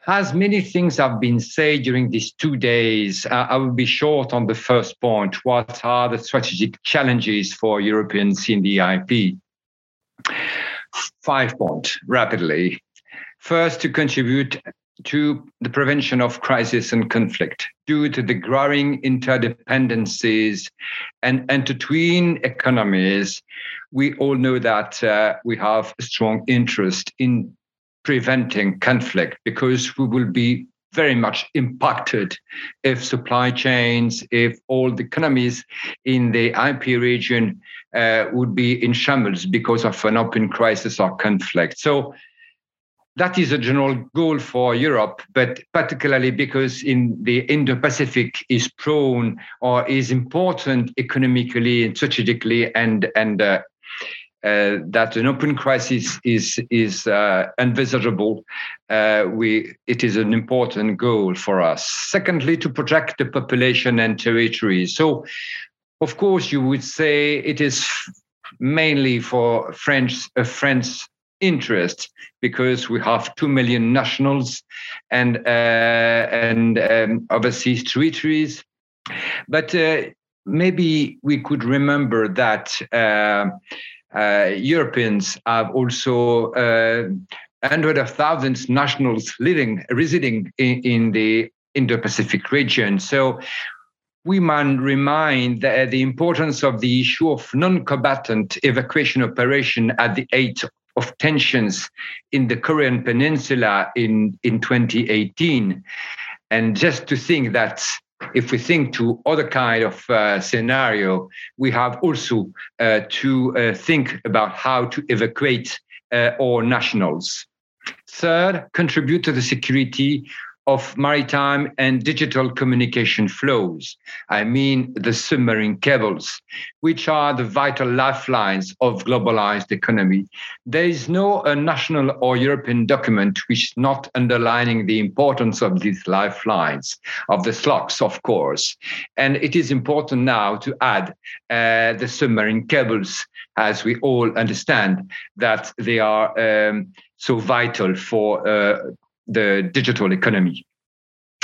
as many things have been said during these two days, uh, I will be short on the first point. What are the strategic challenges for Europeans in the IP? Five points rapidly. First, to contribute to the prevention of crisis and conflict due to the growing interdependencies and intertwined economies. We all know that uh, we have a strong interest in preventing conflict because we will be very much impacted if supply chains, if all the economies in the IP region uh, would be in shambles because of an open crisis or conflict. So that is a general goal for Europe, but particularly because in the Indo-Pacific is prone or is important economically and strategically, and and uh, uh, that an open crisis is is uh, envisageable. Uh, we it is an important goal for us. Secondly, to protect the population and territory. So, of course, you would say it is mainly for French a French interest because we have two million nationals and uh, and um, overseas territories. But uh, maybe we could remember that uh, uh Europeans have also uh, hundreds of thousands nationals living residing in, in the Indo-Pacific region. So we might remind the, the importance of the issue of non-combatant evacuation operation at the height of tensions in the Korean Peninsula in, in 2018. And just to think that if we think to other kind of uh, scenario, we have also uh, to uh, think about how to evacuate uh, our nationals. Third, contribute to the security of maritime and digital communication flows. I mean the submarine cables, which are the vital lifelines of globalized economy. There is no uh, national or European document which is not underlining the importance of these lifelines, of the SLOCs, of course. And it is important now to add uh, the submarine cables, as we all understand that they are um, so vital for uh, the digital economy.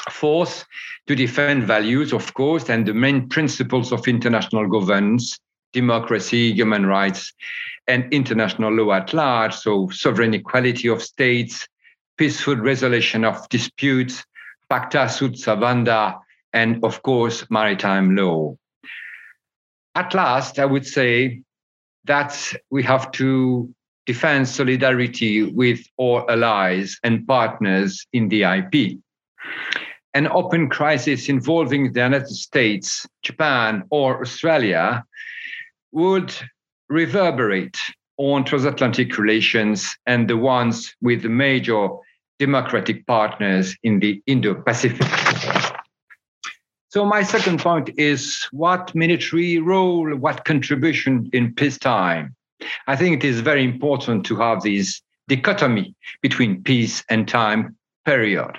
Fourth, to defend values, of course, and the main principles of international governance, democracy, human rights, and international law at large. So, sovereign equality of states, peaceful resolution of disputes, pacta sunt servanda, and of course, maritime law. At last, I would say that we have to defend solidarity with our allies and partners in the IP. An open crisis involving the United States, Japan, or Australia would reverberate on transatlantic relations and the ones with the major democratic partners in the Indo Pacific. So, my second point is what military role, what contribution in peacetime? I think it is very important to have this dichotomy between peace and time period.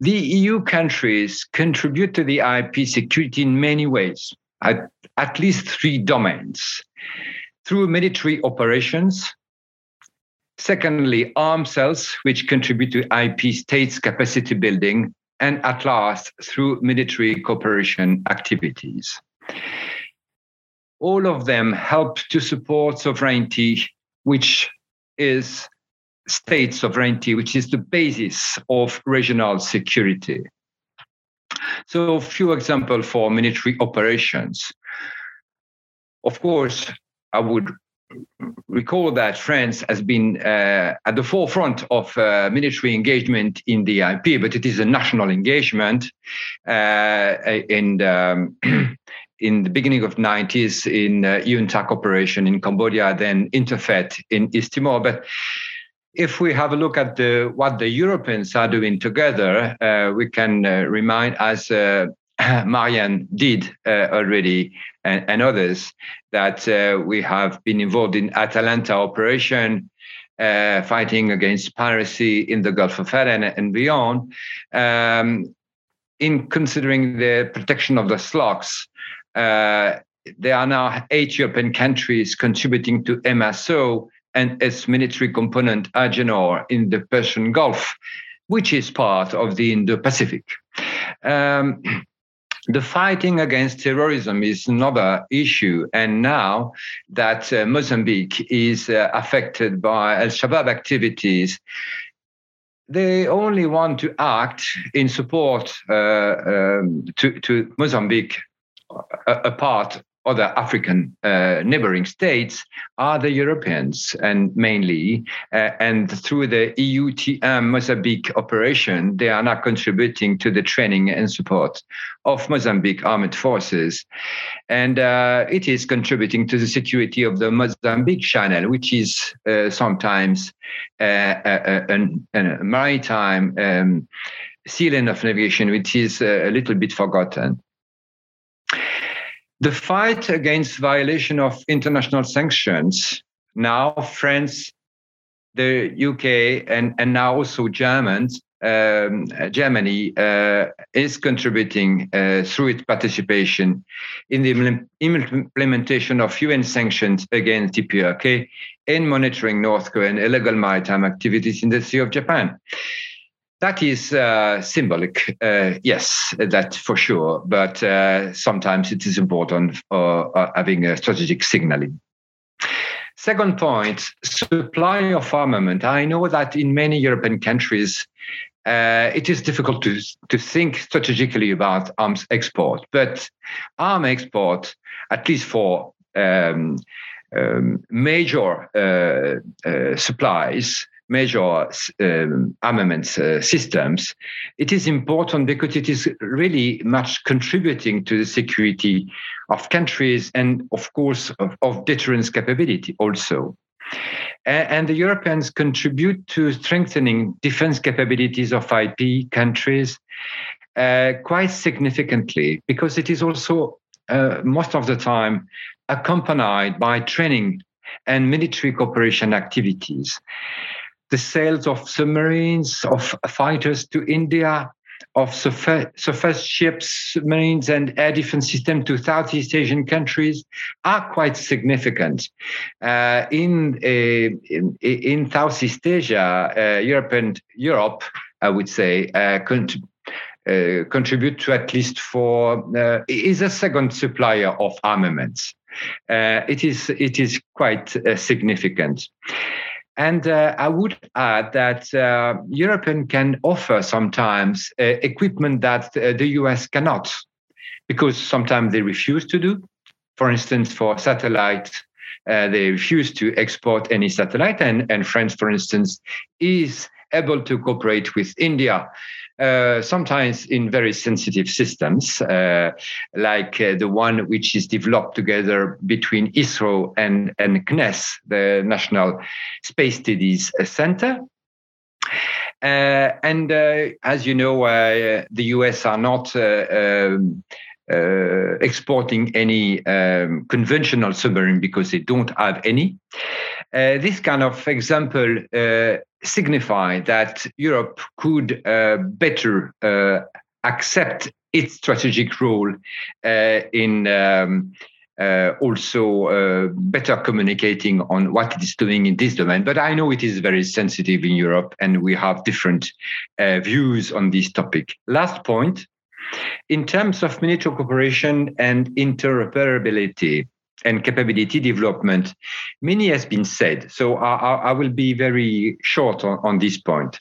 The EU countries contribute to the IP security in many ways, at, at least three domains through military operations, Secondly, arm cells, which contribute to IP states capacity building, and at last, through military cooperation activities. All of them help to support sovereignty, which is state sovereignty, which is the basis of regional security. So, a few examples for military operations. Of course, I would recall that France has been uh, at the forefront of uh, military engagement in the IP, but it is a national engagement. Uh, and um, <clears throat> in the beginning of 90s in uh, UNTAC operation in Cambodia, then Interfet in East Timor. But if we have a look at the, what the Europeans are doing together, uh, we can uh, remind, as uh, <clears throat> Marianne did uh, already, and, and, others, that uh, we have been involved in Atalanta operation, uh, fighting against piracy in the Gulf of Aden and beyond. Um, in considering the protection of the SLOCs, there are now eight European countries contributing to MSO and its military component Agenor in the Persian Gulf, which is part of the Indo-Pacific. Um, the fighting against terrorism is another issue. And now that uh, Mozambique is uh, affected by Al Shabaab activities, they only want to act in support uh, um, to, to Mozambique, a, a other African uh, neighboring states are the Europeans, and mainly, uh, and through the EUTM Mozambique operation, they are now contributing to the training and support of Mozambique armed forces, and uh, it is contributing to the security of the Mozambique Channel, which is uh, sometimes uh, a, a, a, maritime um, sea lane of navigation, which is uh, a little bit forgotten. The fight against violation of international sanctions, now France, the UK, and, and now also Germans, um, Germany uh, is contributing uh, through its participation in the implementation of UN sanctions against DPRK and monitoring North Korean illegal maritime activities in the Sea of Japan. That is uh, symbolic, uh, yes, that for sure. But uh, sometimes it is important for uh, having a strategic signaling. Second point supply of armament. I know that in many European countries, uh, it is difficult to, to think strategically about arms export, but arm export, at least for um, um, major uh, supplies, major um, armaments uh, systems, it is important because it is really much contributing to the security of countries and, of course, of, of deterrence capability also. And the Europeans contribute to strengthening defense capabilities of IP countries uh, quite significantly because it is also uh, most of the time accompanied by training and military cooperation activities the sales of submarines, of fighters to India, of surface ships, submarines, and air defense system to Southeast Asian countries are quite significant. Uh, in, uh, in, in Southeast Asia, uh, Europe and Europe, I would say, uh, uh, contribute to at least for is a second supplier of armaments. it is it is quite significant. And uh, I would add that uh, European can offer sometimes uh, equipment that the US cannot, because sometimes they refuse to do. For instance, for satellite, uh, they refuse to export any satellite, and, and France, for instance, is able to cooperate with India uh, sometimes in very sensitive systems, uh, like uh, the one which is developed together between ISRO and, and CNES, the National Space Studies Center. Uh, and uh, as you know, the US are not um, uh, exporting any um, conventional submarine because they don't have any. Uh, this kind of example signify that Europe could uh, better uh, accept its strategic role uh, in um, uh, also uh, better communicating on what it is doing in this domain. But I know it is very sensitive in Europe, and we have different views on this topic. Last point in terms of military cooperation and interoperability and capability development, many has been said. So I, I will be very short on, on this point.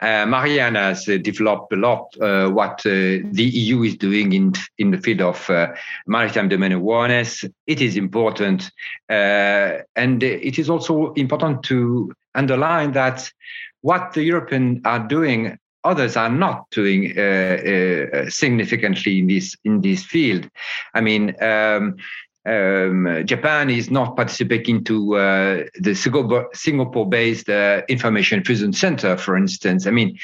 Uh, Marianne has uh, developed a lot uh, what uh, the EU is doing in in the field of uh, maritime domain awareness. It is important, uh, and it is also important to underline that what the Europeans are doing others are not doing uh, uh, significantly in this in this field. I mean. Um, um, Japan is not participating to uh, the Singapore-based uh, information fusion center, for instance. I mean,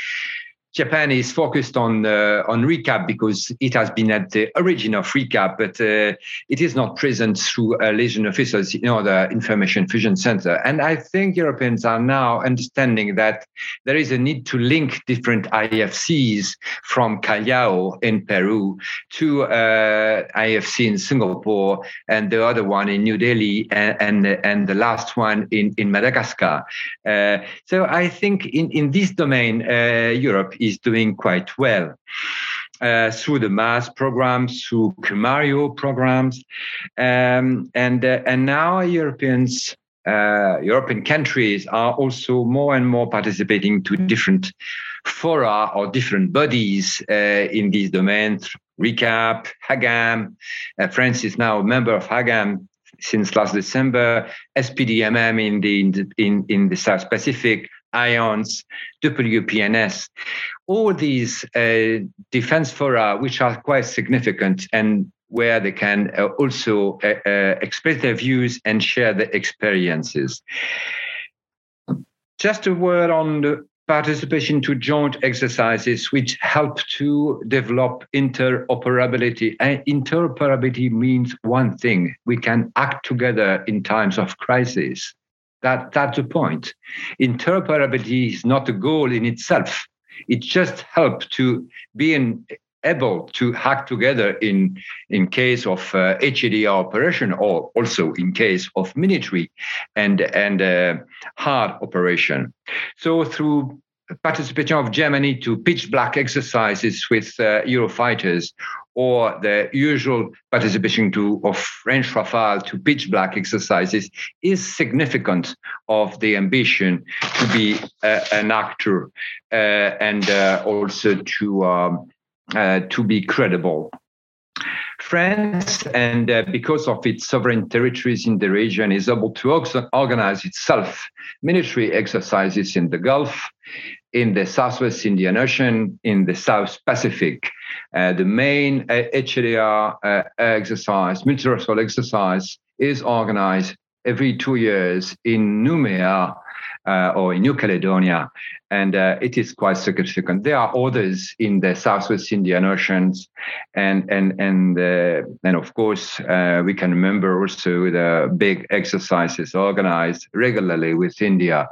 Japan is focused on uh, on ReCAAP because it has been at the origin of ReCAAP, but uh, it is not present through uh, liaison officers know, the information fusion center. And I think Europeans are now understanding that there is a need to link different IFCs from Callao in Peru to uh, IFC in Singapore and the other one in New Delhi and and, and the last one in in Madagascar. Uh, so I think in in this domain, uh, Europe is doing quite well. Uh, through the MAS programs, through CRIMARIO programs, um, and uh, and now Europeans, uh, European countries are also more and more participating to different fora or different bodies uh, in these domains. ReCAAP, HAGAM. Uh, France is now a member of HAGAM since last December. SPDMM in the in in the South Pacific. IONS, WPNS, all these uh, defense fora, which are quite significant and where they can uh, also uh, uh, express their views and share their experiences. Just a word on the participation to joint exercises which help to develop interoperability. And interoperability means one thing we can act together in times of crisis. That, that's the point. Interoperability is not a goal in itself. It just helps to being able to hack together in in case of uh, operation or also in case of military and and uh, hard operation. So through participation of Germany to pitch black exercises with uh, Eurofighters or the usual participation to, of French Rafale to pitch black exercises is significant of the ambition to be an actor uh, and uh, also to um, uh, to be credible. France, and uh, because of its sovereign territories in the region, is able to organize itself military exercises in the Gulf, in the Southwest Indian Ocean, in the South Pacific. Uh, the main uh, HADR uh, exercise, multilateral exercise, is organized every two years in Nouméa uh, or in New Caledonia, and uh, it is quite significant. There are others in the Southwest Indian Oceans, and and and uh, and of course uh, we can remember also the big exercises organized regularly with India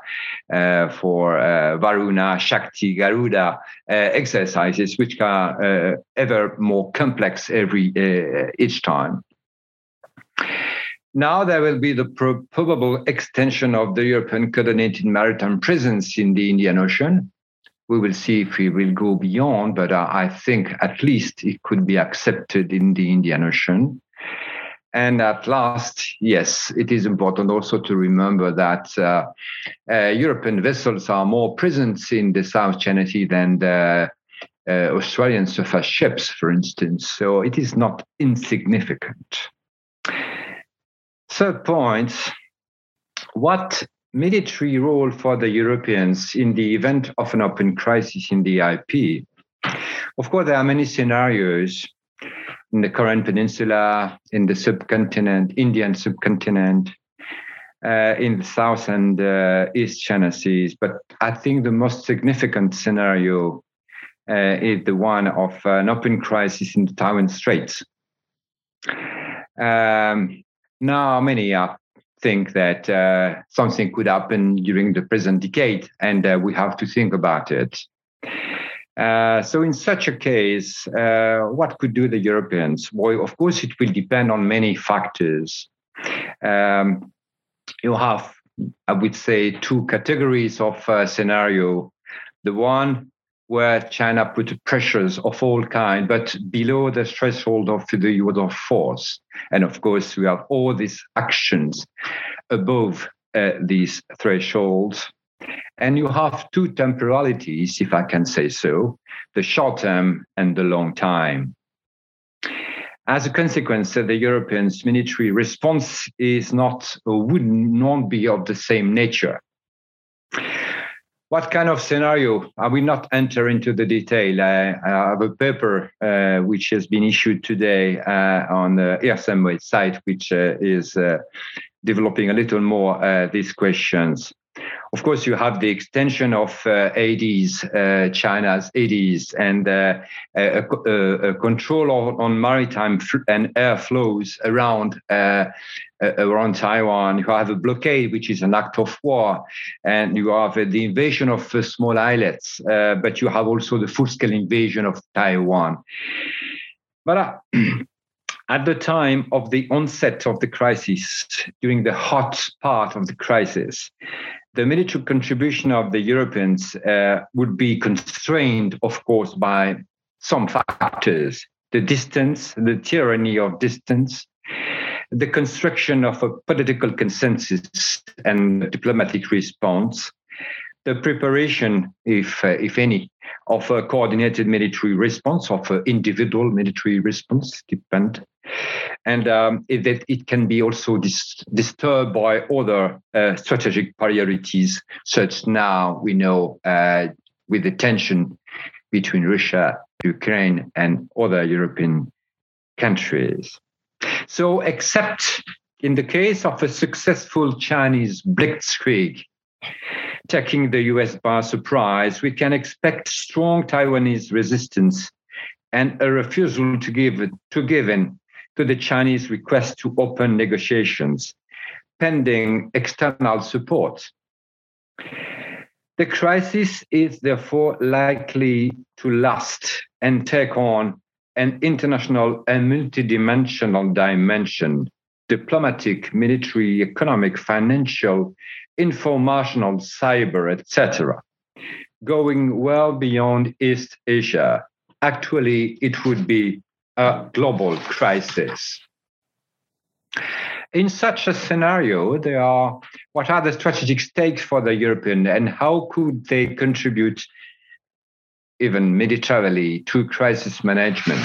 uh, for uh, Varuna, Shakti, Garuda exercises, which are ever more complex every each time. Now there will be the probable extension of the European coordinated maritime presence in the Indian Ocean. We will see if we will go beyond, but uh, I think at least it could be accepted in the Indian Ocean. And at last, yes, it is important also to remember that uh, uh, European vessels are more present in the South China Sea than the uh, Australian surface ships, for instance. So it is not insignificant. Third point, what military role for the Europeans in the event of an open crisis in the IP? Of course, there are many scenarios in the Korean Peninsula, in the subcontinent, Indian subcontinent, uh, in the South and uh, East China Seas. But I think the most significant scenario uh, is the one of an open crisis in the Taiwan Straits. Um, now, many uh, think that uh, something could happen during the present decade, and uh, we have to think about it. Uh, so, in such a case, uh, what could do the Europeans? Well, of course, it will depend on many factors. Um, you have, I would say, two categories of uh, scenario. The one where China put pressures of all kind, but below the threshold of the use of force. And of course, we have all these actions above uh, these thresholds. And you have two temporalities, if I can say so, the short term and the long time. As a consequence, the Europeans' military response is not or would not be of the same nature. What kind of scenario? I will not enter into the detail. I, I have a paper uh, which has been issued today uh, on the IRSEM site, which uh, is uh, developing a little more uh, these questions. Of course, you have the extension of uh, ADIZ, uh, China's ADIZ, and uh, a, a, a, control on, on maritime and air flows around uh, around Taiwan. You have a blockade, which is an act of war, and you have the invasion of small islets, uh, but you have also the full-scale invasion of Taiwan. But uh, <clears throat> at the time of the onset of the crisis, during the hot part of the crisis, the military contribution of the Europeans uh, would be constrained, of course, by some factors. The distance, the tyranny of distance, the construction of a political consensus and diplomatic response, the preparation, if, uh, if any, of a coordinated military response, of an individual military response, depend, and um, it, that it can be also dis- disturbed by other uh, strategic priorities, such now we know uh, with the tension between Russia, Ukraine, and other European countries. So, except in the case of a successful Chinese blitzkrieg, taking the US by surprise, we can expect strong Taiwanese resistance and a refusal to give to give in to the Chinese request to open negotiations, pending external support. The crisis is therefore likely to last and take on an international and multidimensional dimension diplomatic, military, economic, financial, informational, cyber, etc., going well beyond East Asia. Actually, it would be a global crisis. In such a scenario, there are what are the strategic stakes for the European and how could they contribute even militarily to crisis management?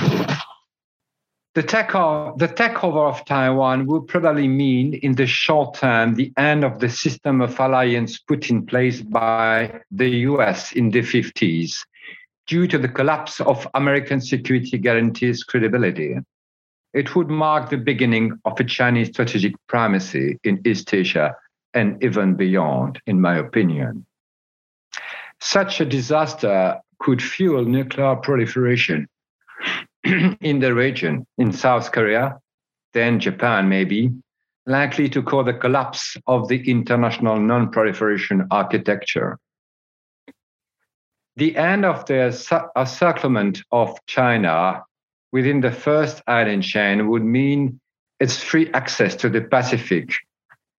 The, takeover, the takeover of Taiwan will probably mean, in the short term, the end of the system of alliance put in place by the US in the 50s due to the collapse of American security guarantees credibility. It would mark the beginning of a Chinese strategic primacy in East Asia and even beyond, in my opinion. Such a disaster could fuel nuclear proliferation <clears throat> in the region, in South Korea, then Japan, maybe, likely to cause the collapse of the international non proliferation architecture. The end of the encirclement of China within the first island chain would mean its free access to the Pacific,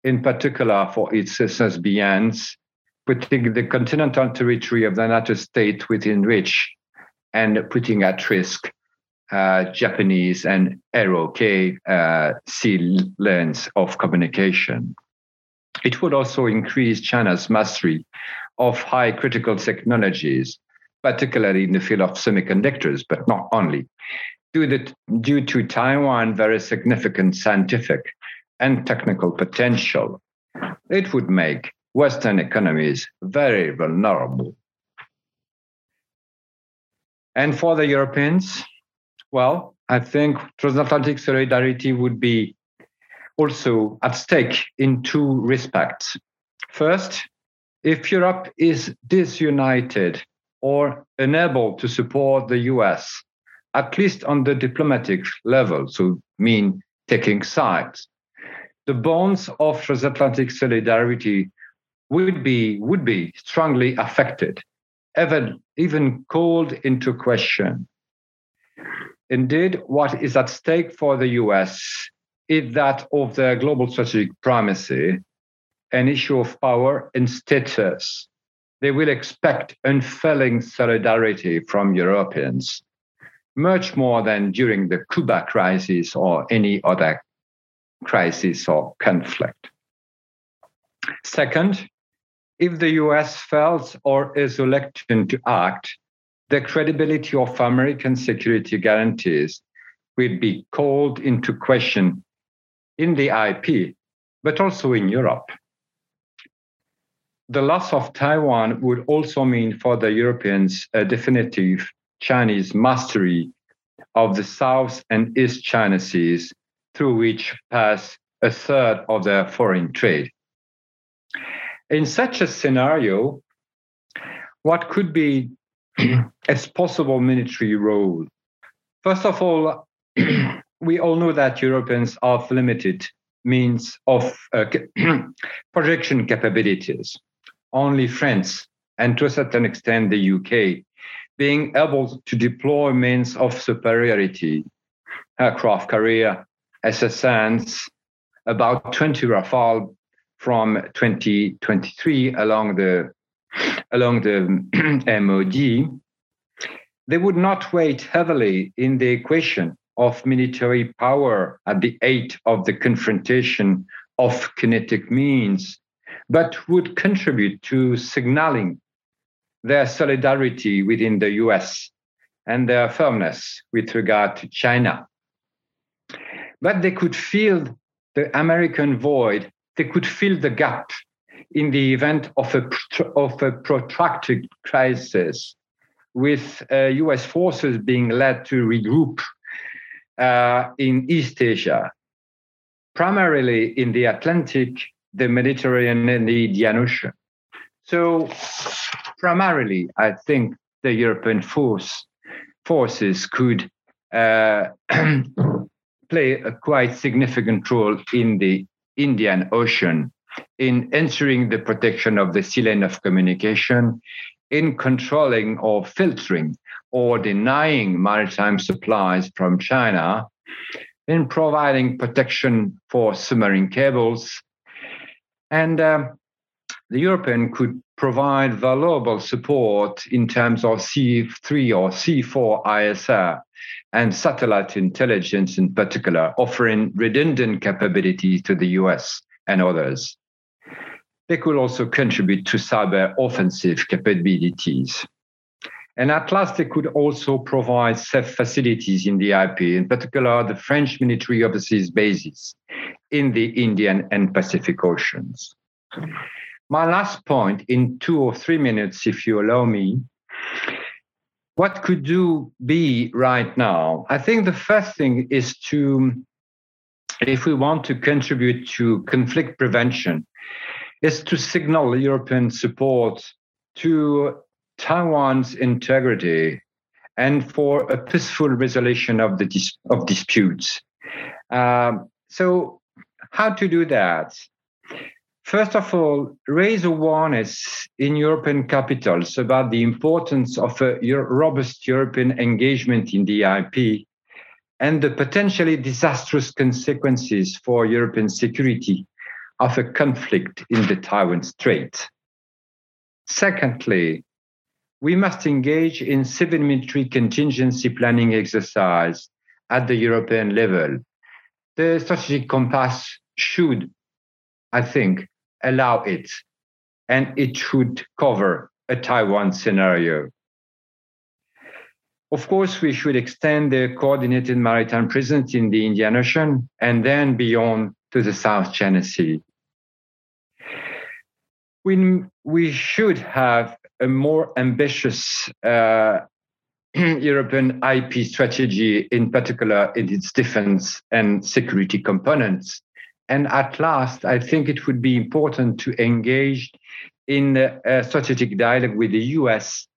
in particular for its citizens SSBNs, putting the continental territory of the United States within reach and putting at risk uh, Japanese and ROK uh, sea lanes of communication. It would also increase China's mastery of high critical technologies, particularly in the field of semiconductors, but not only. Due to, due to Taiwan very significant scientific and technical potential, it would make Western economies very vulnerable. And for the Europeans, well, I think transatlantic solidarity would be also at stake in two respects. First, if Europe is disunited or unable to support the US, at least on the diplomatic level, so mean taking sides, the bonds of transatlantic solidarity would be would be strongly affected, ever even called into question. Indeed, what is at stake for the US is that of their global strategic primacy, an issue of power and status. They will expect unfailing solidarity from Europeans, much more than during the Cuba crisis or any other crisis or conflict. Second, if the US fails or is elected to act, the credibility of American security guarantees will be called into question in the IP, but also in Europe. The loss of Taiwan would also mean for the Europeans a definitive Chinese mastery of the South and East China Seas, through which pass a third of their foreign trade. In such a scenario, what could be <clears throat> its possible military role? First of all, <clears throat> we all know that Europeans have limited means of uh, <clears throat> projection capabilities. Only France, and to a certain extent the UK, being able to deploy means of superiority, aircraft carrier, SSNs, about 20 Rafale from 2023 along the along the <clears throat> MOD, they would not weigh heavily in the equation of military power at the height of the confrontation of kinetic means, but would contribute to signaling their solidarity within the US and their firmness with regard to China. But they could fill the American void, they could fill the gap in the event of a, of a protracted crisis, with uh, US forces being led to regroup uh, in East Asia, primarily in the Atlantic, the Mediterranean, and the Indian Ocean. So, primarily, I think the European force forces could uh, <clears throat> play a quite significant role in the Indian Ocean in ensuring the protection of the sea lane of communication, in controlling or filtering or denying maritime supplies from China, in providing protection for submarine cables. And uh, the European could provide valuable support in terms of C3 or C4 ISR and satellite intelligence in particular, offering redundant capabilities to the US and others. They could also contribute to cyber offensive capabilities. And at last, they could also provide safe facilities in the IP, in particular the French military overseas bases in the Indian and Pacific Oceans. My last point, in two or three minutes, if you allow me, what could do be right now? I think the first thing is to, if we want to contribute to conflict prevention, is to signal European support to Taiwan's integrity and for a peaceful resolution of the dis- of disputes. Um, so, how to do that? First of all, raise awareness in European capitals about the importance of a robust European engagement in the IP and the potentially disastrous consequences for European security of a conflict in the Taiwan Strait. Secondly, we must engage in civil military contingency planning exercise at the European level. The strategic compass should, I think, allow it, and it should cover a Taiwan scenario. Of course, we should extend the coordinated maritime presence in the Indian Ocean and then beyond to the South China Sea. We, we should have a more ambitious uh, <clears throat> European IP strategy, in particular in its defense and security components, and at last, I think it would be important to engage in a strategic dialogue with the US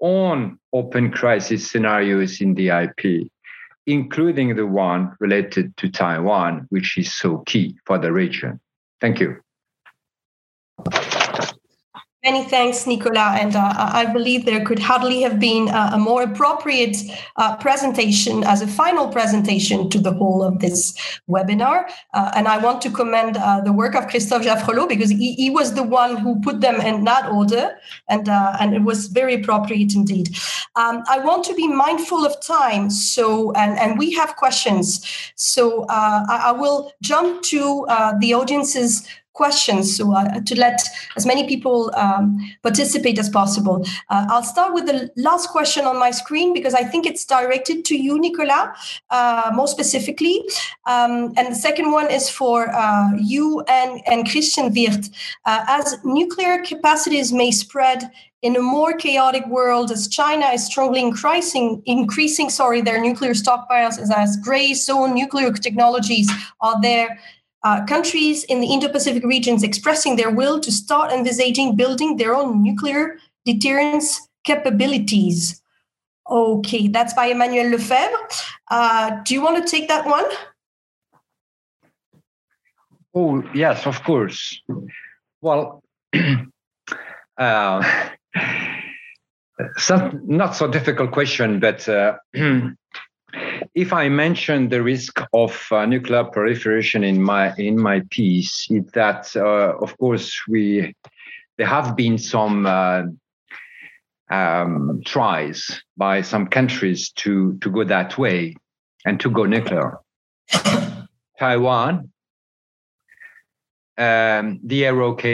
on open crisis scenarios in the IP, including the one related to Taiwan, which is so key for the region. Thank you. Many thanks, Nicolas. And uh, I believe there could hardly have been a, a more appropriate uh, presentation as a final presentation to the whole of this webinar. Uh, and I want to commend uh, the work of Christophe Jaffrelot because he, he, was the one who put them in that order. And, uh, and it was very appropriate indeed. Um, I want to be mindful of time. So, and, and we have questions. So uh, I, I, will jump to the audience's questions so, uh, to let as many people um, participate as possible. Uh, I'll start with the last question on my screen because I think it's directed to you, Nicolas, uh, more specifically. Um, and the second one is for uh, you and, and Christian Wirth. Uh, as nuclear capacities may spread in a more chaotic world as China is strongly increasing, increasing sorry, their nuclear stockpiles as, as gray zone nuclear technologies are there uh, countries in the Indo-Pacific regions expressing their will to start envisaging building their own nuclear deterrence capabilities. Okay, that's by Emmanuel Lefebvre. Uh, do you want to take that one? Oh, yes, of course. Well, <clears throat> uh, <laughs> some, not so difficult question, but uh, <clears throat> if I mention the risk of uh, nuclear proliferation in my in my piece, that uh, of course we there have been some uh, um, tries by some countries to to go that way and to go nuclear. <coughs> Taiwan, um, the ROK.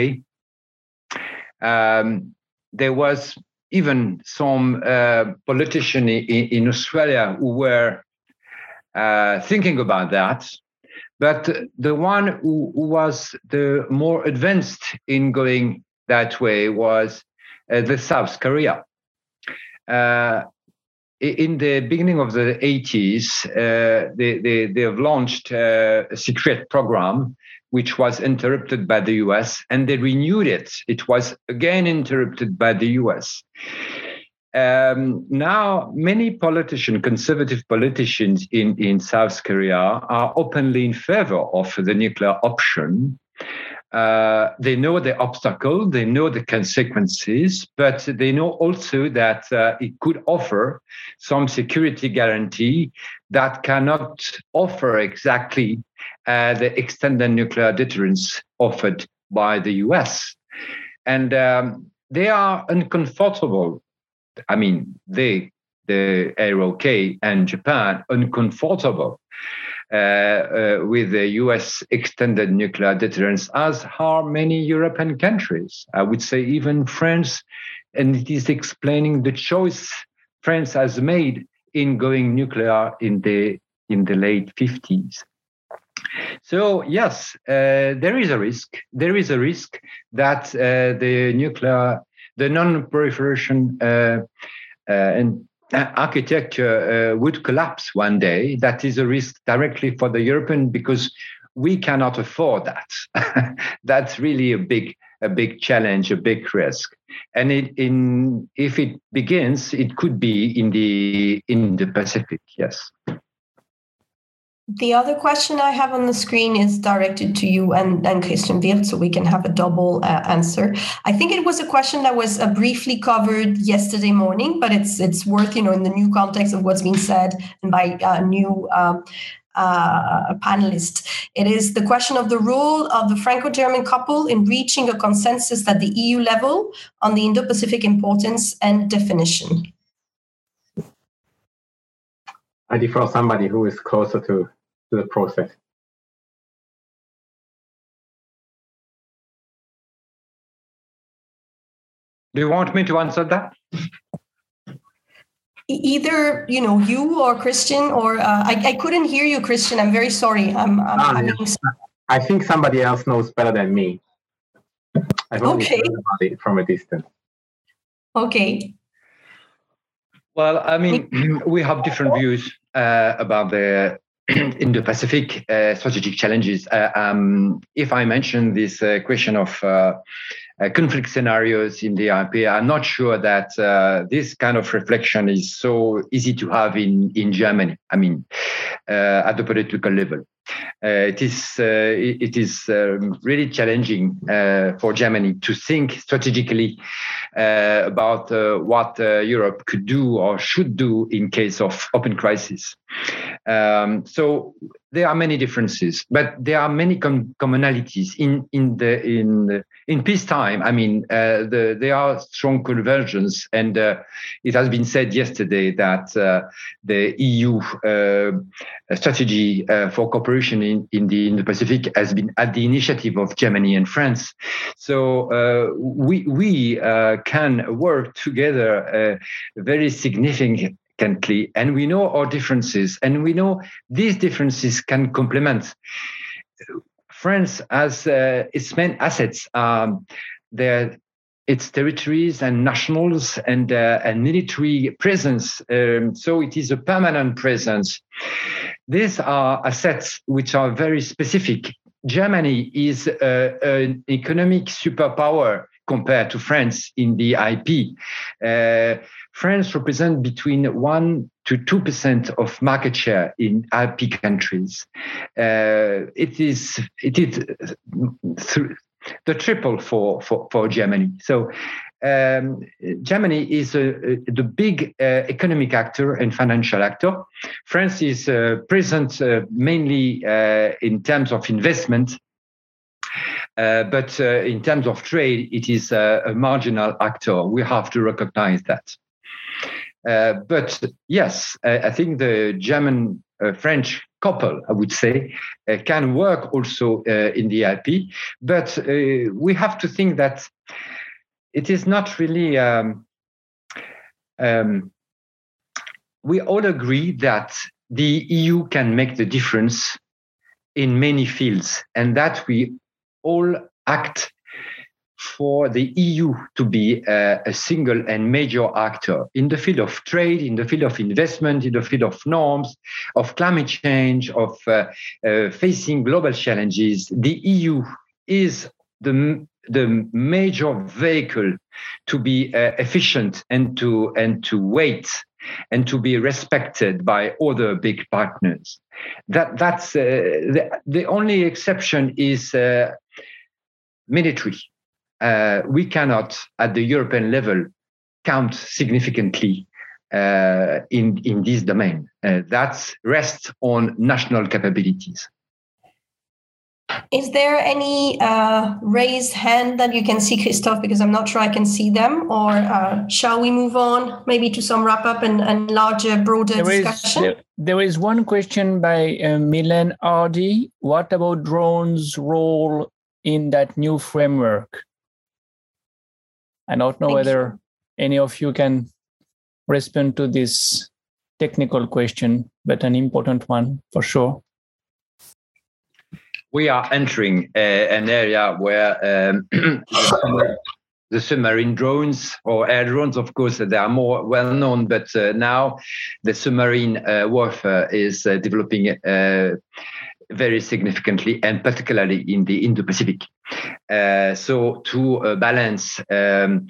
Um, there was even some uh, politician in, in, Australia who were uh, thinking about that. But the one who, who, was the more advanced in going that way was uh, the South Korea. Uh, in the beginning of the 80s, uh, they, they, they, have launched uh, a secret program which was interrupted by the US, and they renewed it. It was again interrupted by the US. Um, now, many politicians, conservative politicians in, in South Korea, are openly in favor of the nuclear option. Uh, they know the obstacle, they know the consequences, but they know also that uh, it could offer some security guarantee that cannot offer exactly uh, the extended nuclear deterrence offered by the US. And um, they are uncomfortable. I mean, they, the ROK and Japan, uncomfortable uh, uh, with the US extended nuclear deterrence, as are many European countries. I would say even France, and it is explaining the choice France has made in going nuclear in the in the late 50s. So yes, uh, there is a risk. There is a risk that uh, the nuclear, the non-proliferation uh, uh and architecture uh, would collapse one day. That is a risk directly for the European because we cannot afford that. <laughs> That's really a big a big challenge, a big risk. And it, in if it begins, it could be in the in the Pacific. Yes. The other question I have on the screen is directed to you and, and Christian Wirth, so we can have a double uh, answer. I think it was a question that was uh, briefly covered yesterday morning, but it's it's worth you know in the new context of what's being said and by uh, new um, uh, panelists. It is the question of the role of the Franco-German couple in reaching a consensus at the EU level on the Indo-Pacific importance and definition. I defer somebody who is closer to to the process. Do you want me to answer that? Either you know you or Christian or uh, I, I couldn't hear you, Christian. I'm very sorry. I'm, I'm um, I think somebody else knows better than me. I've okay. about it from a distance. Okay. Well, I mean, <clears throat> we have different views uh, about the Indo-Pacific uh, strategic challenges. Uh, um, if I mention this uh, question of uh, uh, conflict scenarios in the IP, I'm not sure that uh, this kind of reflection is so easy to have in, in Germany. I mean, at the political level. Uh, it is uh, it is um, really challenging uh, for Germany to think strategically uh, about uh, what uh, Europe could do or should do in case of open crisis. Um, so there are many differences, but there are many com- commonalities in in the in the, in peacetime. I mean, uh, the, there are strong convergence, and uh, it has been said yesterday that uh, the EU uh, strategy uh, for cooperation in, in the Indo-Pacific has been at the initiative of Germany and France. So uh, we we can work together very and we know our differences and we know these differences can complement. France has uh, its main assets um, their its territories and nationals and uh, and military presence um, so it is a permanent presence. These are assets which are very specific. Germany is uh, an economic superpower compared to france in the ip uh, France represents between 1 to 2% of market share in IP countries. Uh, it is, it is th- the triple for, for, for Germany. So um, Germany is the big uh, economic actor and financial actor. France is uh, present uh, mainly uh, in terms of investment uh, but uh, in terms of trade, it is a, a marginal actor. We have to recognize that. Uh, but yes, I think the German uh, French couple, I would say, uh, can work also uh, in the IP. But uh, we have to think that it is not really. Um, um, we all agree that the EU can make the difference in many fields, and that we all act for the EU to be a, single and major actor in the field of trade, in the field of investment, in the field of norms, of climate change, of uh, uh, facing global challenges. The EU is the the major vehicle to be uh, efficient and to and to wait and to be respected by other big partners. That that's uh, the, the only exception is uh, military uh, we cannot, at the European level, count significantly uh, in in this domain. Uh, that rests on national capabilities. Is there any uh, raised hand that you can see, Christophe? Because I'm not sure I can see them. Or uh, shall we move on, maybe to some wrap up and, and larger, broader there discussion? Is, there, there is one question by uh, Milan Ardi. What about drones' role in that new framework? I don't know Thank whether you. any of you can respond to this technical question, but an important one for sure. We are entering uh, an area where um, <clears throat> the submarine drones or air drones, of course, they are more well known, but uh, now the submarine uh, warfare is uh, developing uh, very significantly and particularly in the Indo-Pacific. Uh, so to uh, balance um,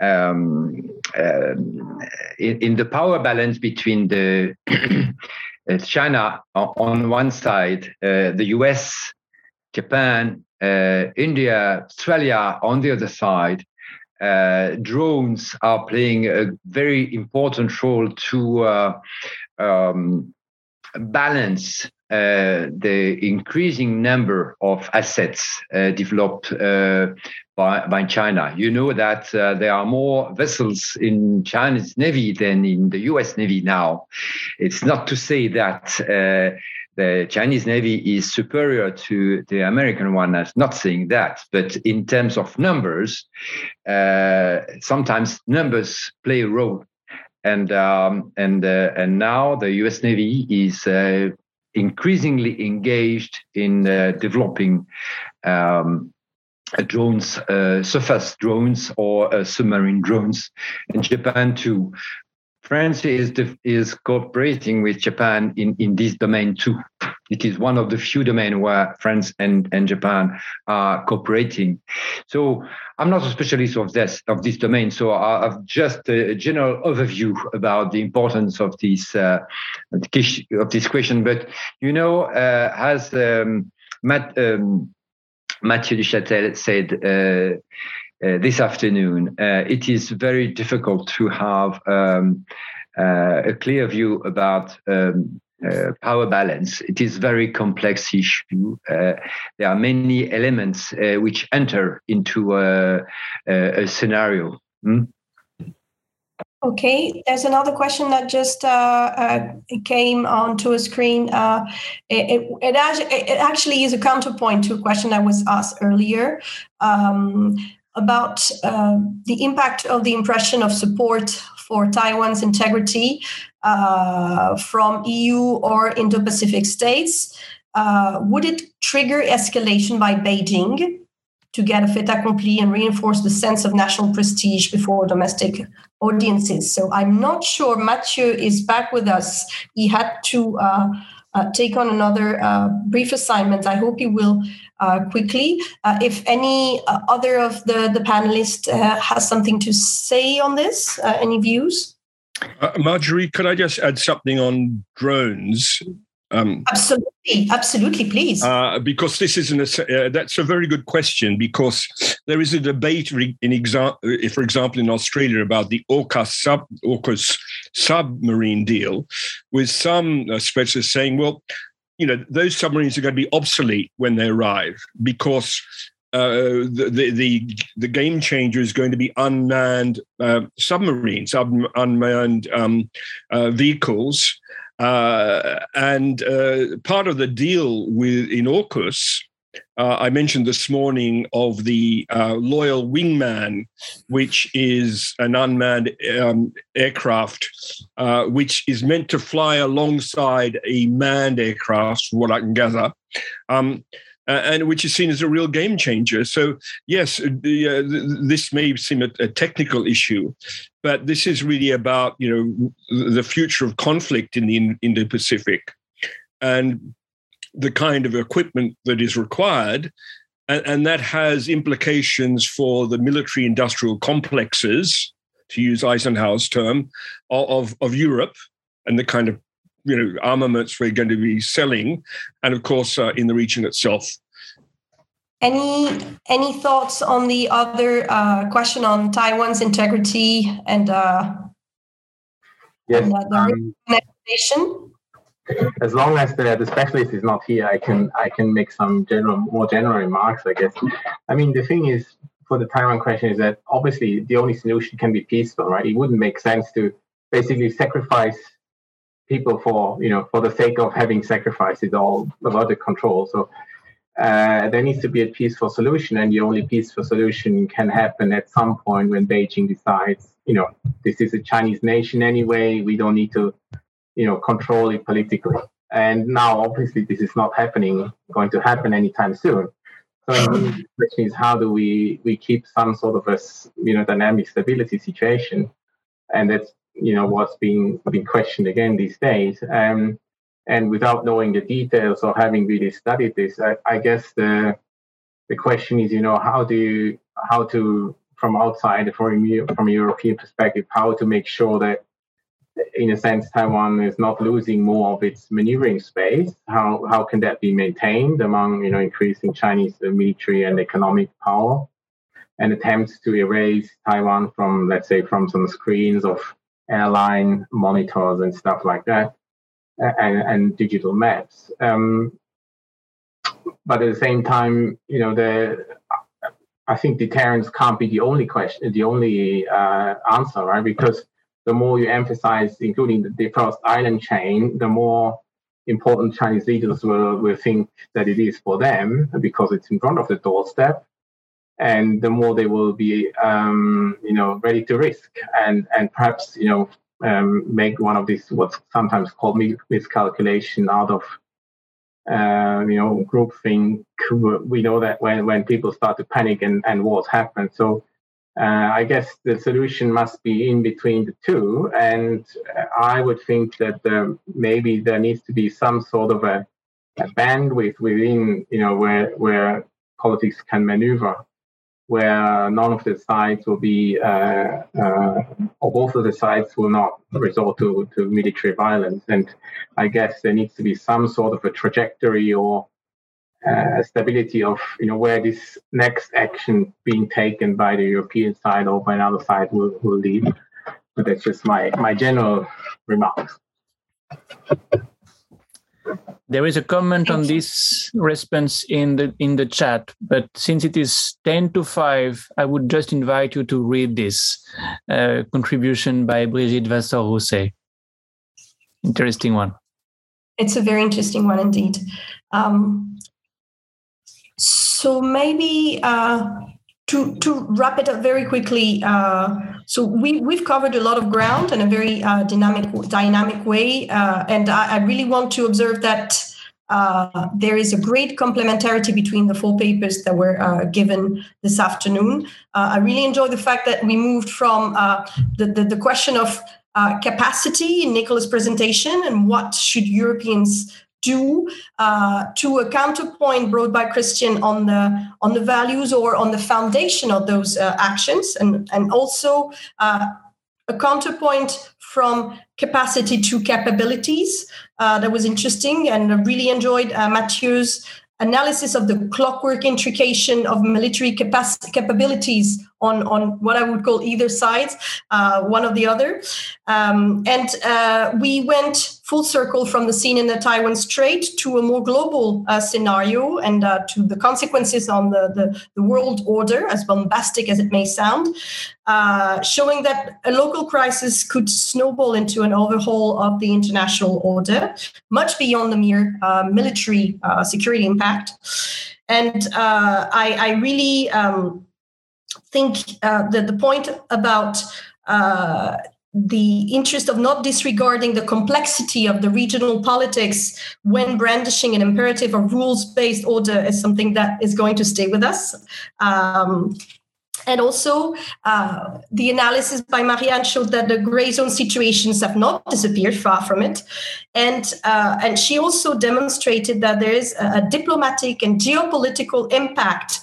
um, um, in, in, the power balance between the <clears throat> uh, China on one side, uh, the US, Japan, uh, India, Australia on the other side, uh, drones are playing a very important role to um, balance uh, the increasing number of assets uh, developed uh, by, by China. You know that uh, there are more vessels in China's Navy than in the US Navy now. It's not to say that uh, the Chinese Navy is superior to the American one. I'm not saying that, but in terms of numbers, sometimes numbers play a role and um, and uh, and now the U.S. Navy is uh, increasingly engaged in uh, developing um, drones, uh, surface drones or uh, submarine drones, in Japan too. France is is cooperating with Japan in, in this domain too. it is one of the few domains where France and, and Japan are cooperating. So I'm not a specialist of this of this domain, so I have just a general overview about the importance of this uh, of this question. But you know, uh, as um, Matt, um, Mathieu Duchâtel said. Uh, uh, this afternoon, uh, it is very difficult to have um, uh, a clear view about um, uh, power balance. It is very complex issue. Uh, there are many elements uh, which enter into a, a, scenario. Hmm? Okay, there's another question that just uh, uh, came onto a screen. Uh, it, it, it, actually is a counterpoint to a question that was asked earlier um, about the impact of the impression of support for Taiwan's integrity uh, from EU or Indo-Pacific states, uh, would it trigger escalation by Beijing to get a fait accompli and reinforce the sense of national prestige before domestic audiences? So I'm not sure Mathieu is back with us. He had to uh, take on another uh, brief assignment. I hope you will uh, quickly. Uh, if any uh, other of the, the panelists uh, has something to say on this, any views? Marjorie, could I just add something on drones? Um, absolutely, absolutely, please. Uh, because this is an uh, that's a very good question because there is a debate in exa- for example, in Australia about the AUKUS sub AUKUS submarine deal, with some uh, specialists saying, well, you know, those submarines are going to be obsolete when they arrive because uh, the, the the game changer is going to be unmanned uh, submarines, un- unmanned um, uh, vehicles, uh, and uh, part of the deal with in AUKUS, uh, I mentioned this morning of the uh, Loyal Wingman, which is an unmanned um, aircraft, uh, which is meant to fly alongside a manned aircraft, from what I can gather. Um, and which is seen as a real game changer. So, yes, the, uh, this may seem a, a, technical issue, but this is really about you know the future of conflict in the Indo-Pacific, and the kind of equipment that is required, and, and that has implications for the military-industrial complexes, to use Eisenhower's term, of, of Europe, and the kind of you know armaments we're going to be selling, and of course uh, in the region itself. Any any thoughts on the other uh, question on Taiwan's integrity and uh, yes, and, uh, the um, As long as the, the specialist is not here, I can I can make some general more general remarks. I guess. I mean, the thing is for the Taiwan question is that obviously the only solution can be peaceful, right? It wouldn't make sense to basically sacrifice people for you know for the sake of having sacrificed it all about the control. So uh, there needs to be a peaceful solution, and the only peaceful solution can happen at some point when Beijing decides, you know, this is a Chinese nation anyway. We don't need to, you know, control it politically. And now, obviously, this is not happening, going to happen anytime soon. So the question is, how do we we keep some sort of a you know dynamic stability situation? And that's you know what's being being questioned again these days. Um, and without knowing the details or having really studied this, I, I guess the the question is, you know, how do you, how to from outside from from a European perspective, how to make sure that in a sense Taiwan is not losing more of its maneuvering space. How how can that be maintained among you know increasing Chinese military and economic power, and attempts to erase Taiwan from let's say from some screens of airline monitors and stuff like that and, and digital maps. Um, but at the same time, you know, the I think deterrence can't be the only question, the only uh, answer, right? Because the more you emphasize, including the, first island chain, the more important Chinese leaders will, will think that it is for them because it's in front of the doorstep, and the more they will be, um, you know, ready to risk and and perhaps you know um, make one of these what's sometimes called miscalculation out of uh, you know groupthink. We know that when when people start to panic and and wars happen. So uh, I guess the solution must be in between the two, and I would think that maybe there needs to be some sort of a a bandwidth within you know where where politics can maneuver, where none of the sides will be uh, uh, or both of the sides will not resort to, to military violence. And I guess there needs to be some sort of a trajectory or uh, stability of you know where this next action being taken by the European side or by another side will, will lead. But that's just my my general remarks. There is a comment on this response in the in the chat, but since it is ten to five, I would just invite you to read this uh, contribution by Brigitte Vasseur-Rousset. Interesting one. It's a very interesting one indeed. Um, so maybe uh, to to wrap it up very quickly. Uh, so we we've covered a lot of ground in a very uh, dynamic dynamic way, uh, and I, I, really want to observe that. Uh, there is a great complementarity between the four papers that were uh, given this afternoon. I really enjoy the fact that we moved from the, the, the question of capacity in Nicola's presentation and what should Europeans do uh, to a counterpoint brought by Christian on the on the values or on the foundation of those uh, actions, and and also uh, a counterpoint from capacity to capabilities. Uh, that was interesting, and I really enjoyed uh, Mathieu's analysis of the clockwork intrication of military capacity, capabilities on, on what I would call either sides, uh, one or the other. Um, and uh, we went full circle from the scene in the Taiwan Strait to a more global uh, scenario and uh, to the consequences on the, the, the, world order, as bombastic as it may sound, uh, showing that a local crisis could snowball into an overhaul of the international order, much beyond the mere uh, military security impact. And I, I, really um, think uh, that the point about uh, the interest of not disregarding the complexity of the regional politics when brandishing an imperative of rules based order is something that is going to stay with us. Um, and also, uh, the analysis by Marianne showed that the gray zone situations have not disappeared, far from it. And, uh, and she also demonstrated that there is a, a diplomatic and geopolitical impact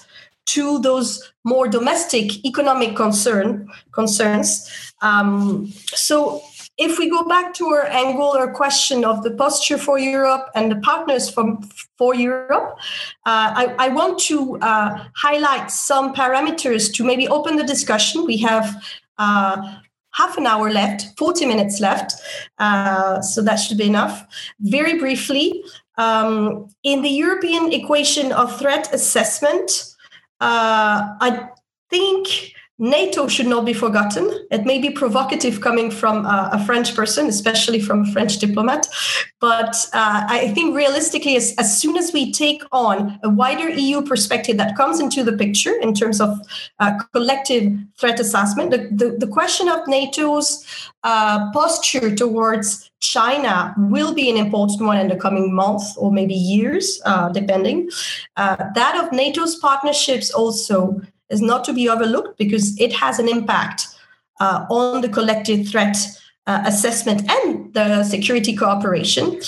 to those more domestic economic concern concerns. Um, so if we go back to our angular question of the posture for Europe and the partners from, for Europe, uh, I, I, want to uh, highlight some parameters to maybe open the discussion. We have uh, half an hour left, 40 minutes left, uh, so that should be enough. Very briefly, um, in the European equation of threat assessment, uh, I think NATO should not be forgotten. It may be provocative coming from uh, a French person, especially from a French diplomat. But uh, I think realistically, as, as, soon as we take on a wider EU perspective that comes into the picture in terms of uh, collective threat assessment, the, the, the question of NATO's uh, posture towards China will be an important one in the coming months or maybe years, uh, depending. Uh, that of NATO's partnerships also is not to be overlooked because it has an impact uh, on the collective threat uh, assessment and the security cooperation.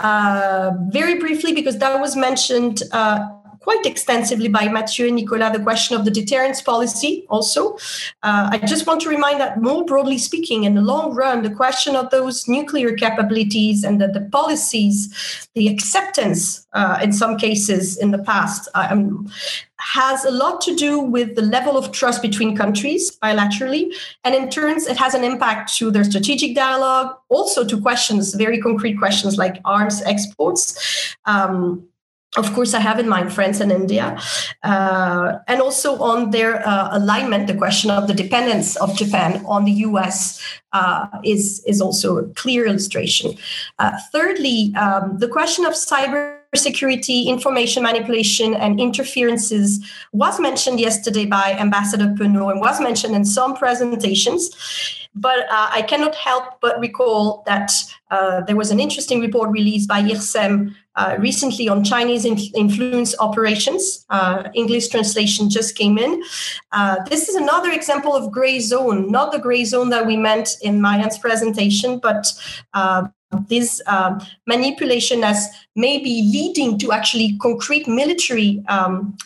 Uh, very briefly, because that was mentioned uh, quite extensively by Mathieu and Nicolas, the question of the deterrence policy also. Uh, I just want to remind that more broadly speaking, in the long run, the question of those nuclear capabilities and the, the policies, the acceptance uh, in some cases in the past, um, has a lot to do with the level of trust between countries bilaterally. And in turns, it has an impact to their strategic dialogue, also to questions, very concrete questions like arms exports. Um, of course, I have in mind France and India, uh, and also on their uh, alignment. The question of the dependence of Japan on the U.S. Uh, is is also a clear illustration. Uh, thirdly, um, the question of cyber security, information manipulation, and interferences was mentioned yesterday by Ambassador Penot and was mentioned in some presentations. But uh, I cannot help but recall that uh, there was an interesting report released by IRSEM uh, recently on Chinese influence operations. Uh, English translation just came in. Uh, this is another example of gray zone, not the gray zone that we meant in Marianne's presentation, but uh, this um, manipulation as maybe leading to actually concrete military um,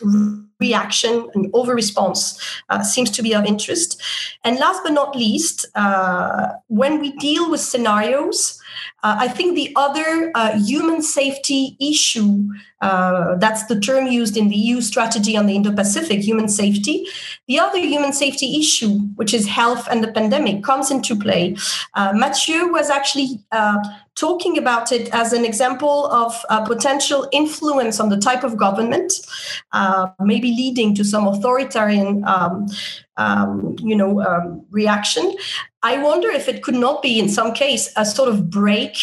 reaction and over response uh, seems to be of interest. And last but not least, uh, when we deal with scenarios, uh, I think the other uh, human safety issue, uh, that's the term used in the EU strategy on the Indo Pacific, human safety. The other human safety issue, which is health and the pandemic, comes into play. Uh, Mathieu was actually talking about it as an example of a potential influence on the type of government, uh, maybe leading to some authoritarian um, um, you know, um, reaction. I wonder if it could not be, in some case, a sort of break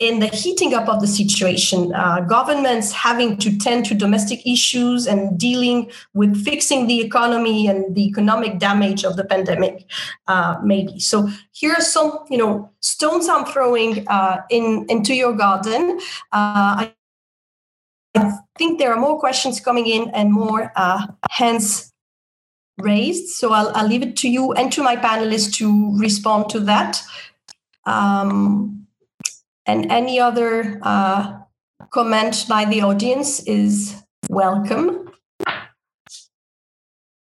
in the heating up of the situation, uh, governments having to tend to domestic issues and dealing with fixing the economy and the economic damage of the pandemic, uh, maybe. So here are some, you know, stones I'm throwing uh, in into your garden. Uh, I, think there are more questions coming in and more uh, hands raised. So I'll, I'll leave it to you and to my panelists to respond to that. Um, and any other uh, comment by the audience is welcome.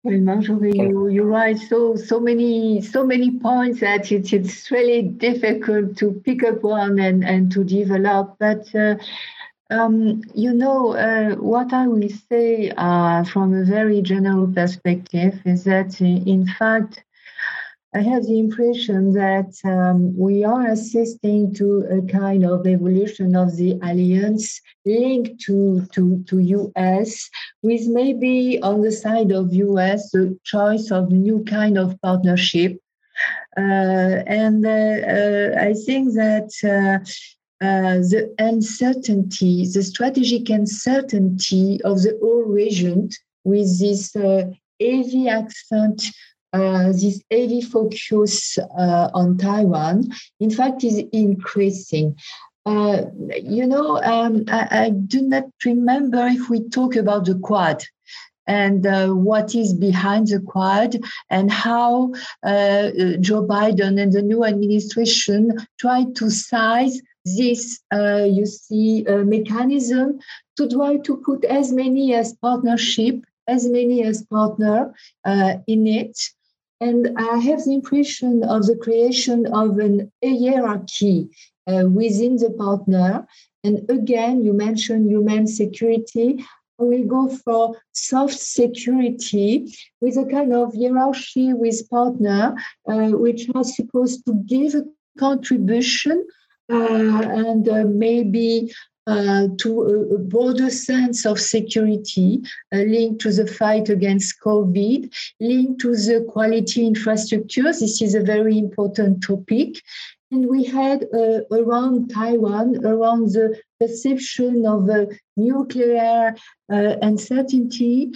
Well, Marjorie, you, you raise so so many so many points that it's it's really difficult to pick up one and, and to develop. But uh, um, you know, uh, what I will say uh, from a very general perspective is that, uh, in fact, I have the impression that um, we are assisting to a kind of evolution of the alliance linked to, to, to US, with maybe on the side of US the choice of new kind of partnership. Uh, and uh, uh, I think that uh, the uncertainty, the strategic uncertainty of the whole region with this uh, heavy accent, uh, this heavy focus uh, on Taiwan, in fact, is increasing. Uh, you know, um, I, I, do not remember if we talk about the Quad and uh, what is behind the Quad and how uh, Joe Biden and the new administration try to size this, you see, mechanism to try to put as many as partnership, as many as partner uh, in it. And I have the impression of the creation of an hierarchy uh, within the partner. And again, you mentioned human security. We go for soft security with a kind of hierarchy with partner, uh, which are supposed to give a contribution uh, and uh, maybe uh, to a, broader sense of security uh, linked to the fight against COVID, linked to the quality infrastructure. This is a very important topic. And we had uh, around Taiwan, around the perception of nuclear uh, uncertainty,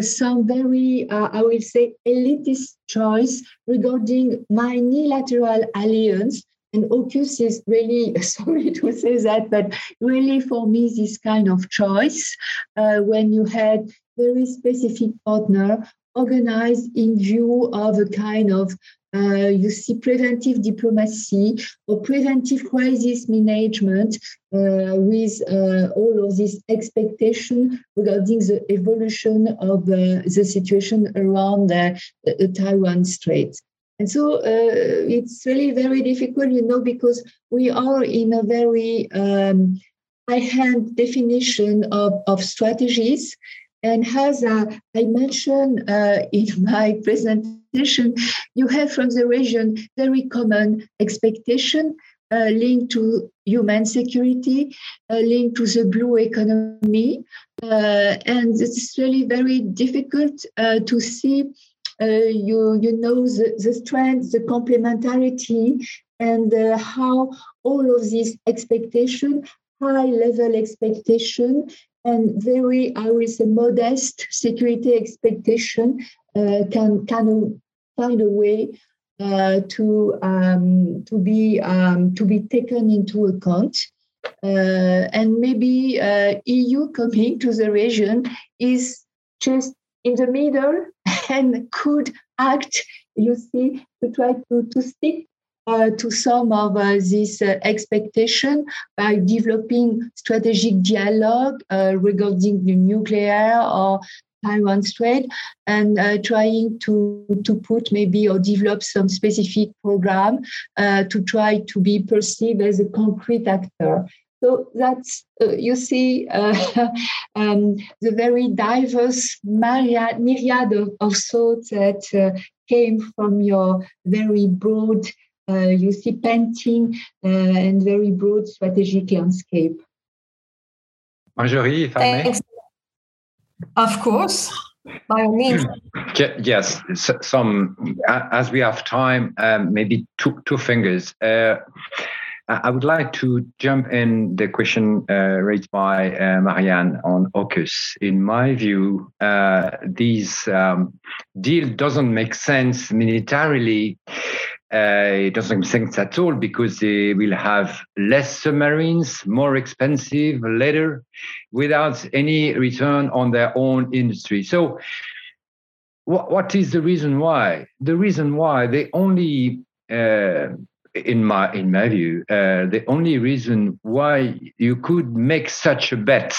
some very, I will say, elitist choice regarding minilateral alliance and AUKUS is really, <laughs> sorry to say that, but really for me, this kind of choice uh, when you had very specific partner organized in view of a kind of uh, you see preventive diplomacy or preventive crisis management uh, with uh, all of this expectation regarding the evolution of uh, the situation around the Taiwan Strait. And so uh, it's really very difficult, you know, because we are in a very um, high-hand definition of, of strategies. And as uh, I mentioned uh, in <laughs> my presentation, you have from the region very common expectation uh, linked to human security, uh, linked to the blue economy. Uh, and it's really very difficult uh, to see you you know the, the strength, the complementarity, and uh, how all of these expectation, high level expectation, and very I will say modest security expectation uh, can can find a way uh, to um, to be um, to be taken into account. Uh, and maybe uh, EU coming to the region is just in the middle and could act, you see, to try to, to stick uh, to some of uh, this uh, expectation by developing strategic dialogue uh, regarding the nuclear or Taiwan Strait and uh, trying to, to put maybe or develop some specific program uh, to try to be perceived as a concrete actor. So that's, uh, you see, uh, <laughs> um, the very diverse myriad, myriad of, of thoughts that uh, came from your very broad, uh, you see, painting and very broad strategic landscape. Marjorie, if I may. Of course, by all means. <clears throat> Yes, some as we have time, um, maybe two two fingers. Uh, I would like to jump in the question uh, raised by uh, Marianne on AUKUS. In my view, uh, this um, deal doesn't make sense militarily uh, it doesn't make sense at all because they will have less submarines, more expensive later, without any return on their own industry. So, what, what is the reason why? The reason why they only, uh, in my in my view, uh, the only reason why you could make such a bet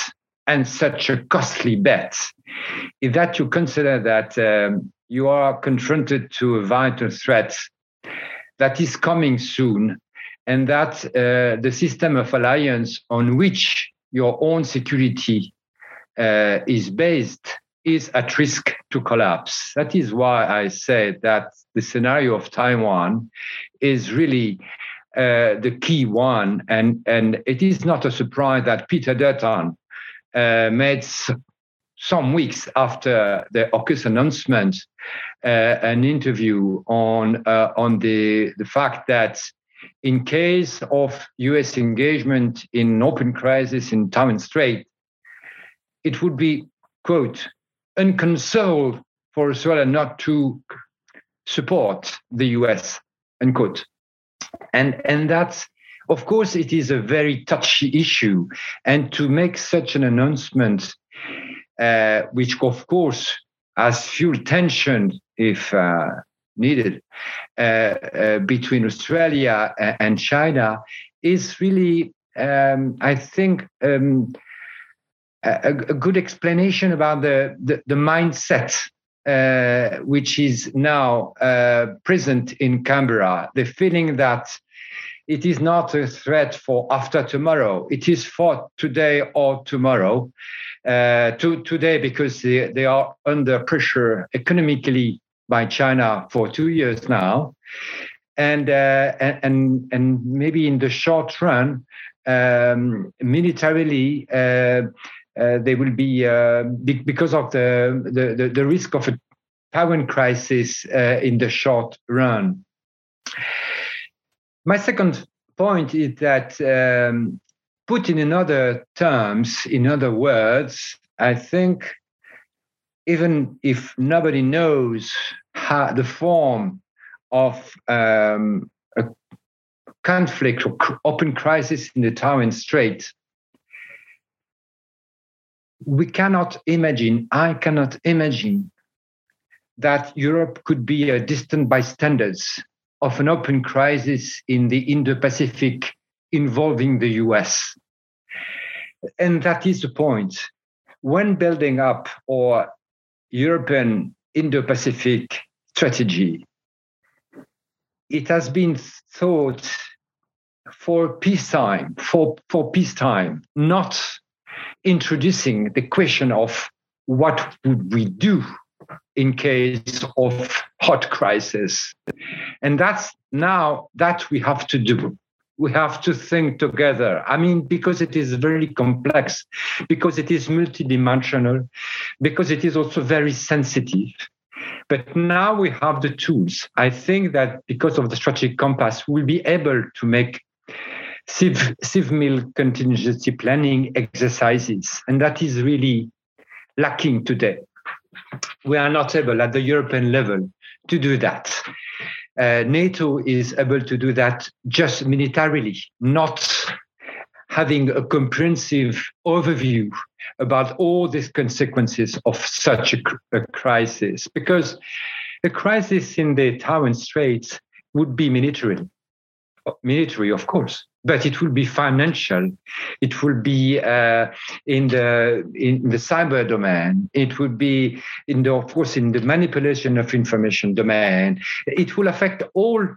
and such a costly bet is that you consider that um, you are confronted to a vital threat that is coming soon, and that uh, the system of alliance on which your own security uh, is based is at risk to collapse. That is why I say that the scenario of Taiwan is really uh, the key one, and and it is not a surprise that Peter Dutton uh, made some weeks after the AUKUS announcement, uh, an interview on uh, on the the fact that in case of U.S. engagement in open crisis in Taiwan Strait, it would be quote unconsoled for Australia not to support the U.S. unquote, and and that's of course it is a very touchy issue, and to make such an announcement uh, which of course has fueled tension if uh, needed uh, uh between Australia and China, is really, um, I think, um, a, a, good explanation about the, the, the mindset which is now uh, present in Canberra. The feeling that it is not a threat for after tomorrow, it is for today or tomorrow uh, to today because they, they are under pressure economically by China for two years now, and uh, and and maybe in the short run, um, militarily. Uh, uh, they will be uh, because of the, the, the, the, risk of a Taiwan crisis uh, in the short run. My second point is that um, put in other terms, in other words, I think even if nobody knows how the form of um, a conflict or open crisis in the Taiwan Strait, we cannot imagine, I cannot imagine that Europe could be a distant bystanders of an open crisis in the Indo-Pacific involving the US. And that is the point. When building up our European Indo Pacific strategy, it has been thought for peacetime, for, for peacetime, not introducing the question of what would we do in case of hot crisis. And that's now that we have to do we have to think together. I mean, because it is very complex, because it is multidimensional, because it is also very sensitive. But now we have the tools. I think that because of the strategic compass, we'll be able to make civil contingency planning exercises. And that is really lacking today. We are not able at the European level to do that uh, NATO is able to do that just militarily, not having a comprehensive overview about all these consequences of such a, a crisis. Because a crisis in the Taiwan Straits would be military. Military, of course, but it will be financial. It will be uh, in the in the cyber domain. It will be in the of course in the manipulation of information domain. It will affect all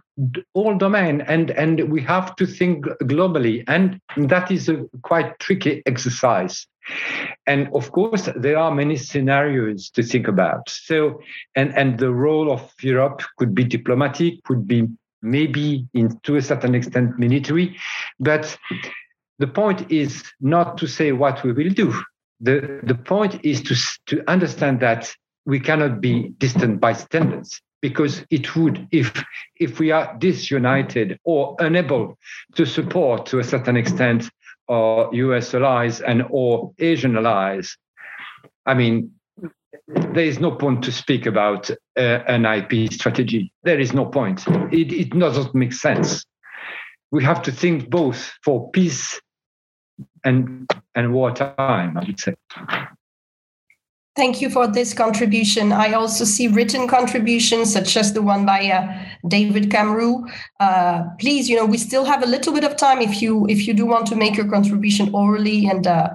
all domain, and and we have to think globally, and that is a quite tricky exercise. And of course, there are many scenarios to think about. So, and and the role of Europe could be diplomatic, could be maybe in to a certain extent military. But the point is not to say what we will do. The the point is to to understand that we cannot be distant bystanders because it would if if we are disunited or unable to support to a certain extent our us allies and or asian allies i mean there is no point to speak about uh, an IP strategy. There is no point. It, it doesn't make sense. We have to think both for peace and and wartime. I would say. Thank you for this contribution. I also see written contributions, such as the one by uh, David Camroux. Uh, please, you know, we still have a little bit of time if you if you do want to make your contribution orally and uh,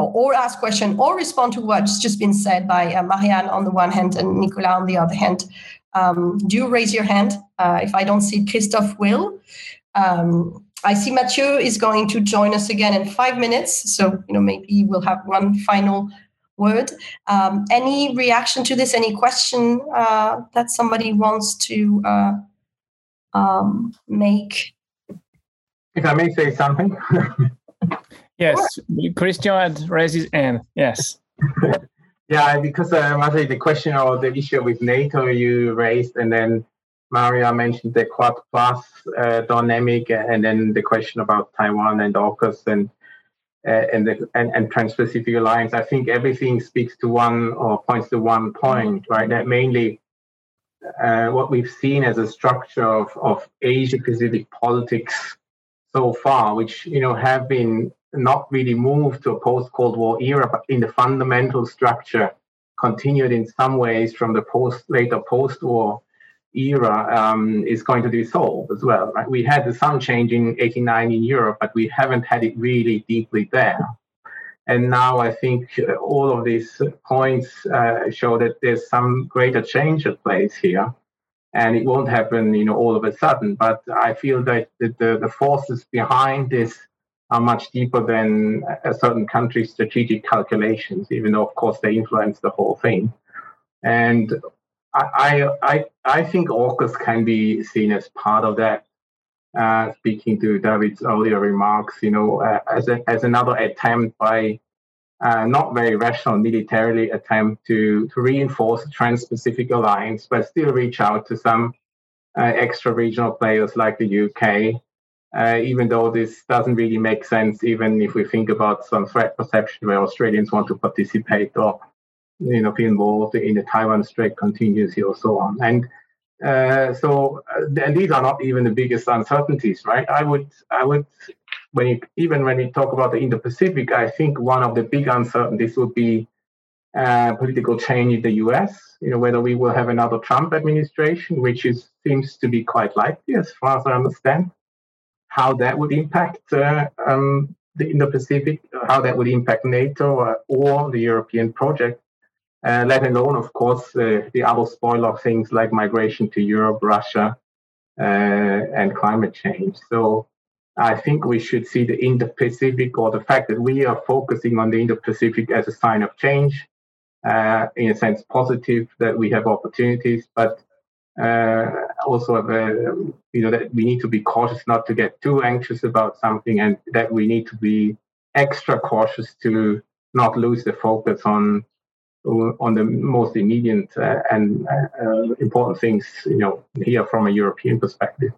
or ask question or respond to what's just been said by uh, Marianne on the one hand and Nicolas on the other hand, um, do raise your hand. Uh, if I don't see Christophe will. Um, I see Mathieu is going to join us again in five minutes. So, you know, maybe we'll have one final word. Um, any reaction to this? Any question uh, that somebody wants to uh, um, make? If I may say something. <laughs> Yes, Christian had raised his hand. Yes. <laughs> yeah, because uh, Marty, the question or the issue with NATO you raised, and then Maria mentioned the Quad Plus uh, dynamic, and then the question about Taiwan and AUKUS and uh, and the and, and Trans-Pacific Alliance. I think everything speaks to one or points to one point, right? That mainly uh, what we've seen as a structure of, of Asia Pacific politics so far, which you know have been not really moved to a post Cold War era, but in the fundamental structure continued in some ways from the post later post war era um, is going to dissolve as well. Right? We had some change in 89 in Europe, but we haven't had it really deeply there. And now I think all of these points uh, show that there's some greater change at place here. And it won't happen, you know, all of a sudden. But I feel that the, the forces behind this are much deeper than a certain country's strategic calculations, even though, of course, they influence the whole thing. And I, I, I think AUKUS can be seen as part of that. Uh, speaking to David's earlier remarks, you know, uh, as, a, as another attempt by uh, not very rational militarily attempt to, to reinforce the Trans-Pacific Alliance, but still reach out to some uh, extra regional players like the UK uh, even though this doesn't really make sense, even if we think about some threat perception where Australians want to participate or you know be involved in the Taiwan Strait contingency or so on. And uh, so, uh, and these are not even the biggest uncertainties, right? I would, I would, when you, even when you talk about the Indo-Pacific, I think one of the big uncertainties would be uh, political change in the U.S. You know whether we will have another Trump administration, which is seems to be quite likely, as far as I understand how that would impact uh, um, the Indo-Pacific, how that would impact NATO or, or the European project, uh, let alone, of course, uh, the other spoiler things like migration to Europe, Russia, uh, and climate change. So I think we should see the Indo-Pacific or the fact that we are focusing on the Indo-Pacific as a sign of change, uh, in a sense positive that we have opportunities, but uh, also you know that we need to be cautious not to get too anxious about something and that we need to be extra cautious to not lose the focus on on the most immediate uh, and uh, important things you know here from a european perspective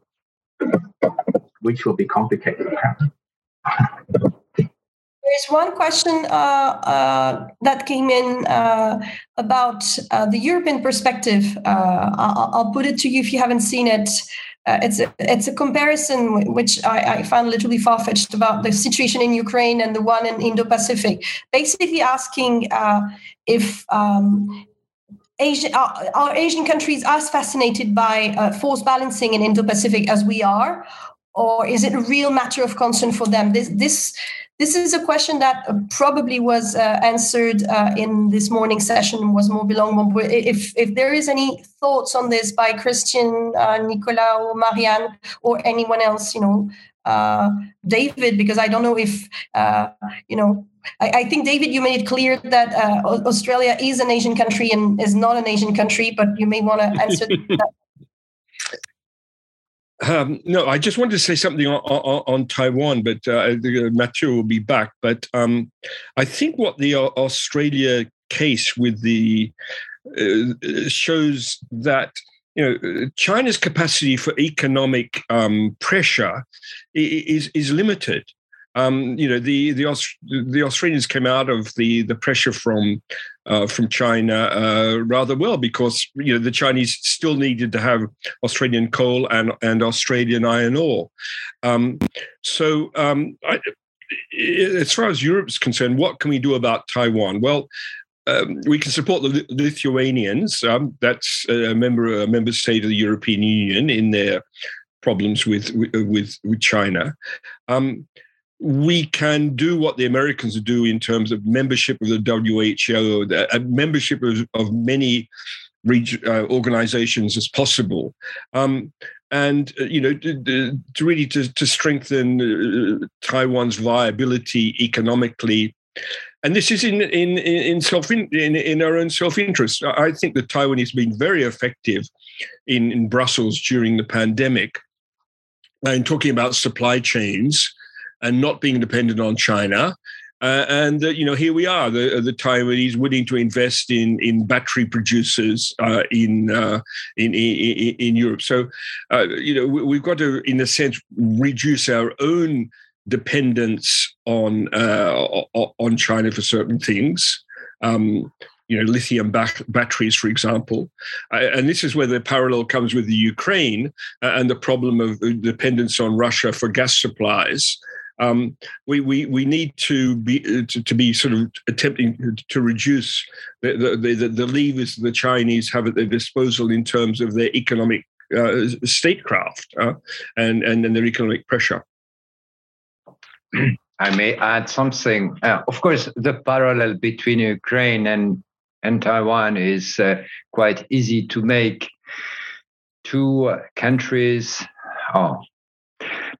which will be complicated <laughs> There's one question uh, uh, that came in uh, about uh, the European perspective. Uh, I'll, I'll, put it to you if you haven't seen it. Uh, it's a, it's a comparison which I, I found literally far fetched about the situation in Ukraine and the one in Indo-Pacific. Basically, asking if um, Asia, are Asian countries as fascinated by force balancing in Indo-Pacific as we are, or is it a real matter of concern for them? This this this is a question that probably was uh, answered uh, in this morning session was more belong if if there is any thoughts on this by christian uh, or marianne or anyone else you know uh, david because i don't know if uh, you know I, I, think david you made it clear that uh, australia is an asian country and is not an asian country but you may want to <laughs> answer that um, no, I just wanted to say something on, on, on Taiwan, but uh, Mathieu will be back. But um, I think what the uh, Australia case with the uh, shows that you know China's capacity for economic um, pressure is is limited um, you know, the the Aust- the Australians came out of the the pressure from uh, from China uh, rather well because you know the Chinese still needed to have Australian coal and and Australian iron ore. Um, so um, I, as far as Europe's concerned, what can we do about Taiwan? Well. Um, we can support the Lithuanians. Um, that's a member a member state of the European Union in their problems with with with China. Um, we can do what the Americans do in terms of membership of the WHO, the, uh, membership of, of many region, uh, organizations as possible. Um, and uh, you know to, to, really to, to strengthen uh, Taiwan's viability economically, and this is in in in self in, in our own self interest. I think that Taiwan has been very effective in in Brussels during the pandemic, and talking about supply chains and not being dependent on China. Uh, and uh, you know, here we are, the, the Taiwanese willing to invest in in battery producers uh, in, uh, in, in in Europe. So, uh, you know, we, have got to, in a sense, reduce our own dependence on uh, on China for certain things. Um, you know, lithium batteries, for example. Uh, and this is where the parallel comes with the Ukraine uh, and the problem of dependence on Russia for gas supplies um, we, we we need to be to, to, be sort of attempting to reduce the the, the, the levers the Chinese have at their disposal in terms of their economic uh, statecraft uh, and, and and their economic pressure. <clears throat> I may add something. Uh, of course, the parallel between Ukraine and and Taiwan is uh, quite easy to make. Two countries, oh,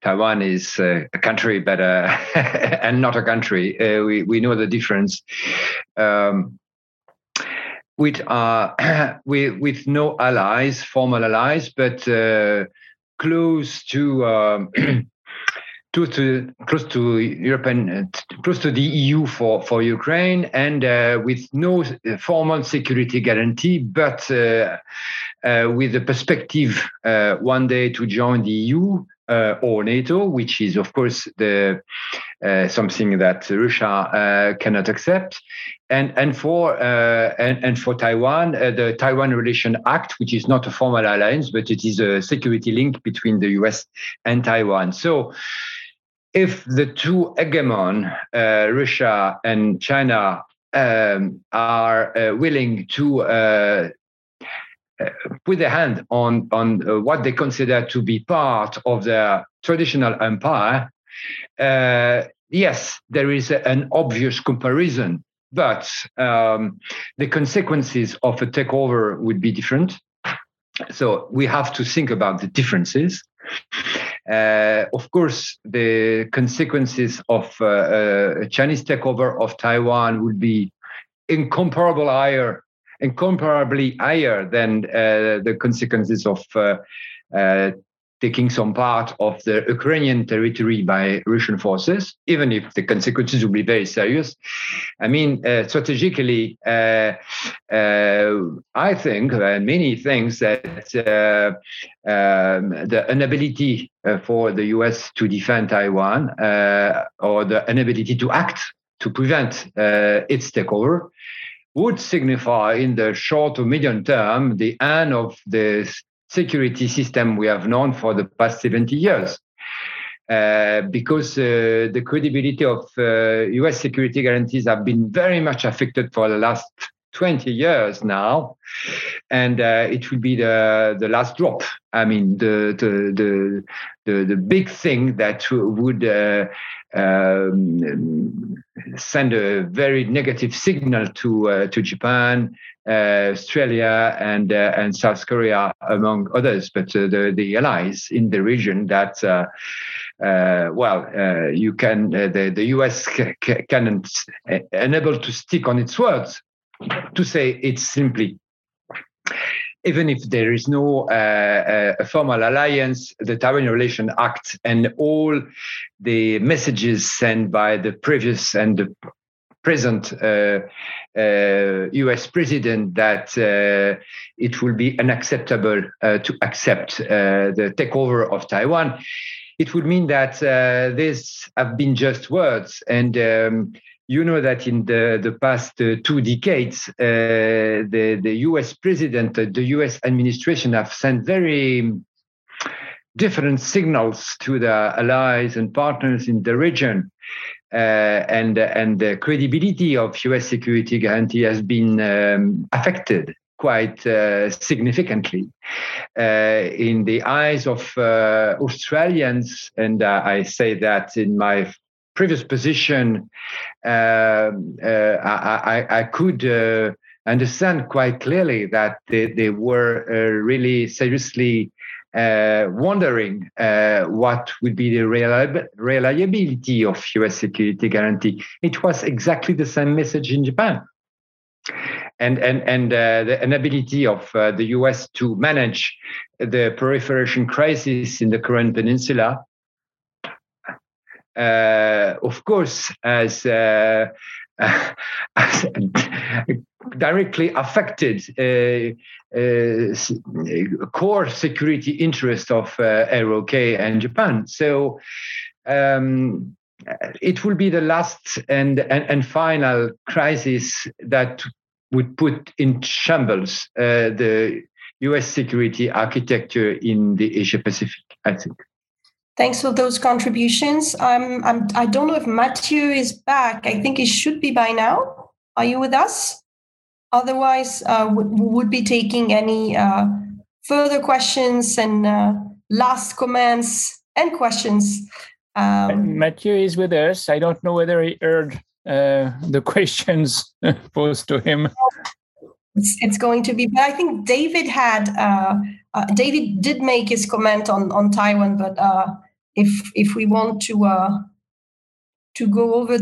Taiwan is uh, a country, but uh, <laughs> and not a country. Uh, we we know the difference. Um, <clears throat> with uh, with no allies, formal allies, but uh, close to. Um, <clears throat> close to close to European, close to the EU for for Ukraine, and with no formal security guarantee, but with the perspective one day to join the EU uh, or NATO, which is of course the uh, something that Russia uh, cannot accept, and and for uh, and, and for Taiwan, uh, the Taiwan Relation Act, which is not a formal alliance, but it is a security link between the U.S. and Taiwan. So. If the two hegemon, uh, Russia and China, um, are willing to put their hand on on uh, what they consider to be part of their traditional empire, uh, yes, there is an obvious comparison, but um, the consequences of a takeover would be different. So we have to think about the differences. Uh, of course, the consequences of uh, a Chinese takeover of Taiwan would be incomparable higher incomparably higher than uh, the consequences of uh, uh, taking some part of the Ukrainian territory by Russian forces, even if the consequences will be very serious. I mean, uh, strategically, uh, uh, I think, many things that um, the inability for the US to defend Taiwan or the inability to act to prevent its takeover would signify in the short or medium term the end of the security system we have known for the past 70 years. Uh, because uh, the credibility of uh, US security guarantees have been very much affected for the last 20 years now. And uh, it will be the, the last drop, I mean, the the the the, the big thing that would uh, um, send a very negative signal to uh, to Japan, uh, Australia, and uh, and South Korea, among others, but uh, the the allies in the region that. Uh, well, you can the the U.S. can enable to stick on its words to say it's simply even if there is no uh, uh, formal alliance, the Taiwan Relation Act and all the messages sent by the previous and the present uh, uh, US president that uh, it will be unacceptable uh, to accept the takeover of Taiwan. It would mean that these have been just words and um, you know that in the, the past uh, two decades, uh, the, the US president, uh, the US administration have sent very different signals to the allies and partners in the region. Uh, and, and the credibility of US security guarantee has been um, affected quite uh, significantly uh, in the eyes of Australians. And I say that in my previous position, uh, uh, I, I, could uh, understand quite clearly that they, they were really seriously uh, wondering uh, what would be the reliability of US security guarantee. It was exactly the same message in Japan. And, and, and uh, the inability of the US to manage the proliferation crisis in the Korean Peninsula uh, of course, as, uh, <laughs> as directly affected uh, uh, core security interest of uh, ROK and Japan. So um, it will be the last and, and, and final crisis that would put in shambles uh, the US security architecture in the Asia Pacific, I think. Thanks for those contributions. I'm, I'm, I don't know if Mathieu is back. I think he should be by now. Are you with us? Otherwise, uh, we would be taking any uh, further questions and uh, last comments and questions. Um, Mathieu is with us. I don't know whether he heard uh, the <laughs> questions posed to him. It's, it's, going to be, but I think David had, uh, uh, David did make his comment on, on Taiwan, but if if we want to uh, to go over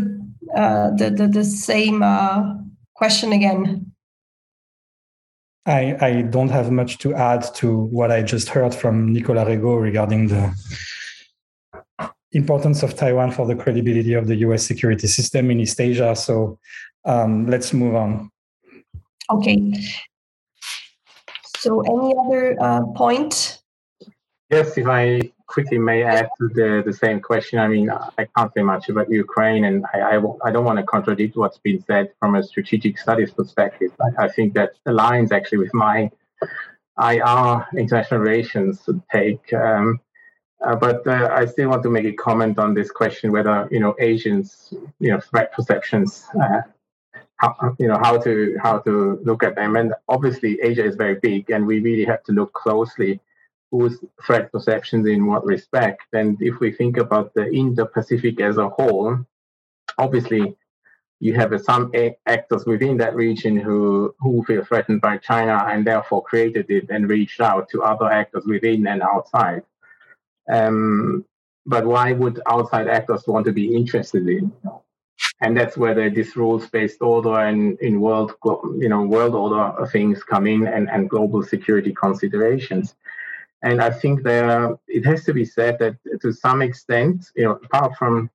uh, the, the, the same uh, question again. I, I don't have much to add to what I just heard from Nicolas Regaud regarding the importance of Taiwan for the credibility of the US security system in East Asia. So um, let's move on. Okay. So, any other uh, point? Yes, if I quickly may add to the, the same question. I mean, I can't say much about Ukraine, and I, I, I don't want to contradict what's been said from a strategic studies perspective. I, I think that aligns actually with my IR international relations take. Um, uh, but uh, I still want to make a comment on this question whether you know Asians, you know, threat perceptions, uh, you know how to how to look at them. And obviously, Asia is very big, and we really have to look closely whose threat perceptions in what respect. And if we think about the Indo-Pacific as a whole, obviously you have some actors within that region who, who feel threatened by China and therefore created it and reached out to other actors within and outside. Um, but why would outside actors want to be interested in? And that's where this rules-based order and in world, you know, world order things come in and, and global security considerations. And I think there it has to be said that to some extent, you know, apart from,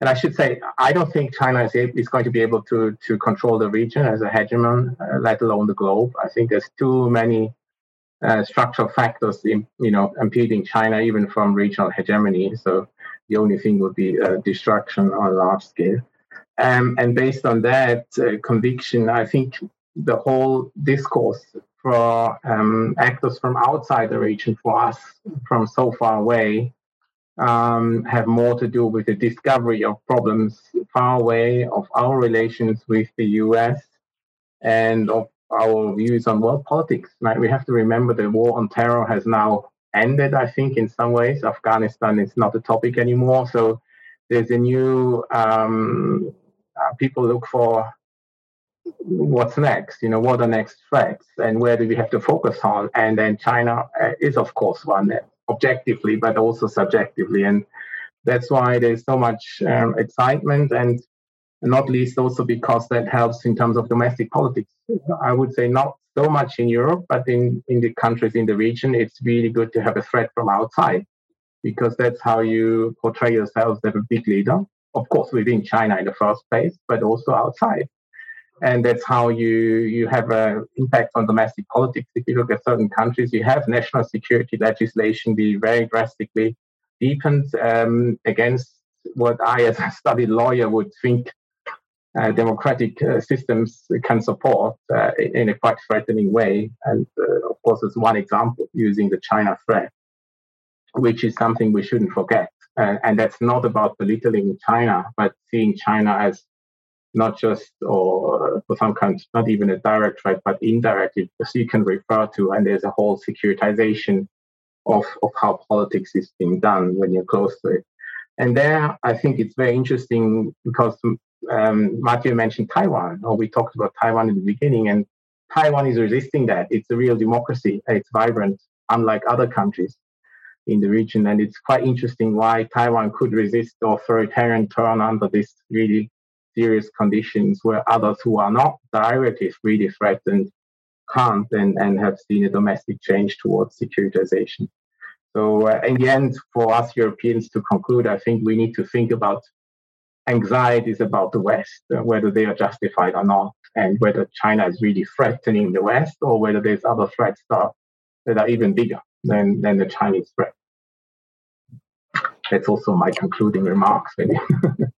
and I should say, I don't think China is, is going to be able to to control the region as a hegemon, uh, let alone the globe. I think there's too many uh, structural factors, in, you know, impeding China even from regional hegemony. So the only thing would be uh, destruction on a large scale. Um, and based on that uh, conviction, I think the whole discourse for um, actors from outside the region, for us from so far away, um, have more to do with the discovery of problems far away, of our relations with the US, and of our views on world politics. Right? We have to remember the war on terror has now ended, I think, in some ways. Afghanistan is not a topic anymore. So there's a new, um, uh, people look for what's next, you know, what are next threats and where do we have to focus on? And then China uh, is, of course, one objectively, but also subjectively. And that's why there's so much um, excitement and not least also because that helps in terms of domestic politics. I would say not so much in Europe, but in, in the countries in the region, it's really good to have a threat from outside because that's how you portray yourselves as a big leader. Of course, within China in the first place, but also outside. And that's how you, you have an impact on domestic politics. If you look at certain countries, you have national security legislation be very drastically deepened um, against what I, as a studied lawyer, would think uh, democratic uh, systems can support uh, in a quite threatening way. And uh, of course, as one example, using the China threat, which is something we shouldn't forget. and that's not about belittling China, but seeing China as not just or for some countries, not even a direct threat, but indirectly, because you can refer to, and there's a whole securitization of, of how politics is being done when you're close to it. And there, I think it's very interesting because um, Mathieu mentioned Taiwan, or we talked about Taiwan in the beginning, and Taiwan is resisting that. It's a real democracy. It's vibrant, unlike other countries in the region. And it's quite interesting why Taiwan could resist the authoritarian turn under this really serious conditions where others who are not directly really threatened can't and, and have seen a domestic change towards securitization. So, uh, in the end, for us Europeans to conclude, I think we need to think about anxieties about the West, uh, whether they are justified or not, and whether China is really threatening the West or whether there's other threats that are, that are even bigger than, than the Chinese threat. That's also my concluding remarks. <laughs>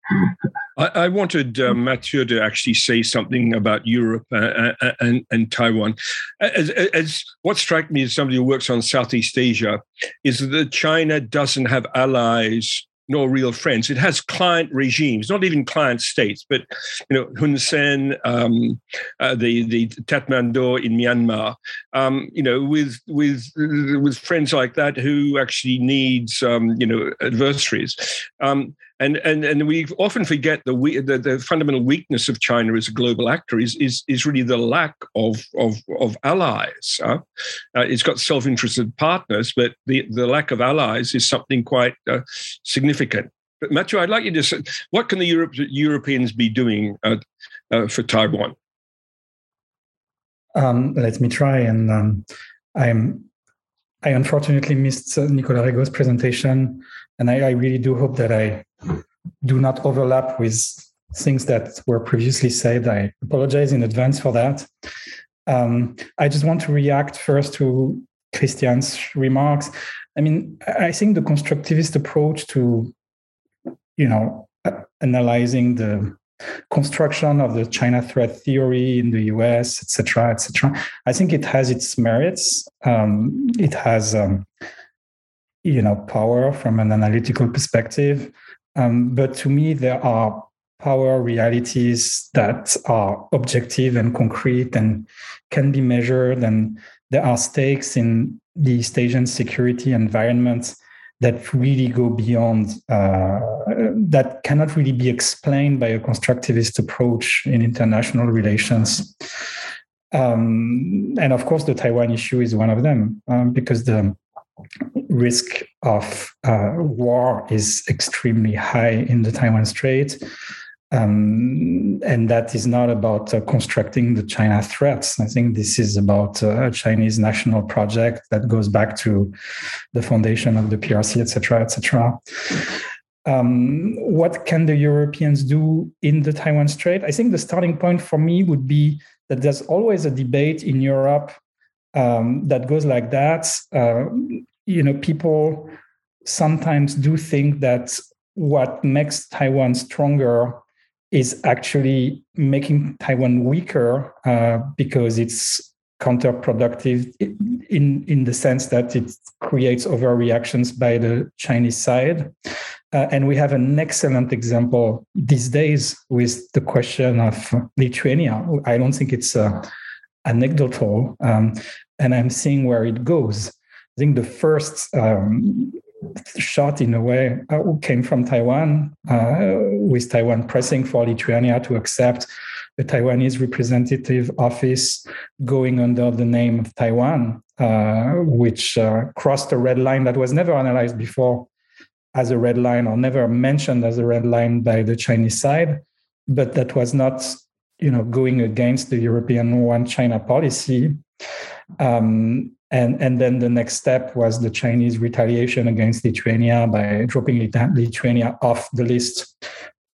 I, I, wanted uh, Mathieu to actually say something about Europe uh, uh, uh, and, and Taiwan. As, as, what struck me as somebody who works on Southeast Asia is that China doesn't have allies nor real friends. It has client regimes, not even client states, but you know Hun Sen, um, uh, the the Tatmadaw in Myanmar. Um, you know, with with with friends like that who actually needs um, you know adversaries. Um, and and and we often forget the, the, the fundamental weakness of China as a global actor is is is really the lack of of of allies. Uh, it's got self-interested partners, but the the lack of allies is something quite uh, significant. But Mathieu, I'd like you to say, what can the Europe, Europeans be doing uh, uh for Taiwan? Um, let me try, and um, I'm I unfortunately missed uh, Nicolas Regaud's presentation, and I, I, really do hope that I do not overlap with things that were previously said. I apologize in advance for that. Um, I just want to react first to Christian's remarks. I mean, I think the constructivist approach to, you know, analyzing the construction of the China threat theory in the US, etc., etc. I think it has its merits. Um, it has, um, you know, power from an analytical perspective. Um, but to me, there are power realities that are objective and concrete and can be measured, and there are stakes in the East Asian security environment that really go beyond uh, that cannot really be explained by a constructivist approach in international relations um, and of course the taiwan issue is one of them um, because the risk of uh, war is extremely high in the taiwan strait um, and that is not about uh, constructing the China threats. I think this is about uh, a Chinese national project that goes back to the foundation of the PRC, et etc., etc. Um, what can the Europeans do in the Taiwan Strait? I think the starting point for me would be that there's always a debate in Europe um, that goes like that. Uh, you know, people sometimes do think that what makes Taiwan stronger is actually making Taiwan weaker uh, because it's counterproductive in in the sense that it creates overreactions by the Chinese side. Uh, and we have an excellent example these days with the question of Lithuania. I don't think it's uh, anecdotal, um, and I'm seeing where it goes. I think the first um, shot in a way uh, came from Taiwan, uh, with Taiwan pressing for Lithuania to accept the Taiwanese representative office going under the name of Taiwan, uh, which uh, crossed a red line that was never analyzed before as a red line or never mentioned as a red line by the Chinese side, but that was not, you know, going against the European one China policy. Um, and, and then the next step was the Chinese retaliation against Lithuania by dropping Lithuania off the list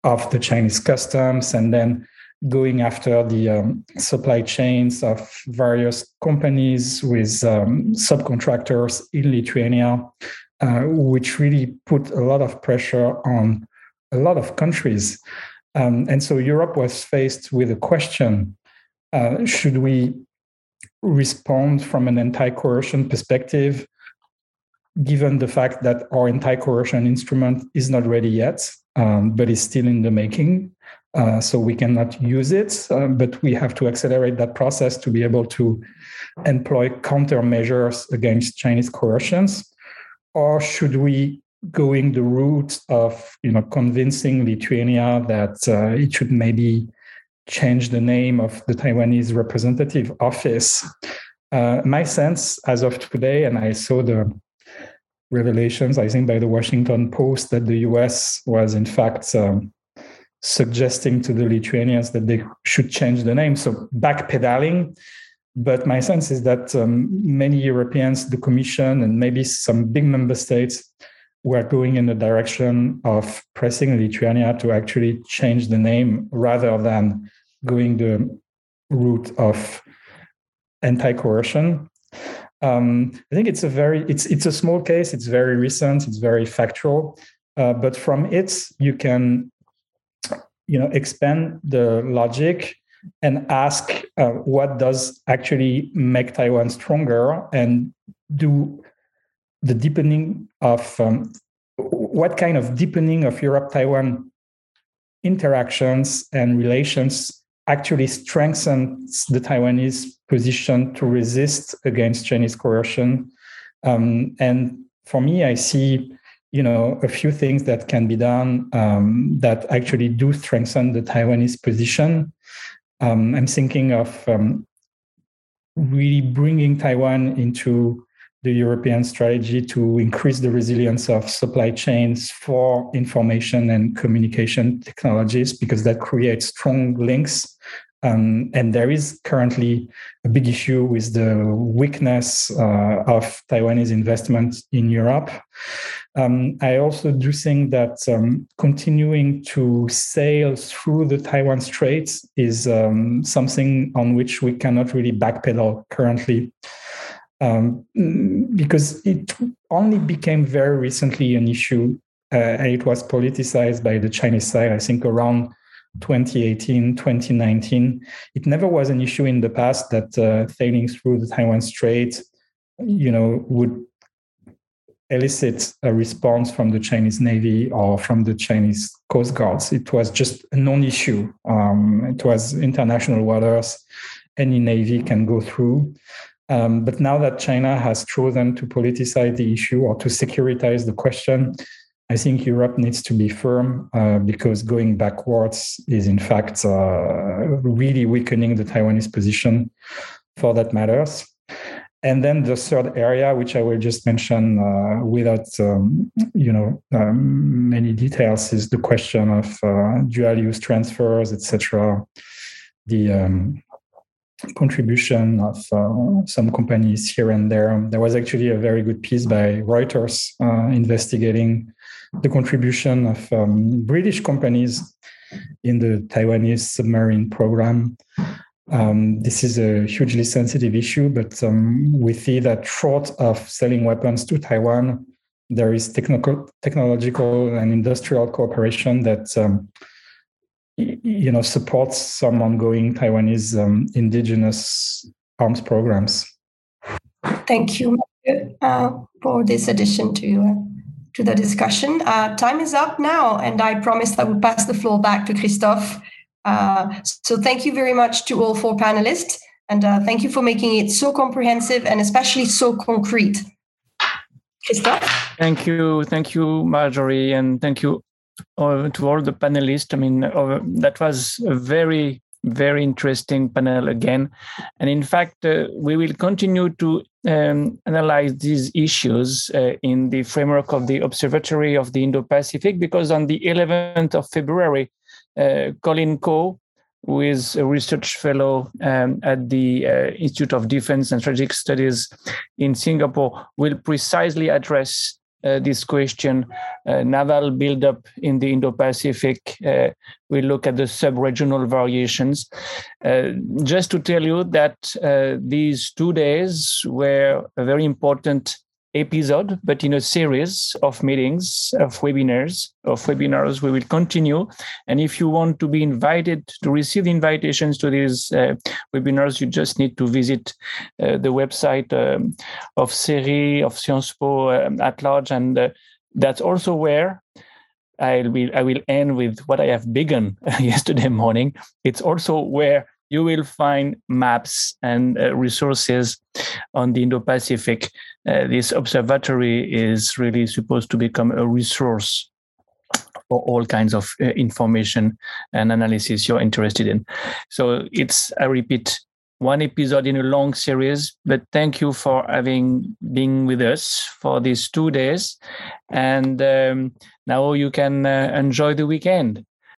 of the Chinese customs and then going after the um, supply chains of various companies with um, subcontractors in Lithuania, uh, which really put a lot of pressure on a lot of countries. Um, and so Europe was faced with a question uh, should we respond from an anti-coercion perspective, given the fact that our anti-coercion instrument is not ready yet, um, but is still in the making. Uh, so we cannot use it, uh, but we have to accelerate that process to be able to employ countermeasures against Chinese coercions. Or should we going the route of you know convincing Lithuania that uh, it should maybe change the name of the Taiwanese representative office. Uh, my sense as of today, and I saw the revelations, I think, by the Washington Post that the US was in fact um, suggesting to the Lithuanians that they should change the name. So backpedaling. But my sense is that um, many Europeans, the Commission, and maybe some big member states were going in the direction of pressing Lithuania to actually change the name rather than going the route of anti-coercion. Um, I think it's a very it's it's a small case. It's very recent. It's very factual. Uh, but from it, you can you know expand the logic and ask uh, what does actually make Taiwan stronger and do the deepening of um, what kind of deepening of Europe Taiwan interactions and relations actually strengthens the Taiwanese position to resist against Chinese coercion. Um, and for me, I see, you know, a few things that can be done um, that actually do strengthen the Taiwanese position. Um, I'm thinking of um, really bringing Taiwan into the European strategy to increase the resilience of supply chains for information and communication technologies because that creates strong links. Um, and there is currently a big issue with the weakness uh, of Taiwanese investment in Europe. Um, I also do think that um, continuing to sail through the Taiwan Straits is um, something on which we cannot really backpedal currently um, because it only became very recently an issue uh, and it was politicized by the Chinese side, I think around 2018, 2019. It never was an issue in the past that uh, sailing through the Taiwan Strait, you know, would elicit a response from the Chinese Navy or from the Chinese Coast Guards. It was just a non-issue. Um, it was international waters. Any navy can go through. Um, but now that China has chosen to politicize the issue or to securitize the question, I think Europe needs to be firm uh, because going backwards is, in fact, uh, really weakening the Taiwanese position for that matters. And then the third area, which I will just mention uh, without, um, you know, um, many details, is the question of uh, dual-use transfers, etc. The um, contribution of uh, some companies here and there. There was actually a very good piece by Reuters uh, investigating the contribution of um, British companies in the Taiwanese submarine program. Um, this is a hugely sensitive issue, but um, we see that short of selling weapons to Taiwan, there is technical, technological and industrial cooperation that um, you know supports some ongoing Taiwanese um, indigenous arms programs. Thank you uh, for this addition to uh, to the discussion. Uh, time is up now, and I promised I will pass the floor back to Christophe. Uh, so thank you very much to all four panelists, and uh, thank you for making it so comprehensive and especially so concrete. Christophe? Thank you. Thank you, Marjorie. And thank you uh, to all the panelists. I mean, uh, that was a very, very interesting panel again. And in fact, uh, we will continue to um, analyze these issues uh, in the framework of the Observatory of the Indo Pacific because on the 11th of February, Collin Koh who is a research fellow um, at the uh, Institute of Defense and Strategic Studies in Singapore, will precisely address this question uh, naval buildup in the Indo Pacific. Uh, we look at the sub regional variations. Uh, just to tell you that uh, these two days were a very important episode, but in a series of meetings, of webinars, of webinars, we will continue. And if you want to be invited to receive invitations to these uh, webinars, you just need to visit uh, the website um, of CERI, of Sciences Po um, at large. And uh, that's also where I will, I will end with what I have begun <laughs> yesterday morning. It's also where you will find maps and uh, resources on the Indo-Pacific. Uh, this observatory is really supposed to become a resource for all kinds of uh, information and analysis you're interested in. So it's, I repeat, one episode in a long series, but thank you for having been with us for these two days. And um, now you can uh, enjoy the weekend.